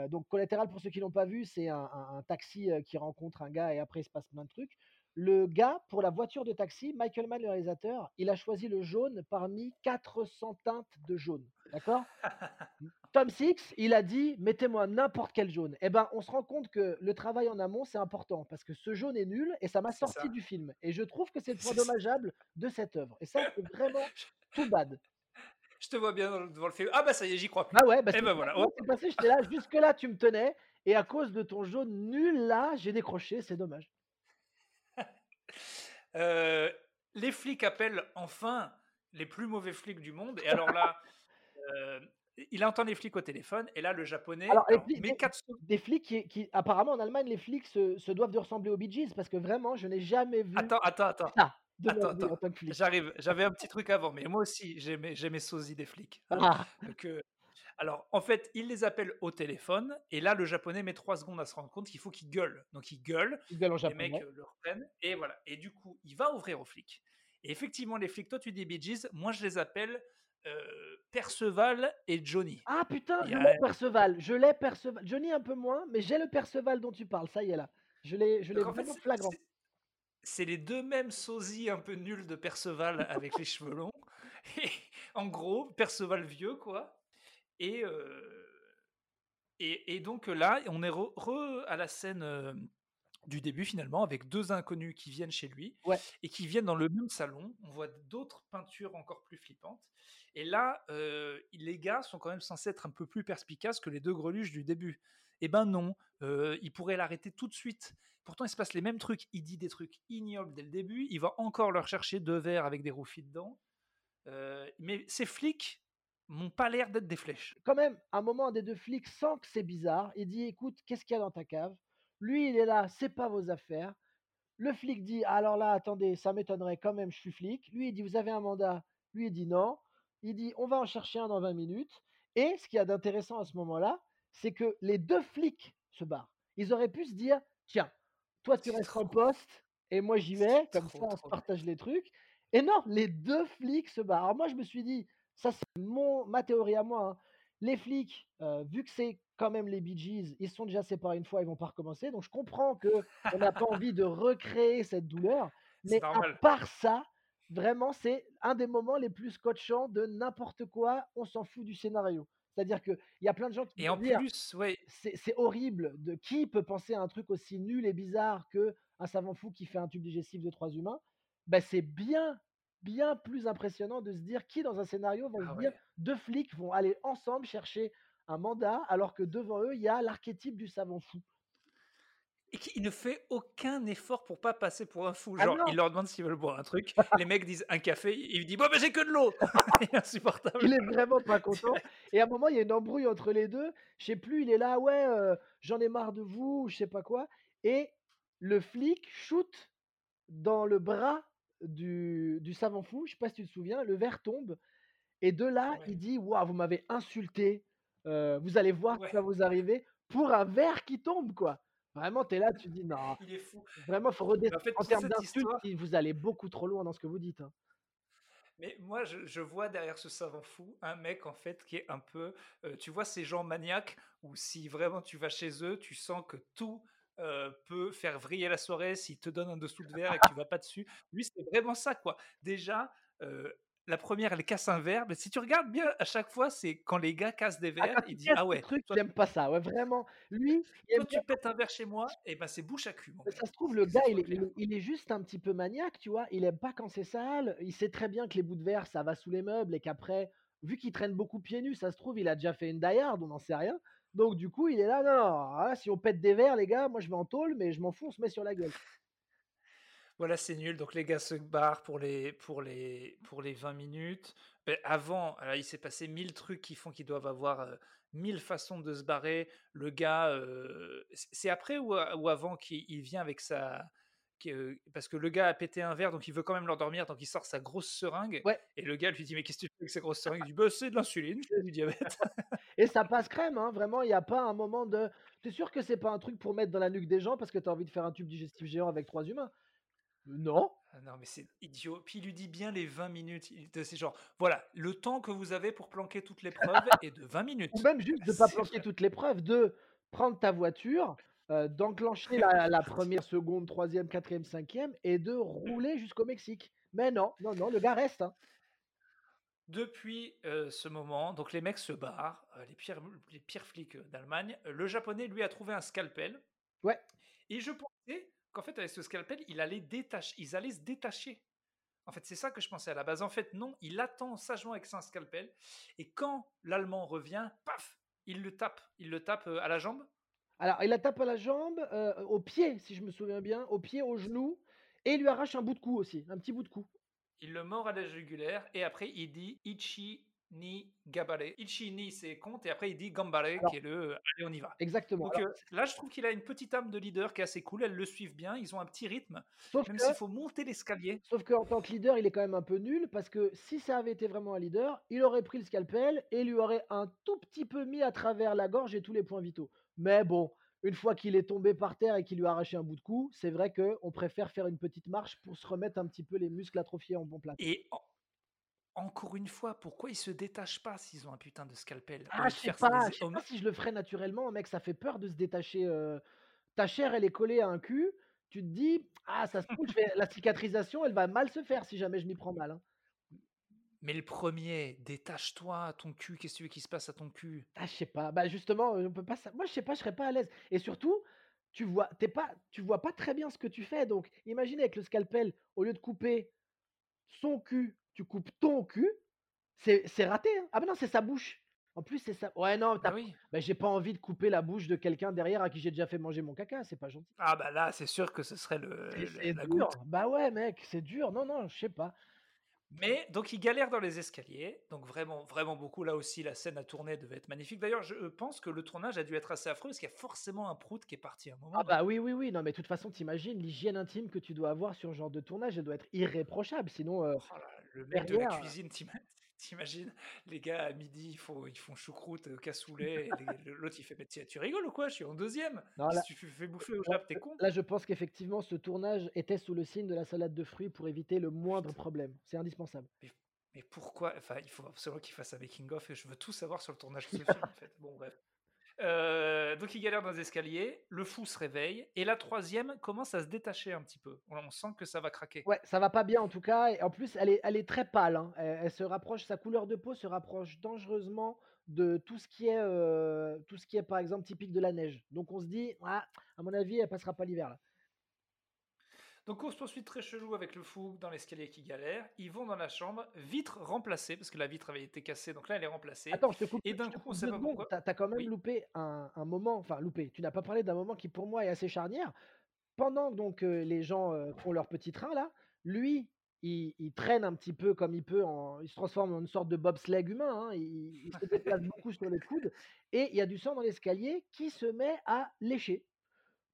Speaker 1: donc Collateral pour ceux qui l'ont pas vu, c'est un un taxi, qui rencontre un gars et après il se passe plein de trucs. Le gars, pour la voiture de taxi, Michael Mann, le réalisateur, il a choisi le jaune parmi 400 teintes de jaune, d'accord? [LAUGHS] Mmh. Tom Six, il a dit: «Mettez-moi n'importe quel jaune» et ben, on se rend compte que le travail en amont, c'est important parce que ce jaune est nul et ça m'a
Speaker 2: C'est
Speaker 1: sorti
Speaker 2: ça,
Speaker 1: du film et je trouve que c'est le [LAUGHS] point
Speaker 2: c'est
Speaker 1: dommageable de cette œuvre et ça, c'est vraiment [LAUGHS] too bad.
Speaker 2: Je te vois bien devant le film. Ah bah, ça y est, j'y crois plus
Speaker 1: ouais, bah,
Speaker 2: et
Speaker 1: c'est
Speaker 2: bah, voilà,
Speaker 1: exactement
Speaker 2: hop.
Speaker 1: ce qui s'est passé, j'étais là, jusque-là, tu me tenais et à cause de ton jaune nul là, j'ai décroché, c'est dommage.
Speaker 2: Heu, les flics appellent enfin les plus mauvais flics du monde et alors là, heu, il entend les flics au téléphone et là, le japonais
Speaker 1: Alors
Speaker 2: alors
Speaker 1: flics
Speaker 2: 4 sou
Speaker 1: des flics qui qui apparemment en Allemagne, les flics se se doivent de ressembler aux Bee Gees parce que vraiment, je n'ai jamais vu
Speaker 2: attends, attends, attends,
Speaker 1: ça
Speaker 2: j'arrive. J'avais un petit truc avant, mais moi aussi j'ai mes sosies des flics, hein,
Speaker 1: Ah!
Speaker 2: donc heu, alors en fait, il les appelle au téléphone et là, le japonais met 3 secondes à se rendre compte qu'il faut qu'il gueule. Donc il gueule,
Speaker 1: Ils gueulent en
Speaker 2: les mecs,
Speaker 1: japonais.
Speaker 2: le reprennent et voilà et du coup, il va ouvrir aux flics et effectivement, les flics, toi tu dis Bee Gees, moi je les appelle, heu, Perceval et Johnny.
Speaker 1: Ah putain, je
Speaker 2: a
Speaker 1: l'ai Perceval, je l'ai Perceval. Johnny un peu moins, mais j'ai le Perceval dont tu parles, ça y est là. Je l'ai je l'ai
Speaker 2: en fait,
Speaker 1: flagrant.
Speaker 2: c'est les 2 mêmes sosies un peu nuls de Perceval [LAUGHS] avec les cheveux longs [LAUGHS] et en gros, Perceval vieux quoi et heu et et donc là, on est re re à la scène, hem, du début finalement avec 2 inconnus qui viennent chez lui
Speaker 1: Ouais,
Speaker 2: et qui viennent dans le même salon. On voit d'autres peintures encore plus flippantes et là, heu, les gars sont quand même censés être un peu plus perspicaces que les 2 greluches du début. Et ben non, heu, ils pourraient l'arrêter tout de suite. Pourtant, il se passe les mêmes trucs. Il dit des trucs ignobles dès le début. Il va encore leur chercher 2 verres avec des rouffis dedans. Heu, mais ces flics m'ont pas l'air d'être des flèches.
Speaker 1: quand même, un moment, des 2 flics sent que c'est bizarre. Il dit: «Écoute, qu'est-ce qu'il y a dans ta cave?» Lui, il est là: «C'est pas vos affaires». Le flic dit: «Alors là, attendez, ça m'étonnerait quand même, je suis flic». Lui, il dit: «Vous avez un mandat?» Lui, il dit: «Non». Il dit: «On va en chercher un dans 20 minutes» et ce qu'il y a d'intéressant à ce moment-là, c'est que les 2 flics se barrent. Ils auraient pu se dire: «Tiens, toi tu restes en poste et moi j'y vais, comme ça on se
Speaker 2: trop
Speaker 1: partage les trucs» et non, les 2 flics se barrent. Alors moi, je me suis dit, ça c'est mon ma théorie à moi, hein, les flics, heu, vu que c'est quand même les Bee Gees, ils se sont déjà séparés une fois, ils vont pas recommencer, donc je comprends qu'on n'a pas envie de recréer cette douleur, mais à part ça, vraiment, c'est un des moments les plus scotchants de n'importe quoi, on s'en fout du scénario. C'est-à-dire qu'il y a plein de gens qui
Speaker 2: Et en
Speaker 1: dire:
Speaker 2: plus, ouais,
Speaker 1: «C'est c'est horrible de qui peut penser à un truc aussi nul et bizarre qu'un savant fou qui fait un tube digestif de 3 humains?» bah, c'est bien, bien plus impressionnant de se dire qui dans un scénario va se
Speaker 2: ah
Speaker 1: dire. «2 flics vont aller ensemble chercher un mandat», alors que devant eux, il y a l'archétype du savant fou.
Speaker 2: Et qui ne fait aucun effort pour pas passer pour un fou.
Speaker 1: Ah
Speaker 2: Genre, il leur demande s'ils veulent boire un truc, [LAUGHS] les mecs disent: «Un café», il dit: «Bon, bah, j'ai que de l'eau!» [LAUGHS] [LAUGHS] il est insupportable.
Speaker 1: Il est vraiment pas content et à un moment, il y a une embrouille entre les 2. Je sais plus, il est là: «Ouais, heu, j'en ai marre de vous» ou je sais pas quoi et le flic shoot dans le bras du du savant fou, je sais pas si tu te souviens, le verre tombe et de là,
Speaker 2: Ouais.
Speaker 1: il dit: «Waouh, vous m'avez insulté, heu, vous allez voir ce qui va
Speaker 2: Ouais.
Speaker 1: vous arriver» pour un verre qui tombe, quoi. Vraiment, tu es là, tu dis: «Non,
Speaker 2: Il est fou.
Speaker 1: vraiment, faut redescendre
Speaker 2: en fait,
Speaker 1: en termes d'insultes,
Speaker 2: histoire
Speaker 1: vous allez beaucoup trop loin dans ce que vous dites, hein».
Speaker 2: Mais moi, je je vois derrière ce savant fou, un mec, en fait, qui est un peu, heu, tu vois ces gens maniaques où si vraiment tu vas chez eux, tu sens que tout, heu, peut faire vriller la soirée s'ils te donnent un dessous de verre et que tu vas pas dessus. Lui, c'est vraiment ça, quoi. Déjà, heu, la 1re, elle casse un verre, mais si tu regardes bien, à chaque fois, c'est quand les gars cassent des
Speaker 1: Ah,
Speaker 2: verres,
Speaker 1: quand
Speaker 2: il dit: «Ah ouais,
Speaker 1: trucs,
Speaker 2: toi
Speaker 1: il aime pas ça, ouais, vraiment. Lui, il bien
Speaker 2: tu pètes un verre chez moi et ben, c'est bouche à cul, mon
Speaker 1: Mais
Speaker 2: gars».
Speaker 1: ça se trouve, le gars, il est il juste un petit peu maniaque, tu vois? Il aime pas quand c'est sale, il sait très bien que les bouts de verre, ça va sous les meubles et qu'après, vu qu'il traîne beaucoup pieds nus, ça se trouve, il a déjà fait une die hard, on n'en sait rien. Donc du coup, il est là: «Non, si on pète des verres, les gars, moi, je vais en tôle, mais je m'en fous, on se met sur la gueule».
Speaker 2: Voilà, c'est nul, donc les gars se barrent pour les pour les pour les 20 minutes. Beh, avant, alors il s'est passé 1000 trucs qui font qu'ils doivent avoir, heu, 1000 façons de se barrer. Le gars, heu, c'est après ou avant qu'il il vient avec sa parce que le gars a pété un verre, donc il veut quand même l'endormir, donc il sort sa grosse seringue
Speaker 1: Ouais.
Speaker 2: et le gars lui dit: «Mais qu'est-ce que tu fais avec cette grosse seringue?» il dit: «Bah, c'est de l'insuline, du diabète». [LAUGHS]
Speaker 1: Et ça passe crème, hein, vraiment, il y a pas un moment de tu es sûr que c'est pas un truc pour mettre dans la nuque des gens parce que tu as envie de faire un tube digestif géant avec 3 humains? Non.
Speaker 2: Ah non, mais c'est idiot. Puis il lui dit bien les 20 minutes. C'est genre: «Voilà, le temps que vous avez pour planquer toutes les preuves est de 20 [LAUGHS]
Speaker 1: Ou
Speaker 2: minutes».
Speaker 1: même juste de pas
Speaker 2: C'est
Speaker 1: planquer les preuves, de prendre ta voiture, heu, d'enclencher la. 1re [LAUGHS] seconde, 3e, 4e, 5e et de rouler jusqu'au Mexique. Mais non, non, non, le gars reste, hein.
Speaker 2: Depuis, heu, ce moment, donc les mecs se barrent, les pires les pires flics, d'Allemagne. Le japonais, lui, a trouvé un scalpel
Speaker 1: Ouais.
Speaker 2: et je pensais qu'en fait, avec ce scalpel, il allait ils allaient se détacher. En fait, c'est ça que je pensais à la base. En fait, non, il attend sagement avec son scalpel et quand l'Allemand revient, paf! Il le tape. Il le tape, heu, à la jambe?
Speaker 1: Alors, il la tape à la jambe, heu, au pied, si je me souviens bien, au pied, au genou et il lui arrache un bout de cou aussi, un petit bout de cou.
Speaker 2: Il le mord à la jugulaire et après il dit: «Ichi ni gabare». Ichi ni c'est compte et après il dit gambare
Speaker 1: Alors
Speaker 2: qui est le, «Allez, on y va».
Speaker 1: exactement,
Speaker 2: Donc
Speaker 1: alors c
Speaker 2: là, je trouve qu'il a une petite âme de leader qui est assez cool. Elles le suivent bien, ils ont un petit rythme,
Speaker 1: sauf
Speaker 2: même s'il faut monter l'escalier.
Speaker 1: sauf qu'en tant que leader, il est quand même un peu nul parce que si ça avait été vraiment un leader, il aurait pris le scalpel et lui aurait un tout petit peu mis à travers la gorge et tous les points vitaux. Mais bon, une fois qu'il est tombé par terre et qu'il lui a arraché un bout de cou, c'est vrai qu'on préfère faire une petite marche pour se remettre un petit peu les muscles atrophiés en bon place.
Speaker 2: Et encore une fois, pourquoi ils se détachent pas s'ils ont un putain de scalpel?
Speaker 1: Ah, je sais pas, je sais pas si je le ferais naturellement, mec, ça fait peur de se détacher, heu, ta chair, elle est collée à un cul, tu te dis: «Ah, ça se trouve, je vais la cicatrisation, elle va mal se faire si jamais je m'y prends mal, hein».
Speaker 2: Mais le 1er, détache-toi, ton cul, qu'est-ce que tu veux qu'il se passe à ton cul?
Speaker 1: Ah, je sais pas, bah, justement, on peut pas moi, je sais pas, je serais pas à l'aise et surtout, tu vois tu es pas tu vois pas très bien ce que tu fais donc imagine avec le scalpel, au lieu de couper son cul, tu coupes ton cul, c'est c'est raté, hein. Ah, bah, non, c'est sa bouche. En plus, c'est sa ouais, non,
Speaker 2: Bah
Speaker 1: as
Speaker 2: oui.
Speaker 1: bah, j'ai pas envie de couper la bouche de quelqu'un derrière à qui j'ai déjà fait manger mon caca, c'est pas gentil.
Speaker 2: Ah bah là, c'est sûr que ce serait le
Speaker 1: c'est
Speaker 2: la
Speaker 1: dur.
Speaker 2: goutte.
Speaker 1: Bah, ouais, mec, c'est dur. Non, non, je sais pas.
Speaker 2: Mais donc il galère dans les escaliers, donc vraiment, vraiment beaucoup. Là aussi, la scène à tourner devait être magnifique. D'ailleurs, je, heu, pense que le tournage a dû être assez affreux parce qu'il y a forcément un prout qui est parti à un
Speaker 1: Ah,
Speaker 2: moment, non?
Speaker 1: bah, oui, oui, oui, non, mais de toute façon, tu imagines l'hygiène intime que tu dois avoir sur ce genre de tournage, elle doit être irréprochable sinon, heu,
Speaker 2: Oh là, le mec de la cuisine, tu [LAUGHS] ima tu imagines? Les gars à midi, ils font ils font choucroute, heu, cassoulet et [LAUGHS] l'autre il fait: «Mais tu tu rigoles ou quoi? Je suis en 2e.
Speaker 1: non, là
Speaker 2: que tu fais bouffer au Jap, tu es con?»
Speaker 1: là, je pense qu'effectivement, ce tournage était sous le signe de la salade de fruits pour éviter le moindre
Speaker 2: Putain,
Speaker 1: problème. C'est indispensable.
Speaker 2: mais mais pourquoi? Enfin, il faut absolument qu'il fasse un making of et je veux tout savoir sur le tournage de ce [LAUGHS] film, en fait. Bon bref. Heu, donc il galère dans les escaliers, le fou se réveille et la 3e commence à se détacher un petit peu. On sent que ça va craquer.
Speaker 1: Ouais, ça va pas bien en tout cas et en plus elle est très pâle, hein. Elle se rapproche sa couleur de peau se rapproche dangereusement de tout ce qui est, heu, tout ce qui est par exemple typique de la neige. Donc on se dit: «Ah, à mon avis, elle passera pas l'hiver là».
Speaker 2: Donc course poursuite très chelou avec le fou dans l'escalier qui galère. Ils vont dans la chambre, vitre remplacée parce que la vitre avait été cassée, donc là elle est remplacée.
Speaker 1: Attends, je te coupe.
Speaker 2: Et d'un coup, on sait pas pourquoi.
Speaker 1: T'as as quand même
Speaker 2: Oui.
Speaker 1: loupé un, un moment, enfin loupé. Tu n'as pas parlé d'un moment qui pour moi est assez charnière. Pendant donc euh, les gens euh, font leur petit train là, lui, il, il traîne un petit peu comme il peut, en, il se transforme en une sorte de bobsleigh humain. hein, il, il se déplace beaucoup sur les coudes et il y a du sang dans l'escalier qui se met à lécher.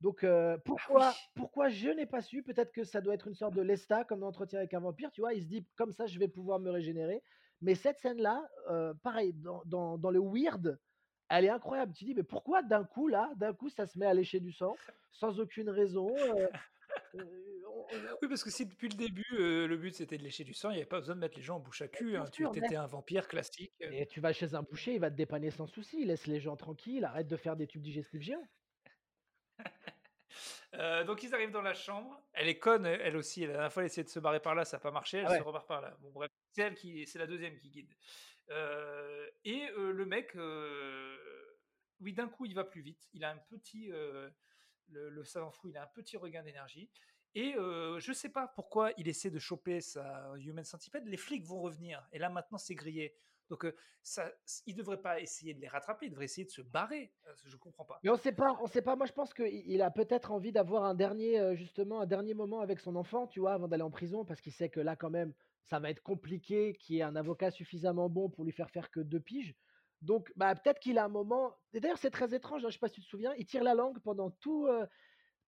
Speaker 1: Donc,
Speaker 2: Ah oui.
Speaker 1: pourquoi pourquoi je n'ai pas su, peut-être que ça doit être une sorte de Lestat comme dans Entretien avec un vampire, tu vois? Il se dit: «Comme ça, je vais pouvoir me régénérer». Mais cette scène-là, pareil, dans dans dans le weird, elle est incroyable. Tu dis: «Mais pourquoi d'un coup là, d'un coup ça se met à lécher du sang, sans aucune raison?»
Speaker 2: Oui, parce que si depuis le début, euh, le but c'était de lécher du sang, il n'y avait pas besoin de mettre les gens en bouche à cul. hein. Tu
Speaker 1: mais
Speaker 2: étais un vampire classique.
Speaker 1: mais tu vas chez un boucher, il va te dépanner sans souci, laisse les gens tranquilles, arrête de faire des tubes digestifs géants.
Speaker 2: Euh, donc ils arrivent dans la chambre. Elle est conne, elle aussi. La dernière fois, elle essayait de se barrer par là, ça n'a pas marché. Elle
Speaker 1: Ah
Speaker 2: se rebarre par là. Bon bref, c'est elle qui, c'est la deuxième qui guide. Euh, et euh, le mec, oui, d'un coup, il va plus vite. Il a un petit, le, le savant fou, il a un petit regain d'énergie. Et euh, je sais pas pourquoi il essaie de choper sa Human Centipede. Les flics vont revenir. Et là, maintenant, c'est grillé. Donc, ça, il devrait pas essayer de les rattraper. Il devrait essayer de se barrer. Je comprends pas.
Speaker 1: Mais on sait pas, on sait pas. Moi, je pense qu'il il a peut-être envie d'avoir un dernier, justement, un dernier moment avec son enfant, tu vois? Avant d'aller en prison, parce qu'il sait que là, quand même, ça va être compliqué qu'il y ait un avocat suffisamment bon pour lui faire faire que 2 piges. Donc, bah, peut-être qu'il a un moment et d'ailleurs, c'est très étrange, hein, je sais pas si tu te souviens, il tire la langue pendant tout,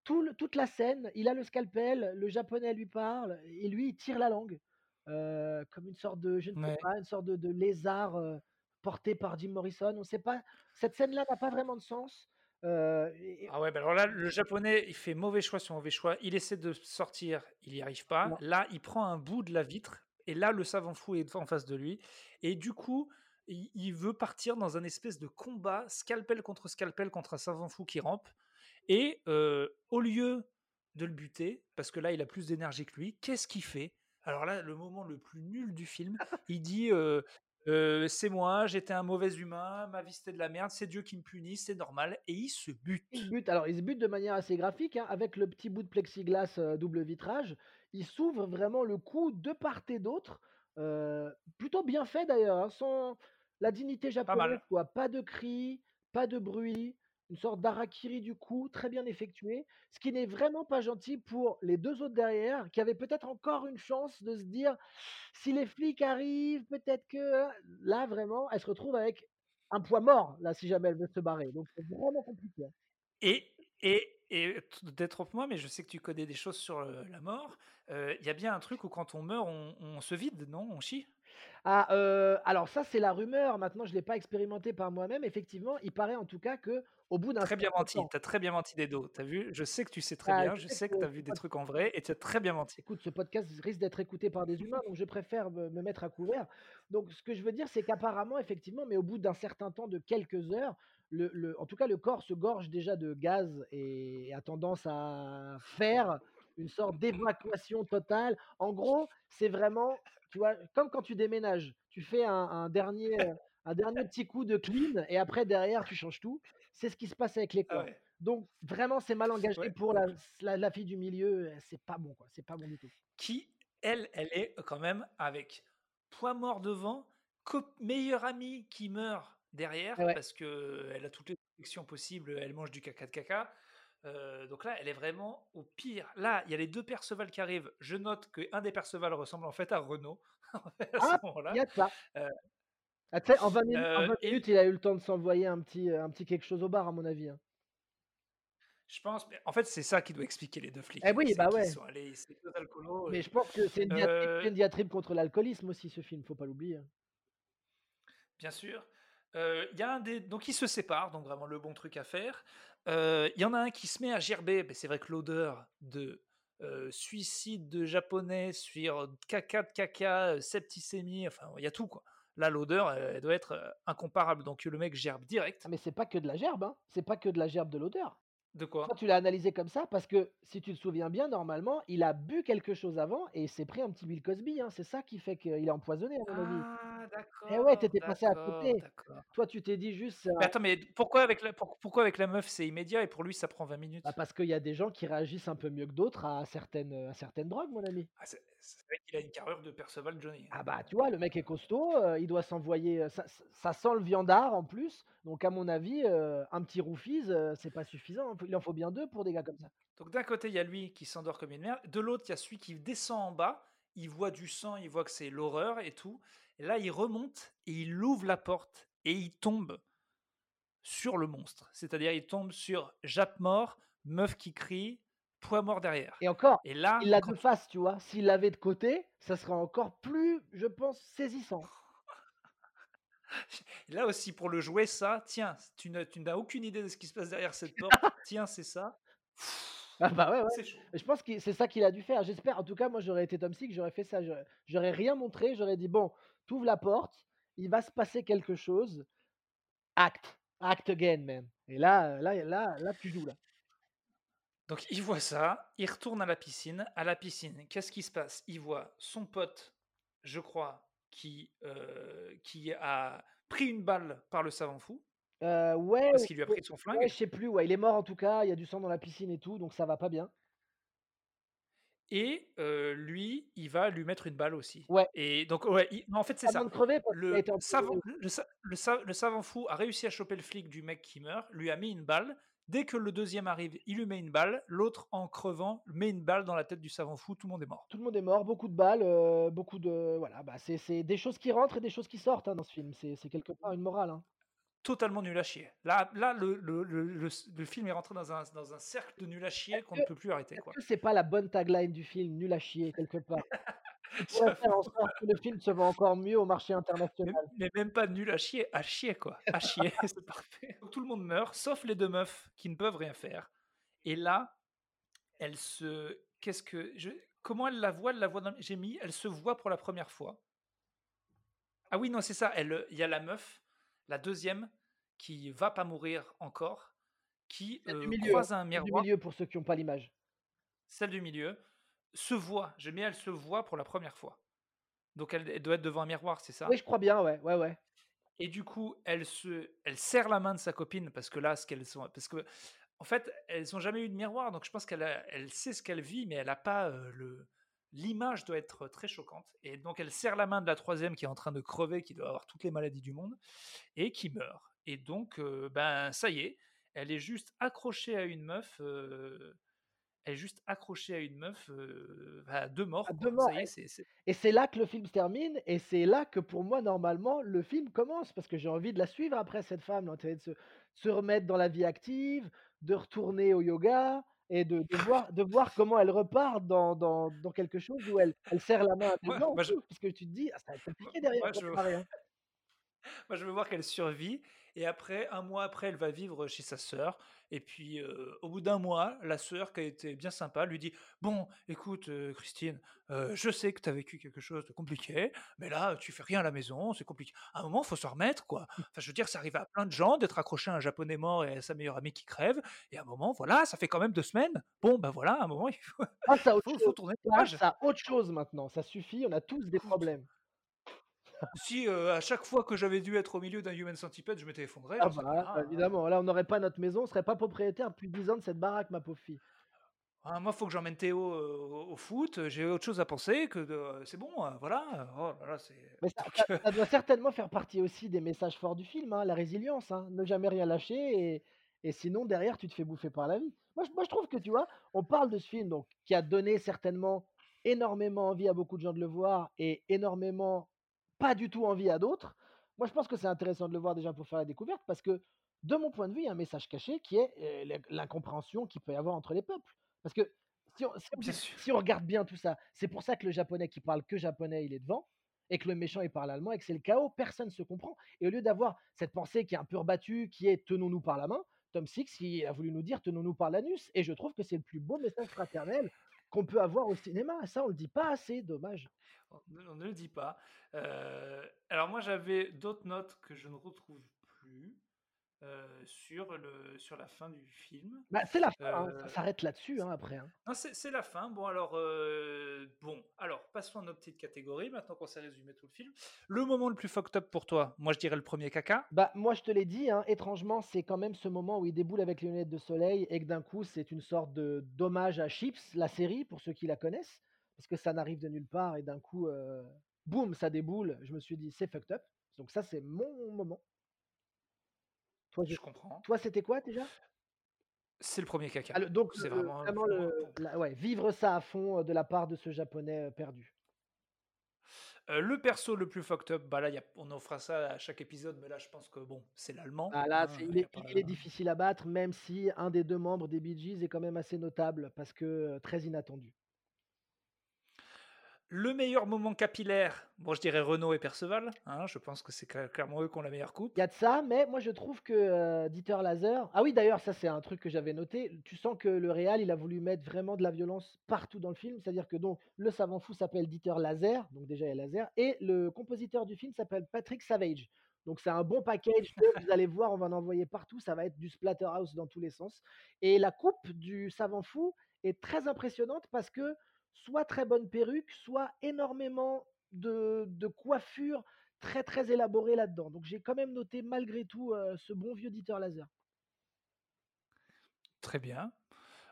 Speaker 1: toute la scène. Il a le scalpel, le japonais lui parle et lui, il tire la langue, heu, comme une sorte de je ne sais
Speaker 2: Ouais.
Speaker 1: pas, une sorte de de lézard, heu, porté par Jim Morrison. On sait pas cette scène-là n'a pas vraiment de sens, et et
Speaker 2: Ah ouais, bah alors là, le japonais, il fait mauvais choix sur mauvais choix. Il essaie de sortir, il n'y arrive pas. Là, il prend un bout de la vitre, et là, le savant fou est en face de lui. Et du coup, il, il veut partir dans un espèce de combat, scalpel contre scalpel, contre un savant fou qui rampe. Et euh, au lieu de le buter, parce que là, il a plus d'énergie que lui, qu'est-ce qu'il fait? Alors là, le moment le plus nul du film, [LAUGHS] il dit euh, euh, C'est moi, j'étais un mauvais humain, ma vie c'était de la merde, c'est Dieu qui me punit, c'est normal. Et il se
Speaker 1: Il se
Speaker 2: bute.
Speaker 1: bute, alors il se bute de manière assez graphique, hein, avec le petit bout de plexiglas, double vitrage. Il s'ouvre vraiment le cou de part et d'autre, plutôt bien fait d'ailleurs, hein, sans la dignité
Speaker 2: Pas
Speaker 1: japonaise
Speaker 2: mal.
Speaker 1: quoi. Pas de cris, pas de bruit, une sorte d'harakiri du cou, très bien effectué. Ce qui n'est vraiment pas gentil pour les 2 autres derrière, qui avaient peut-être encore une chance de se dire: «Si les flics arrivent, peut-être que» là vraiment, elle se retrouve avec un poids mort, là, si jamais elle veut se barrer, donc c'est vraiment compliqué, hein.
Speaker 2: Et, et, et détrompe-moi, mais je sais que tu connais des choses sur euh, la mort. Euh, Il y a bien un truc où quand on meurt, on, on se vide, non? On chie?
Speaker 1: Ah, alors ça, c'est la rumeur. Maintenant, je l'ai pas expérimenté par moi-même. Effectivement, il paraît en tout cas que au bout d'un
Speaker 2: Très bien menti, tu as très bien menti des dos. T'as vu? Je sais que tu sais très
Speaker 1: ah,
Speaker 2: bien, je
Speaker 1: sais que
Speaker 2: que tu as vu des trucs en vrai et tu as très bien menti.
Speaker 1: écoute, ce podcast risque d'être écouté par des humains, donc je préfère me me mettre à couvert. Donc ce que je veux dire, c'est qu'apparemment, effectivement, mais au bout d'un certain temps de quelques heures, le le en tout cas, le corps se gorge déjà de gaz et a tendance à faire une sorte d'évacuation totale. En gros, c'est vraiment, tu vois, comme quand tu déménages, tu fais un un dernier, un dernier petit coup de clean et après derrière tu changes tout. C'est ce qui se passe avec les
Speaker 2: Ah
Speaker 1: corps.
Speaker 2: ouais,
Speaker 1: Donc vraiment, c'est mal engagé
Speaker 2: ouais.
Speaker 1: pour la la la fille du milieu, c'est pas bon, quoi, c'est pas bon du tout.
Speaker 2: Qui, elle, elle est quand même avec poids mort devant, meilleure amie qui meurt derrière
Speaker 1: ouais.
Speaker 2: parce que elle a toutes les infections possibles, elle mange du caca de caca. Euh, donc là, elle est vraiment au pire. Là, il y a les deux Perceval qui arrivent. Je note qu'un des Perceval ressemble en fait à Renault [LAUGHS] à ce
Speaker 1: Ah!
Speaker 2: Moment-là. Euh,
Speaker 1: Ah, tu sais, en 20 minutes en
Speaker 2: euh,
Speaker 1: 20
Speaker 2: et
Speaker 1: minutes, il a eu le temps de s'envoyer un petit, un petit quelque chose au bar, à mon avis, hein.
Speaker 2: je pense, en fait, c'est ça qui doit expliquer les deux
Speaker 1: Eh
Speaker 2: flics.
Speaker 1: oui, bah ouais.
Speaker 2: sont allés, c'est deux alcoolos.
Speaker 1: Mais
Speaker 2: et-
Speaker 1: je pense que c'est une diatribe
Speaker 2: Euh,
Speaker 1: c'est une diatribe contre l'alcoolisme aussi, ce film, faut pas l'oublier, hein.
Speaker 2: Bien sûr. Euh, y a un des... Donc ils se séparent, donc vraiment le bon truc à faire. Euh, Il y en a un qui se met à gerber. mais c'est vrai que l'odeur de euh, suicide de japonais sur caca de caca, euh, septicémie, enfin il y a tout quoi. Là l'odeur elle, elle doit être euh, incomparable. Donc le mec gerbe direct.
Speaker 1: Ah mais c'est pas que de la gerbe, hein, c'est pas que de la gerbe de l'odeur.
Speaker 2: De quoi?
Speaker 1: Toi, tu l'as analysé comme ça parce que si tu te souviens bien, normalement, il a bu quelque chose avant et s'est pris un petit Bill Cosby, hein. C'est ça qui fait qu'il est empoisonné, à mon avis.
Speaker 2: Ah
Speaker 1: Eh ouais, tu
Speaker 2: d'accord,
Speaker 1: étais passé à
Speaker 2: d'accord,
Speaker 1: côté.
Speaker 2: d'accord.
Speaker 1: Toi, tu t'es dit juste,
Speaker 2: Mais
Speaker 1: un
Speaker 2: attends, mais pourquoi avec la pour pourquoi avec la meuf c'est immédiat et pour lui ça prend 20
Speaker 1: bah,
Speaker 2: minutes?
Speaker 1: parce qu'il y a des gens qui réagissent un peu mieux que d'autres à certaines, à certaines drogues, mon ami.
Speaker 2: Ah c'est vrai qu'il a une carrure de Perceval Johnny, hein.
Speaker 1: Ah bah, tu vois, le mec est costaud, heu, il doit s'envoyer, heu, ça sent le viandard en plus, donc à mon avis, heu, un petit roofies, c'est pas suffisant, il en faut bien 2 pour des gars comme ça.
Speaker 2: Donc d'un côté, il y a lui qui s'endort comme une merde, de l'autre, il y a celui qui descend en bas, il voit du sang, il voit que c'est l'horreur et tout, et là il remonte et il ouvre la porte et il tombe sur le monstre. C'est-à-dire il tombe sur Jappe mort, meuf qui crie, poids mort derrière.
Speaker 1: Et encore,
Speaker 2: Et là,
Speaker 1: il l'a de face, tu vois? S'il l'avait de côté, ça serait encore plus, je pense, saisissant. [LAUGHS]
Speaker 2: là aussi pour le jouer ça, tiens, tu n'as aucune idée de ce qui se passe derrière cette porte, [LAUGHS] tiens, c'est ça.
Speaker 1: Ah bah, ouais, ouais. Je pense que c'est ça qu'il a dû faire. J'espère, en tout cas, moi j'aurais été Tom Six, j'aurais fait ça. J'aurais rien montré, j'aurais dit: «Bon, tu ouvres la porte, il va se passer quelque chose, act, act again man» et là, là là là tu joues là.
Speaker 2: Donc il voit ça, il retourne à la piscine. À la piscine, qu'est-ce qui se passe? Il voit son pote, je crois, qui, heu, qui a pris une balle par le savant fou
Speaker 1: Heu, ouais,
Speaker 2: parce qu'il lui a
Speaker 1: ouais,
Speaker 2: pris son
Speaker 1: ouais,
Speaker 2: flingue
Speaker 1: je sais plus, ouais, il est mort en tout cas, il y a du sang dans la piscine et tout, donc ça va pas bien.
Speaker 2: et heu, lui, il va lui mettre une balle aussi
Speaker 1: Ouais,
Speaker 2: et donc ouais, il non, en fait, c'est ça.
Speaker 1: crever
Speaker 2: Le savant le sa le sa le savant fou a réussi à choper le flic du mec qui meurt, lui a mis une balle. Dès que le deuxième arrive, il lui met une balle, l'autre, en crevant, met une balle dans la tête du savant fou, tout le monde est mort.
Speaker 1: Tout le monde est mort, beaucoup de balles, heu, beaucoup de voilà, bah, c'est c'est des choses qui rentrent et des choses qui sortent, hein, dans ce film. C'est quelque part une morale, hein.
Speaker 2: Totalement nul à chier. Là là, le le le le film est rentré dans un dans un cercle de nul à chier qu'on ne peut plus arrêter, quoi.
Speaker 1: c'est pas la bonne tagline du film, nul à chier quelque part? [LAUGHS] [LAUGHS] Faire en sorte que le film se vend encore mieux au marché international.
Speaker 2: mais même pas nul à chier, à chier, quoi. À chier, [LAUGHS] c'est parfait. Tout le monde meurt, sauf les 2 meufs qui ne peuvent rien faire et là, elles se qu'est-ce que je comment elle la voit? Elle la voit dans j'ai mis, elle se voit pour la première fois. Ah oui, non, c'est ça, elle, il y a la meuf, la deuxième, qui va pas mourir encore, qui, heu,
Speaker 1: milieu, hein,
Speaker 2: croise un
Speaker 1: celle du
Speaker 2: miroir
Speaker 1: milieu pour ceux qui ont pas l'image.
Speaker 2: Celle du milieu se voit, j'ai mis elle se voit pour la première fois. Donc elle elle doit être devant un miroir, c'est
Speaker 1: Oui,
Speaker 2: ça?
Speaker 1: je crois bien, ouais, ouais, ouais.
Speaker 2: Et du coup, elle se elle serre la main de sa copine parce que là, ce qu'elles sont parce qu'en fait, elles ont jamais eu de miroir, donc je pense qu'elle elle sait ce qu'elle vit, mais elle a pas, heu, le l'image doit être très choquante et donc elle serre la main de la troisième qui est en train de crever, qui doit avoir toutes les maladies du monde et qui meurt et donc heu, ben, ça y est, elle est juste accrochée à une meuf, elle est juste accrochée à une meuf, bah, de
Speaker 1: À
Speaker 2: mort,
Speaker 1: 2
Speaker 2: quoi.
Speaker 1: morts
Speaker 2: Ça y est,
Speaker 1: et
Speaker 2: c'est c'est
Speaker 1: et c'est là que le film se termine et c'est là que pour moi, normalement, le film commence parce que j'ai envie de la suivre après cette femme, de se se remettre dans la vie active, de retourner au yoga et de de [LAUGHS] voir de voir comment elle repart dans dans dans quelque chose où elle elle serre la main à des
Speaker 2: moi
Speaker 1: gens
Speaker 2: moi je
Speaker 1: parce que tu te dis: «Ah, ça va être compliqué derrière
Speaker 2: moi
Speaker 1: pour
Speaker 2: je veux
Speaker 1: démarrer, hein».
Speaker 2: Moi, je veux voir qu'elle survit et après, un mois après, elle va vivre chez sa sœur et puis, heu, au bout d'un mois, la sœur qui a été bien sympa lui dit: «Bon, écoute, heu, Christine, heu, je sais que tu as vécu quelque chose de compliqué, mais là, tu fais rien à la maison, c'est compliqué. À un moment, faut se remettre, quoi. Enfin, je veux dire, ça arrive à plein de gens d'être accroché à un japonais mort et à sa meilleure amie qui crève et à un moment, voilà, ça fait quand même 2 semaines. Bon, ben, voilà, à un moment, il faut
Speaker 1: Passe [LAUGHS] à autre
Speaker 2: faut faut
Speaker 1: chose,
Speaker 2: tourner la
Speaker 1: passe
Speaker 2: page».
Speaker 1: à autre chose maintenant, ça suffit, on a tous des problèmes.
Speaker 2: Si, heu, à chaque fois que j'avais dû être au milieu d'un Human Centipede, je m'étais effondré,
Speaker 1: Ah
Speaker 2: hein,
Speaker 1: bah,
Speaker 2: hein.
Speaker 1: évidemment, là, on n'aurait pas notre maison, on serait pas propriétaire depuis 10 ans de cette baraque, ma pauvre fille.
Speaker 2: Ah, moi, faut que j'emmène Théo, heu, au au foot, j'ai autre chose à penser que de c'est bon, voilà, oh là là, c'est
Speaker 1: Mais ça
Speaker 2: donc
Speaker 1: ça
Speaker 2: heu,
Speaker 1: ça doit certainement faire partie aussi des messages forts du film, hein, la résilience, hein, ne jamais rien lâcher et et sinon derrière tu te fais bouffer par la vie. Moi je moi je trouve que tu vois, on parle de ce film donc qui a donné certainement énormément envie à beaucoup de gens de le voir et énormément pas du tout envie à d'autres. Moi je pense que c'est intéressant de le voir déjà pour faire la découverte parce que de mon point de vue, il y a un message caché qui est, l'incompréhension qu'il peut y avoir entre les peuples. Parce que si on si on regarde bien tout ça, c'est pour ça que le japonais qui parle que japonais, il est devant et que le méchant il parle allemand et que c'est le chaos, personne ne se comprend. Et au lieu d'avoir cette pensée qui est un peu rebattue, qui est tenons-nous par la main, Tom Six il a voulu nous dire tenons-nous par l'anus. Et je trouve que c'est le plus beau message fraternel qu'on peut avoir au cinéma. Ça, on le dit pas assez, dommage.
Speaker 2: On ne le dit pas. Heu, alors moi, j'avais d'autres notes que je ne retrouve plus. Euh, sur, le, sur la fin du film.
Speaker 1: Bah, c'est la fin, hein, ça
Speaker 2: Euh,
Speaker 1: s'arrête là-dessus, hein, après, hein.
Speaker 2: non, c'est c'est la fin. Bon, alors, euh, bon, alors, passons à nos petites catégories, maintenant qu'on s'est résumé tout le film. Le moment le plus fucked up pour toi, moi je dirais le premier caca.
Speaker 1: Bah, moi, je te l'ai dit, hein, étrangement, c'est quand même ce moment où il déboule avec les lunettes de soleil et que d'un coup, c'est une sorte de d'hommage à Chips, la série, pour ceux qui la connaissent, parce que ça n'arrive de nulle part et d'un coup, boum, ça déboule. Je me suis dit: «C'est fucked up». Donc ça, c'est mon moment. Toi, je
Speaker 2: comprends.
Speaker 1: toi, c'était quoi déjà?
Speaker 2: C'est le premier caca.
Speaker 1: donc
Speaker 2: C'est
Speaker 1: le
Speaker 2: vraiment,
Speaker 1: vraiment
Speaker 2: vraiment
Speaker 1: le
Speaker 2: pour-
Speaker 1: la ouais, vivre ça à fond, de la part de ce japonais, perdu.
Speaker 2: Euh, le perso le plus fucked up, bah là, y a- on en fera ça à chaque épisode, mais là, je pense que bon, c'est l'allemand.
Speaker 1: Ah là,
Speaker 2: hein,
Speaker 1: il est il est difficile à battre, même si un des 2 membres des Bee Gees est quand même assez notable parce que, très inattendu.
Speaker 2: Le meilleur moment capillaire, bon, je dirais Renault et Perceval. hein, je pense que c'est cla- clairement eux qui ont la meilleure coupe.
Speaker 1: Il y a de ça, mais moi je trouve que, heu, Dieter Laser ah oui d'ailleurs ça c'est un truc que j'avais noté, tu sens que le réal il a voulu mettre vraiment de la violence partout dans le film, c'est-à-dire que donc le savant fou s'appelle Dieter Laser, donc déjà il y a Laser et le compositeur du film s'appelle Patrick Savage. Donc c'est un bon package vous allez voir, on va en envoyer partout, ça va être du Splatterhouse dans tous les sens et la coupe du savant fou est très impressionnante parce que soit très bonne perruque, soit énormément de de coiffure très, très élaboré là-dedans. Donc j'ai quand même noté malgré tout, heu, ce bon vieux Dieter Laser.
Speaker 2: Très bien.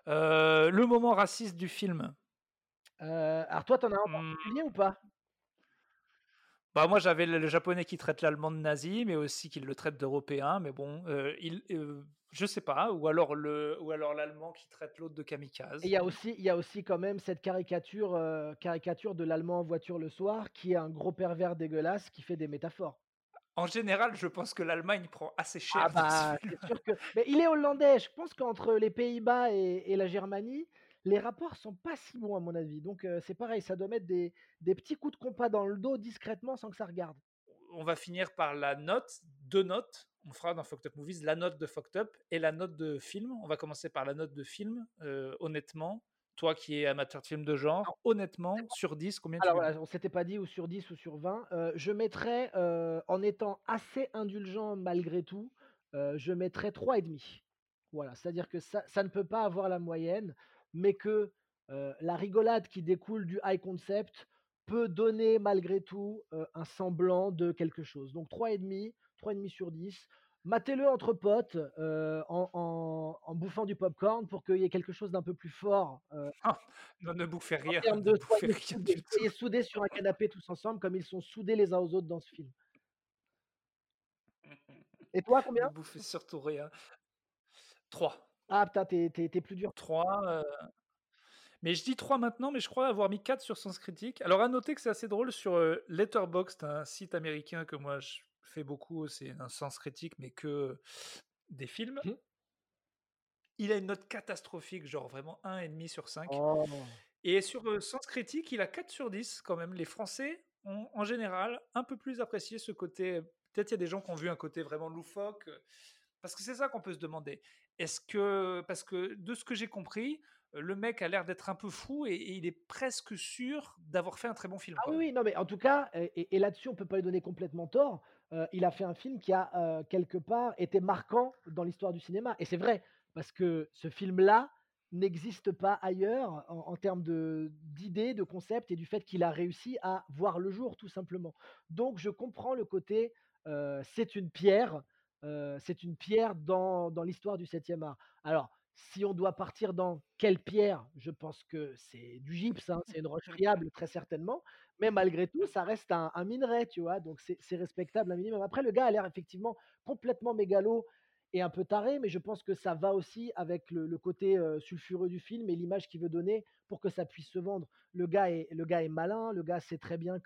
Speaker 2: Euh, le moment raciste du film?
Speaker 1: Heu, alors toi, tu en as un en
Speaker 2: Hmm,
Speaker 1: particulier ou pas?
Speaker 2: Bah moi j'avais le, le japonais qui traite l'allemand de nazi, mais aussi qui le traite d'européen. Mais bon, euh, il, euh, je sais pas. Ou alors le, ou alors l'allemand qui traite l'autre de kamikaze.
Speaker 1: il y a aussi il y a aussi quand même cette caricature, heu, caricature de l'Allemand en voiture le soir, qui est un gros pervers dégueulasse qui fait des métaphores.
Speaker 2: En général, je pense que l'Allemagne prend assez cher.
Speaker 1: Ah bah, sûr que mais il est hollandais, je pense qu'entre les Pays-Bas et et la Germanie, les rapports sont pas si bons à mon avis. Donc c'est pareil, ça doit mettre des des petits coups de compas dans le dos discrètement sans que ça regarde.
Speaker 2: On va finir par la note, deux notes. On fera dans Fucked Up Movies la note de Fucked Up et la note de film. On va commencer par la note de film. Euh, honnêtement, toi qui es amateur de films de genre, honnêtement, sur 10, combien tu
Speaker 1: Alors
Speaker 2: lui
Speaker 1: voilà, on s'était pas dit ou sur 10 ou sur 20. Heu, je mettrais, en étant assez indulgent malgré tout, je mettrais trois et demi. Voilà, c'est-à-dire que ça ça ne peut pas avoir la moyenne, mais que, la rigolade qui découle du high concept peut donner malgré tout, un semblant de quelque chose. Donc trois et demi, trois et demi sur 10. Matez-le entre potes, en en en bouffant du popcorn pour qu'il y ait quelque chose d'un peu plus fort,
Speaker 2: Ah, [LAUGHS] Non, ne bouffez
Speaker 1: en
Speaker 2: rien,
Speaker 1: termes [LAUGHS]
Speaker 2: ne
Speaker 1: de soyez soudés soyez soudés sur un canapé tous ensemble comme ils sont soudés les uns aux autres dans ce film. Et toi [LAUGHS]
Speaker 2: Ne
Speaker 1: combien?
Speaker 2: bouffez surtout rien. 3.
Speaker 1: Ah putain, tu es tu es tu es plus dur.
Speaker 2: 3. Mais je dis 3 maintenant, mais je crois avoir mis 4 sur Sens Critique. Alors, à noter que c'est assez drôle sur euh, Letterboxd, un site américain que moi je fais beaucoup, c'est un Sens Critique, mais que des films.
Speaker 1: Mmh.
Speaker 2: Il a une note catastrophique, genre vraiment 1,5 sur 5.
Speaker 1: Oh.
Speaker 2: Et sur euh, Sens Critique, il a 4 sur 10 quand même. Les Français ont en général un peu plus apprécié ce côté. Peut-être il y a des gens qui ont vu un côté vraiment loufoque. euh, Parce que c'est ça qu'on peut se demander. Est-ce que, parce que de ce que j'ai compris, le mec a l'air d'être un peu fou et, et il est presque sûr d'avoir fait un très bon film.
Speaker 1: Ah oui, non mais en tout cas et là-dessus on peut pas lui donner complètement tort, il a fait un film qui a, quelque part été marquant dans l'histoire du cinéma et c'est vrai, parce que ce film-là n'existe pas ailleurs en en termes d'idées, de concepts et du fait qu'il a réussi à voir le jour tout simplement. Donc je comprends le côté, c'est une pierre, c'est une pierre dans dans l'histoire du 7e art. Alors, si on doit partir dans quelle pierre, je pense que c'est du gypse, hein, c'est une roche [LAUGHS] friable très certainement, mais malgré tout, ça reste un un minerai, tu vois? Donc c'est respectable un minimum. Après le gars a l'air effectivement complètement mégalo et un peu taré, mais je pense que ça va aussi avec le le côté, sulfureux du film et l'image qu'il veut donner pour que ça puisse se vendre. Le gars est le gars est malin, le gars sait très bien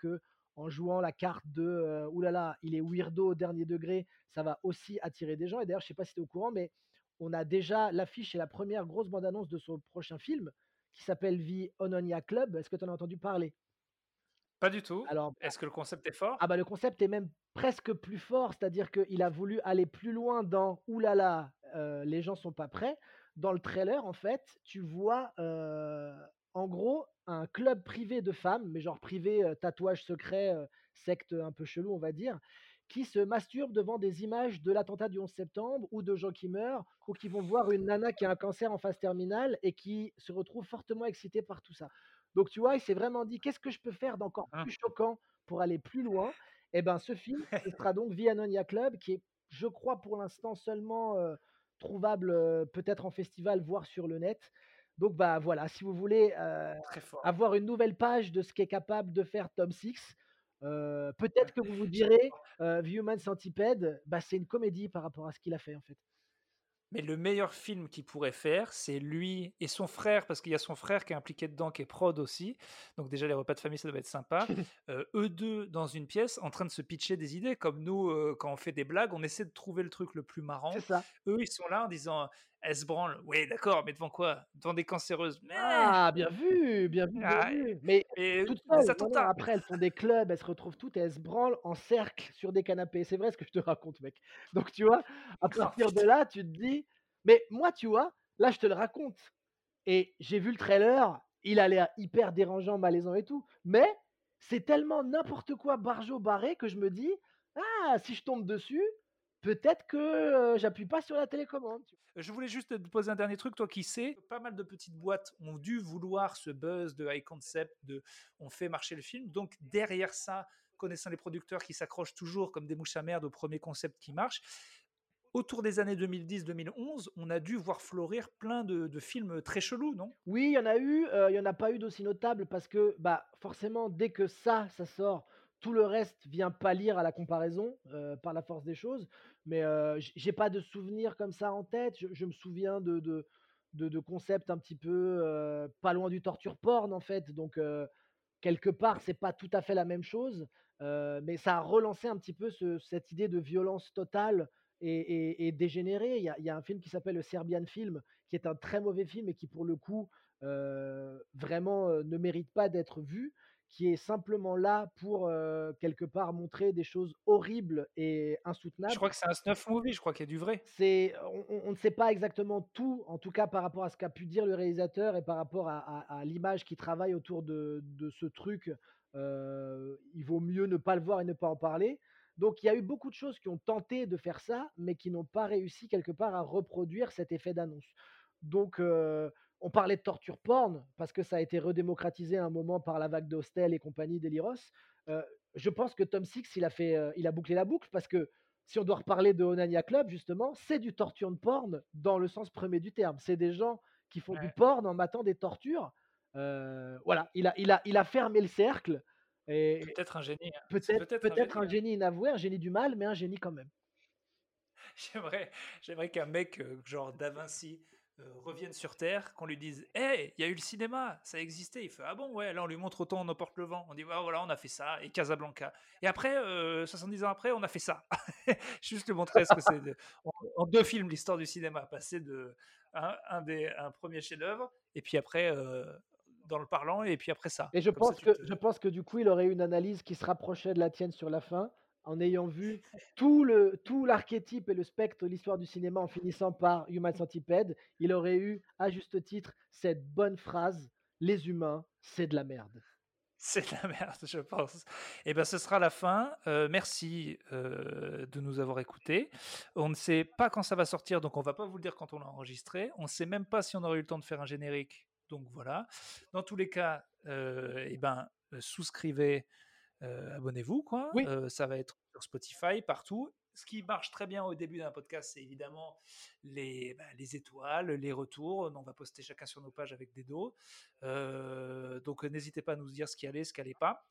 Speaker 1: qu'en jouant la carte de, là là, il est weirdo au dernier degré, ça va aussi attirer des gens et d'ailleurs je sais pas si tu es au courant, mais on a déjà l'affiche et la première grosse bande annonce de son prochain film qui s'appelle The Ononia Club. Est-ce que tu en as entendu parler?
Speaker 2: Pas du tout.
Speaker 1: Alors
Speaker 2: Est-ce que le concept est fort?
Speaker 1: ah bah, le concept est même presque plus fort, c'est-à-dire qu'il a voulu aller plus loin dans «Ouh là là, heu, les gens sont pas prêts». Dans le trailer, en fait, tu vois, heu, en gros, un club privé de femmes, mais genre privé, heu, tatouage secret, heu, secte un peu chelou, on va dire, qui se masturbent devant des images de l'attentat du 11 septembre ou de gens qui meurent ou qui vont voir une nana qui a un cancer en phase terminale et qui se retrouve fortement excitée par tout ça. Donc tu vois, il s'est vraiment dit qu'est-ce que je peux faire d'encore
Speaker 2: Hein.
Speaker 1: plus choquant pour aller plus loin? Et ben ce film, ce sera donc Vianonia Club qui est, je crois pour l'instant seulement euh, trouvable euh, peut-être en festival, voire sur le net. Donc bah voilà, si vous voulez euh, avoir une nouvelle page de ce qu'est capable de faire Tom Six, euh, peut-être que vous vous [LAUGHS] direz euh, The Human Centipede, bah, c'est une comédie par rapport à ce qu'il a fait en fait.
Speaker 2: Mais le meilleur film qu'il pourrait faire, c'est lui et son frère, parce qu'il y a son frère qui est impliqué dedans, qui est prod aussi. Donc déjà, les repas de famille, ça doit être sympa. [COUGHS] Euh, eux deux dans une pièce, en train de se pitcher des idées. Comme nous, euh, quand on fait des blagues, on essaie de trouver le truc le plus marrant.
Speaker 1: ça.
Speaker 2: Eux, ils sont là en disant, elle se branle. Oui, d'accord, mais devant quoi? Devant des cancéreuses. Mais,
Speaker 1: Ah, bien vu, bien vu, bien
Speaker 2: ah,
Speaker 1: vu. Mais
Speaker 2: et
Speaker 1: toutes non, non,
Speaker 2: attentats.
Speaker 1: après elles font des clubs, elles se retrouvent toutes et elles se branlent en cercle sur des canapés. C'est vrai ce que je te raconte, mec. Donc tu vois, à [LAUGHS] partir de là, tu te dis, mais moi, tu vois, là, je te le raconte. Et j'ai vu le trailer, il a l'air hyper dérangeant, malaisant et tout. Mais c'est tellement n'importe quoi, barjo barré, que je me dis, ah, si je tombe dessus, peut-être que j'appuie pas sur la télécommande.
Speaker 2: Je voulais juste te poser un dernier truc, toi qui sais, pas mal de petites boîtes ont dû vouloir ce buzz de high concept, de on fait marcher le film. Donc derrière ça, connaissant les producteurs qui s'accrochent toujours comme des mouches à merde au premier concept qui marche, autour des années 2010-2011, on a dû voir fleurir plein de, de films très chelous, non?
Speaker 1: Oui, il y en a eu, il y en a pas eu d'aussi notable parce que, bah, forcément, dès que ça, ça sort, tout le reste vient pâlir à la comparaison, heu, par la force des choses. Mais, heu, j'ai pas de souvenirs comme ça en tête. Je me souviens de de de concepts un petit peu, pas loin du torture porn, en fait. Donc, quelque part, c'est pas tout à fait la même chose, mais ça a relancé un petit peu ce cette idée de violence totale et dégénérée. Il y a un film qui s'appelle le Serbian Film, qui est un très mauvais film et qui pour le coup, vraiment, ne mérite pas d'être vu, qui est simplement là pour, quelque part montrer des choses horribles et
Speaker 2: Je
Speaker 1: insoutenables.
Speaker 2: crois que c'est un snuff movie, je crois qu'il y a du vrai.
Speaker 1: C'est on ne sait pas exactement tout, en tout cas par rapport à ce qu'a pu dire le réalisateur et par rapport à à à l'image qui travaille autour de de ce truc, il vaut mieux ne pas le voir et ne pas en parler. Donc il y a eu beaucoup de choses qui ont tenté de faire ça, mais qui n'ont pas réussi quelque part à reproduire cet effet d'annonce. Donc on parlait de torture porn parce que ça a été redémocratisé à un moment par la vague d'Hostel et compagnie, Deliros. Heu, je pense que Tom Six, il a fait, heu, il a bouclé la boucle parce que si on doit reparler de Onania Club, justement, c'est du torture de porn dans le sens premier du terme. C'est des gens qui font du porn en matant des tortures. Heu, voilà, il a il a il a fermé le cercle
Speaker 2: Peut-être un génie. hein.
Speaker 1: Peut-être
Speaker 2: peut-être un
Speaker 1: peut-être
Speaker 2: génie.
Speaker 1: un
Speaker 2: hein.
Speaker 1: génie inavoué, un génie du mal, mais un génie quand même. [LAUGHS]
Speaker 2: J'aimerais, j'aimerais qu'un mec, euh, genre Da Vinci, euh, revienne sur Terre, qu'on lui dise Hey, il y a eu le cinéma, ça existait. Il fait Ah bon, ouais, là on lui montre autant, on emporte le vent. On dit Ah, voilà, on a fait ça, et Casablanca. Et après, euh, 70 ans après, on a fait ça. [LAUGHS] Juste lui montrer ce que c'est. de- En, en deux films, l'histoire du cinéma, passer de un, un des, un premier chef-d'œuvre, et puis après, euh, dans le parlant, et puis après ça.
Speaker 1: Et je
Speaker 2: Comme
Speaker 1: pense que
Speaker 2: te-
Speaker 1: je pense que du coup, il aurait eu une analyse qui se rapprochait de la tienne sur la fin, en ayant vu tout le tout l'archétype et le spectre de l'histoire du cinéma en finissant par Human Centipede. Il aurait eu, à juste titre, cette bonne phrase: «Les humains, c'est de la merde».
Speaker 2: C'est de la merde, je pense. Et ben, ce sera la fin. Euh, merci euh, de nous avoir écoutés. On ne sait pas quand ça va sortir, donc on va pas vous le dire quand on l'a enregistré. On ne sait même pas si on aura eu le temps de faire un générique. Donc voilà. Dans tous les cas, euh, eh ben, euh, souscrivez, euh, abonnez-vous, quoi.
Speaker 1: Oui.
Speaker 2: Euh, ça va être sur Spotify, partout. Ce qui marche très bien au début d'un podcast, c'est évidemment les, bah, les étoiles, les retours. On va poster chacun sur nos pages avec des dos. Euh, donc n'hésitez pas à nous dire ce qui allait, ce qui allait pas.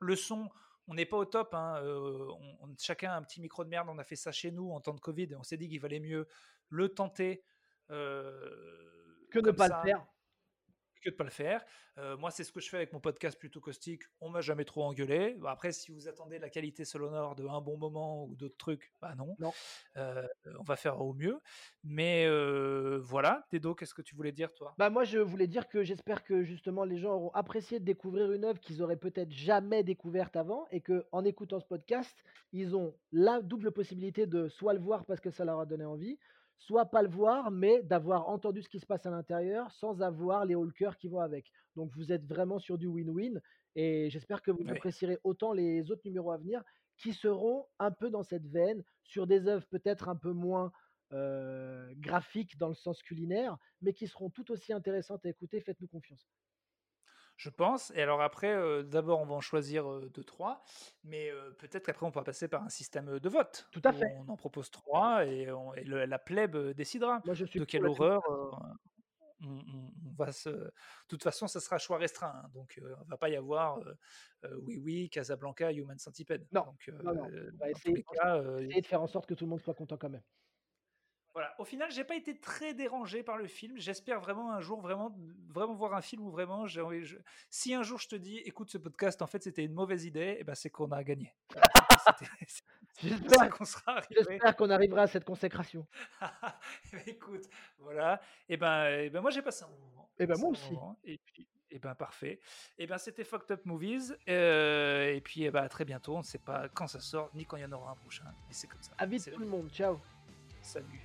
Speaker 2: Le son, on n'est pas au top. hein, on- on- chacun a un petit micro de merde. On a fait ça chez nous en temps de Covid. Et on s'est dit qu'il valait mieux le tenter.
Speaker 1: Que ne pas
Speaker 2: ça,
Speaker 1: le faire.
Speaker 2: Que de pas le faire. Euh, moi, c'est ce que je fais avec mon podcast plutôt caustique. On m'a jamais trop engueulé. Après, si vous attendez la qualité sonore de un bon moment ou d'autres trucs, bah non.
Speaker 1: Non.
Speaker 2: Euh, on va faire au mieux. Mais euh, voilà, Dedo, qu'est-ce que tu voulais dire, toi?
Speaker 1: Bah, moi, je voulais dire que j'espère que justement les gens auront apprécié de découvrir une œuvre qu'ils auraient peut-être jamais découverte avant et que en écoutant ce podcast, ils ont la double possibilité de soit le voir parce que ça leur a donné envie, soit pas le voir, mais d'avoir entendu ce qui se passe à l'intérieur sans avoir les cœur qui vont avec. Donc vous êtes vraiment sur du win-win et j'espère que vous
Speaker 2: Oui.
Speaker 1: apprécierez autant les autres numéros à venir qui seront un peu dans cette veine, sur des œuvres peut-être un peu moins euh, graphiques dans le sens culinaire, mais qui seront tout aussi intéressantes à écouter. Faites-nous confiance.
Speaker 2: Je pense. Et alors après, euh, d'abord, on va en choisir euh, deux, trois, mais euh, peut-être qu'après, on pourra passer par un système de vote.
Speaker 1: Tout à fait.
Speaker 2: On en propose trois et, on- et le- la plèbe décidera
Speaker 1: Moi, je suis
Speaker 2: de quelle horreur. on, on- on va se... De toute façon, ça sera choix restreint. hein, donc, euh, on va pas y avoir oui, oui, Casablanca, Human Centipede.
Speaker 1: Non,
Speaker 2: Donc,
Speaker 1: non, non. On va
Speaker 2: cas,
Speaker 1: essayer de faire en sorte que tout le monde soit content quand même.
Speaker 2: Voilà. Au final, j'ai pas été très dérangé par le film. J'espère vraiment un jour vraiment, vraiment voir un film où vraiment j'ai envie. je- Si un jour je te dis, écoute ce podcast, en fait c'était une mauvaise idée, et ben c'est qu'on a gagné. [LAUGHS]
Speaker 1: J'espère
Speaker 2: qu'on sera arrivé.
Speaker 1: j'espère qu'on arrivera à cette consécration.
Speaker 2: Eh [LAUGHS] ben, écoute, voilà. Et ben, eh ben moi j'ai passé un bon moment.
Speaker 1: Eh ben, moi aussi.
Speaker 2: moment. Et puis, et ben parfait. Et ben c'était Fucked Up Movies. euh, et puis eh ben, à très bientôt. On ne sait pas quand ça sort ni quand il y en aura un prochain. Mais c'est comme ça.
Speaker 1: À vite tout le monde. Ciao.
Speaker 2: Salut.